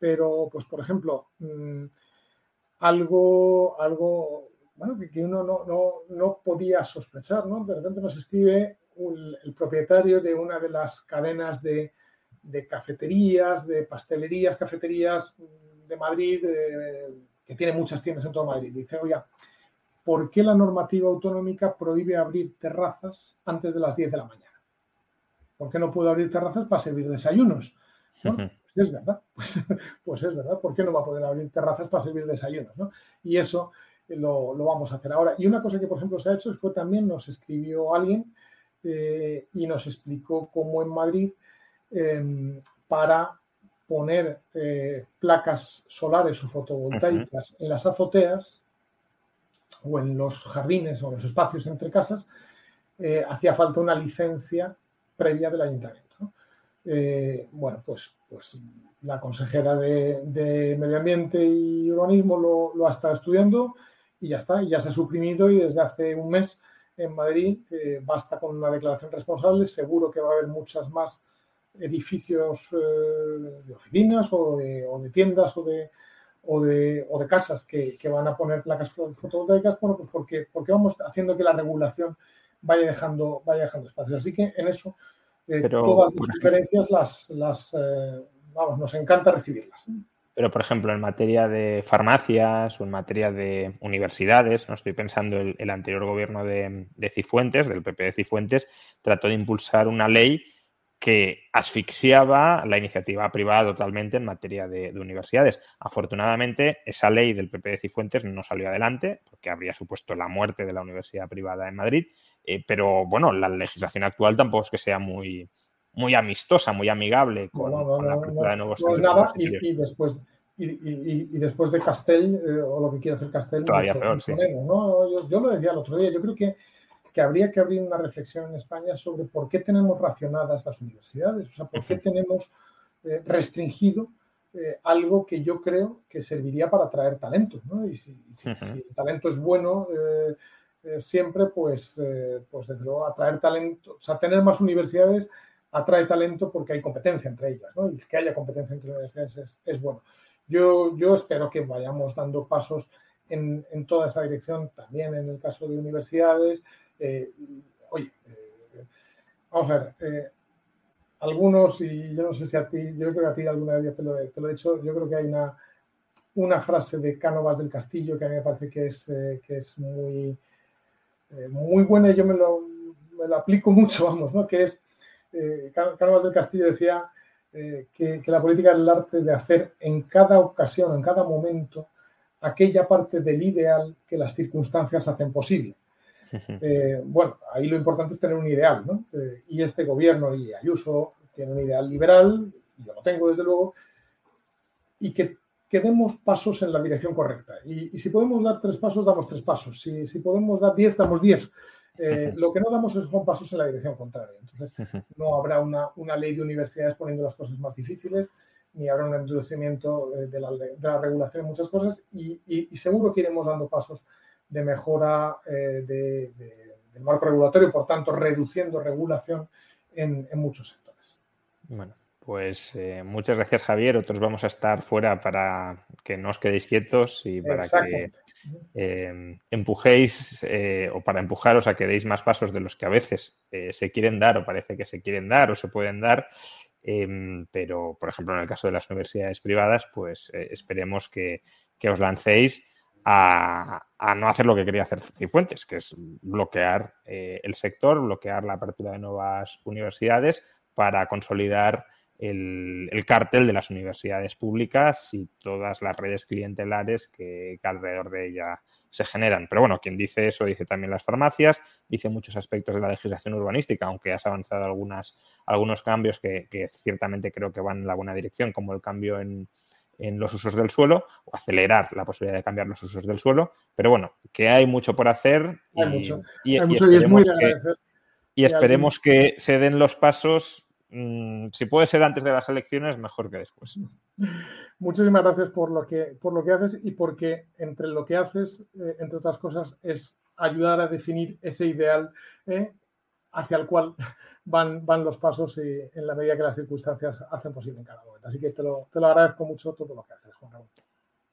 pero, pues, por ejemplo, mm, algo, algo bueno, que, uno no, podía sospechar, ¿no? De repente nos escribe el propietario de una de las cadenas de, cafeterías, de pastelerías, cafeterías de Madrid, que tiene muchas tiendas en todo Madrid. Dice, oye, ¿por qué la normativa autonómica prohíbe abrir terrazas antes de las 10 de la mañana? ¿Por qué no puedo abrir terrazas para servir desayunos? es verdad, pues, pues, es verdad, ¿por qué no va a poder abrir terrazas para servir desayunos? ¿no? Y eso lo, vamos a hacer ahora. Y una cosa que, por ejemplo, se ha hecho fue también nos escribió alguien eh, y nos explicó cómo en Madrid, em, para poner eh, placas solares o fotovoltaicas en las azoteas o en los jardines o los espacios entre casas, eh, hacía falta una licencia previa del ayuntamiento. eh, bueno, pues, pues la consejera de, Medio Ambiente y Urbanismo lo, lo, ha estado estudiando y ya está, ya se ha suprimido y desde hace un mes en Madrid basta con una declaración responsable, seguro que va a haber muchas más edificios eh, de oficinas o de, tiendas o de, o de, o de casas que, van a poner placas fotovoltaicas, bueno, pues porque, porque vamos haciendo que la regulación vaya dejando, vaya dejando espacio. Así que en eso eh, todas las diferencias las, las vamos, nos encanta recibirlas. Pero, por ejemplo, en materia de farmacias o en materia de universidades, no estoy pensando el, el anterior gobierno de, Cifuentes, del PP de Cifuentes, trató de impulsar una ley que asfixiaba la iniciativa privada totalmente en materia de, universidades. Afortunadamente, esa ley del PP de Cifuentes no salió adelante, porque habría supuesto la muerte de la universidad privada en Madrid. Eh, pero bueno, la legislación actual tampoco es que sea muy, muy amistosa, muy amigable con, la apertura de nuevos centros. y, después y, después de Castell, eh, o lo que quiere hacer Castell, todavía peor, sí. yo, lo decía el otro día, yo creo que, que, habría que abrir una reflexión en España sobre por qué tenemos racionadas las universidades, o sea, por qué tenemos eh, restringido eh, algo que yo creo que serviría para atraer talento, ¿no? Y si, si, el talento es bueno siempre, pues, pues desde luego atraer talento, o sea, tener más universidades atrae talento porque hay competencia entre ellas, ¿no? Y que haya competencia entre universidades es, bueno. Yo, yo espero que vayamos dando pasos en, toda esa dirección, también en el caso de universidades. Eh, oye, eh, vamos a ver, eh, algunos, y yo no sé si a ti, yo creo que a ti alguna vez te lo, te lo he dicho, yo creo que hay una, una frase de Cánovas del Castillo que a mí me parece que es, que es muy, muy buena y yo me lo, aplico mucho, vamos, ¿no? Que es eh, del Castillo decía eh, que, la política es el arte de hacer en cada ocasión, en cada momento, aquella parte del ideal que las circunstancias hacen posible. Eh, bueno, ahí lo importante es tener un ideal, ¿no? Eh, y este gobierno y Ayuso tiene un ideal liberal, yo lo tengo desde luego, y que, que demos pasos en la dirección correcta. Y, si podemos dar tres pasos, damos tres pasos. Si, si podemos dar diez, damos diez. Eh, lo que no damos es, son pasos en la dirección contraria. Entonces, no habrá una, una, ley de universidades poniendo las cosas más difíciles, ni habrá un endurecimiento de la, de la regulación en muchas cosas, y, y, seguro que iremos dando pasos de mejora eh, de, del marco regulatorio, por tanto, reduciendo regulación en, en muchos sectores. Bueno, pues eh, muchas gracias, Javier. Otros vamos a estar fuera para que no os quedéis quietos y para que eh, empujéis eh, o para empujaros a que deis más pasos de los que a veces se quieren dar o parece que se quieren dar o se pueden dar. Em, pero, por ejemplo, en el caso de las universidades privadas, pues esperemos que, os lancéis a, no hacer lo que quería hacer Cifuentes, que es bloquear el sector, bloquear la apertura de nuevas universidades para consolidar el, el, cártel de las universidades públicas y todas las redes clientelares que, alrededor de ella se generan. Pero bueno, quien dice eso dice también las farmacias, dice muchos aspectos de la legislación urbanística, aunque has avanzado algunas, algunos cambios que, ciertamente creo que van en la buena dirección, como el cambio en, los usos del suelo o acelerar la posibilidad de cambiar los usos del suelo. Pero bueno, que hay mucho por hacer. y, mucho. Y, es muy y esperemos que se den los pasos Mm, si puede ser antes de las elecciones, mejor que después. Muchísimas gracias por lo que, por lo que haces y porque entre lo que haces, eh, entre otras cosas, es ayudar a definir ese ideal eh, hacia el cual van, van los pasos y en la medida que las circunstancias hacen posible en cada momento. Así que te lo, te lo agradezco mucho todo lo que haces, Juan Ramón.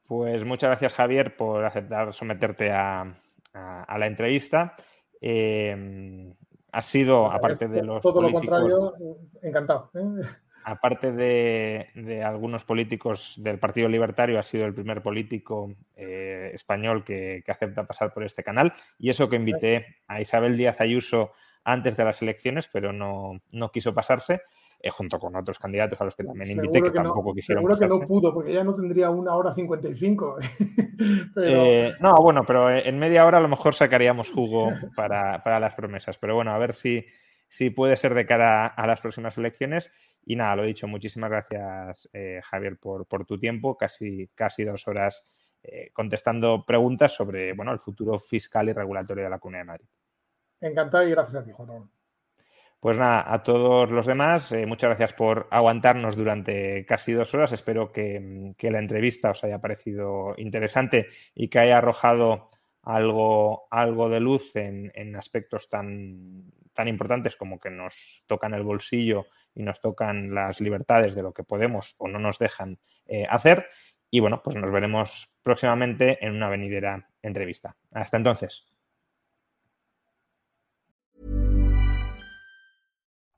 Pues muchas gracias, Javier, por aceptar someterte a, a, la entrevista. Eh, ha sido, aparte de los. Todo lo contrario, encantado. ¿eh? Aparte de, algunos políticos del Partido Libertario, ha sido el primer político eh, español que, acepta pasar por este canal. Y eso que invité a Isabel Díaz Ayuso antes de las elecciones, pero no, no quiso pasarse. Eh, junto con otros candidatos a los que también invité, que, tampoco quisieron. Seguro que no pudo, porque ya no tendría una hora 55. Eh, no, bueno, pero en media hora a lo mejor sacaríamos jugo para, las promesas. Pero bueno, a ver si, si puede ser de cara a las próximas elecciones. Y nada, lo he dicho, muchísimas gracias, eh, Javier, por, por, tu tiempo, casi, casi dos horas contestando preguntas sobre bueno, el futuro fiscal y regulatorio de la Comunidad de Madrid. Encantado y gracias a ti, Juan. Pues nada, a todos los demás, eh, muchas gracias por aguantarnos durante casi dos horas. Espero que, la entrevista os haya parecido interesante y que haya arrojado algo, algo de luz en, aspectos tan, tan importantes como que nos tocan el bolsillo y nos tocan las libertades de lo que podemos o no nos dejan eh, hacer. Y bueno, pues nos veremos próximamente en una venidera entrevista. Hasta entonces.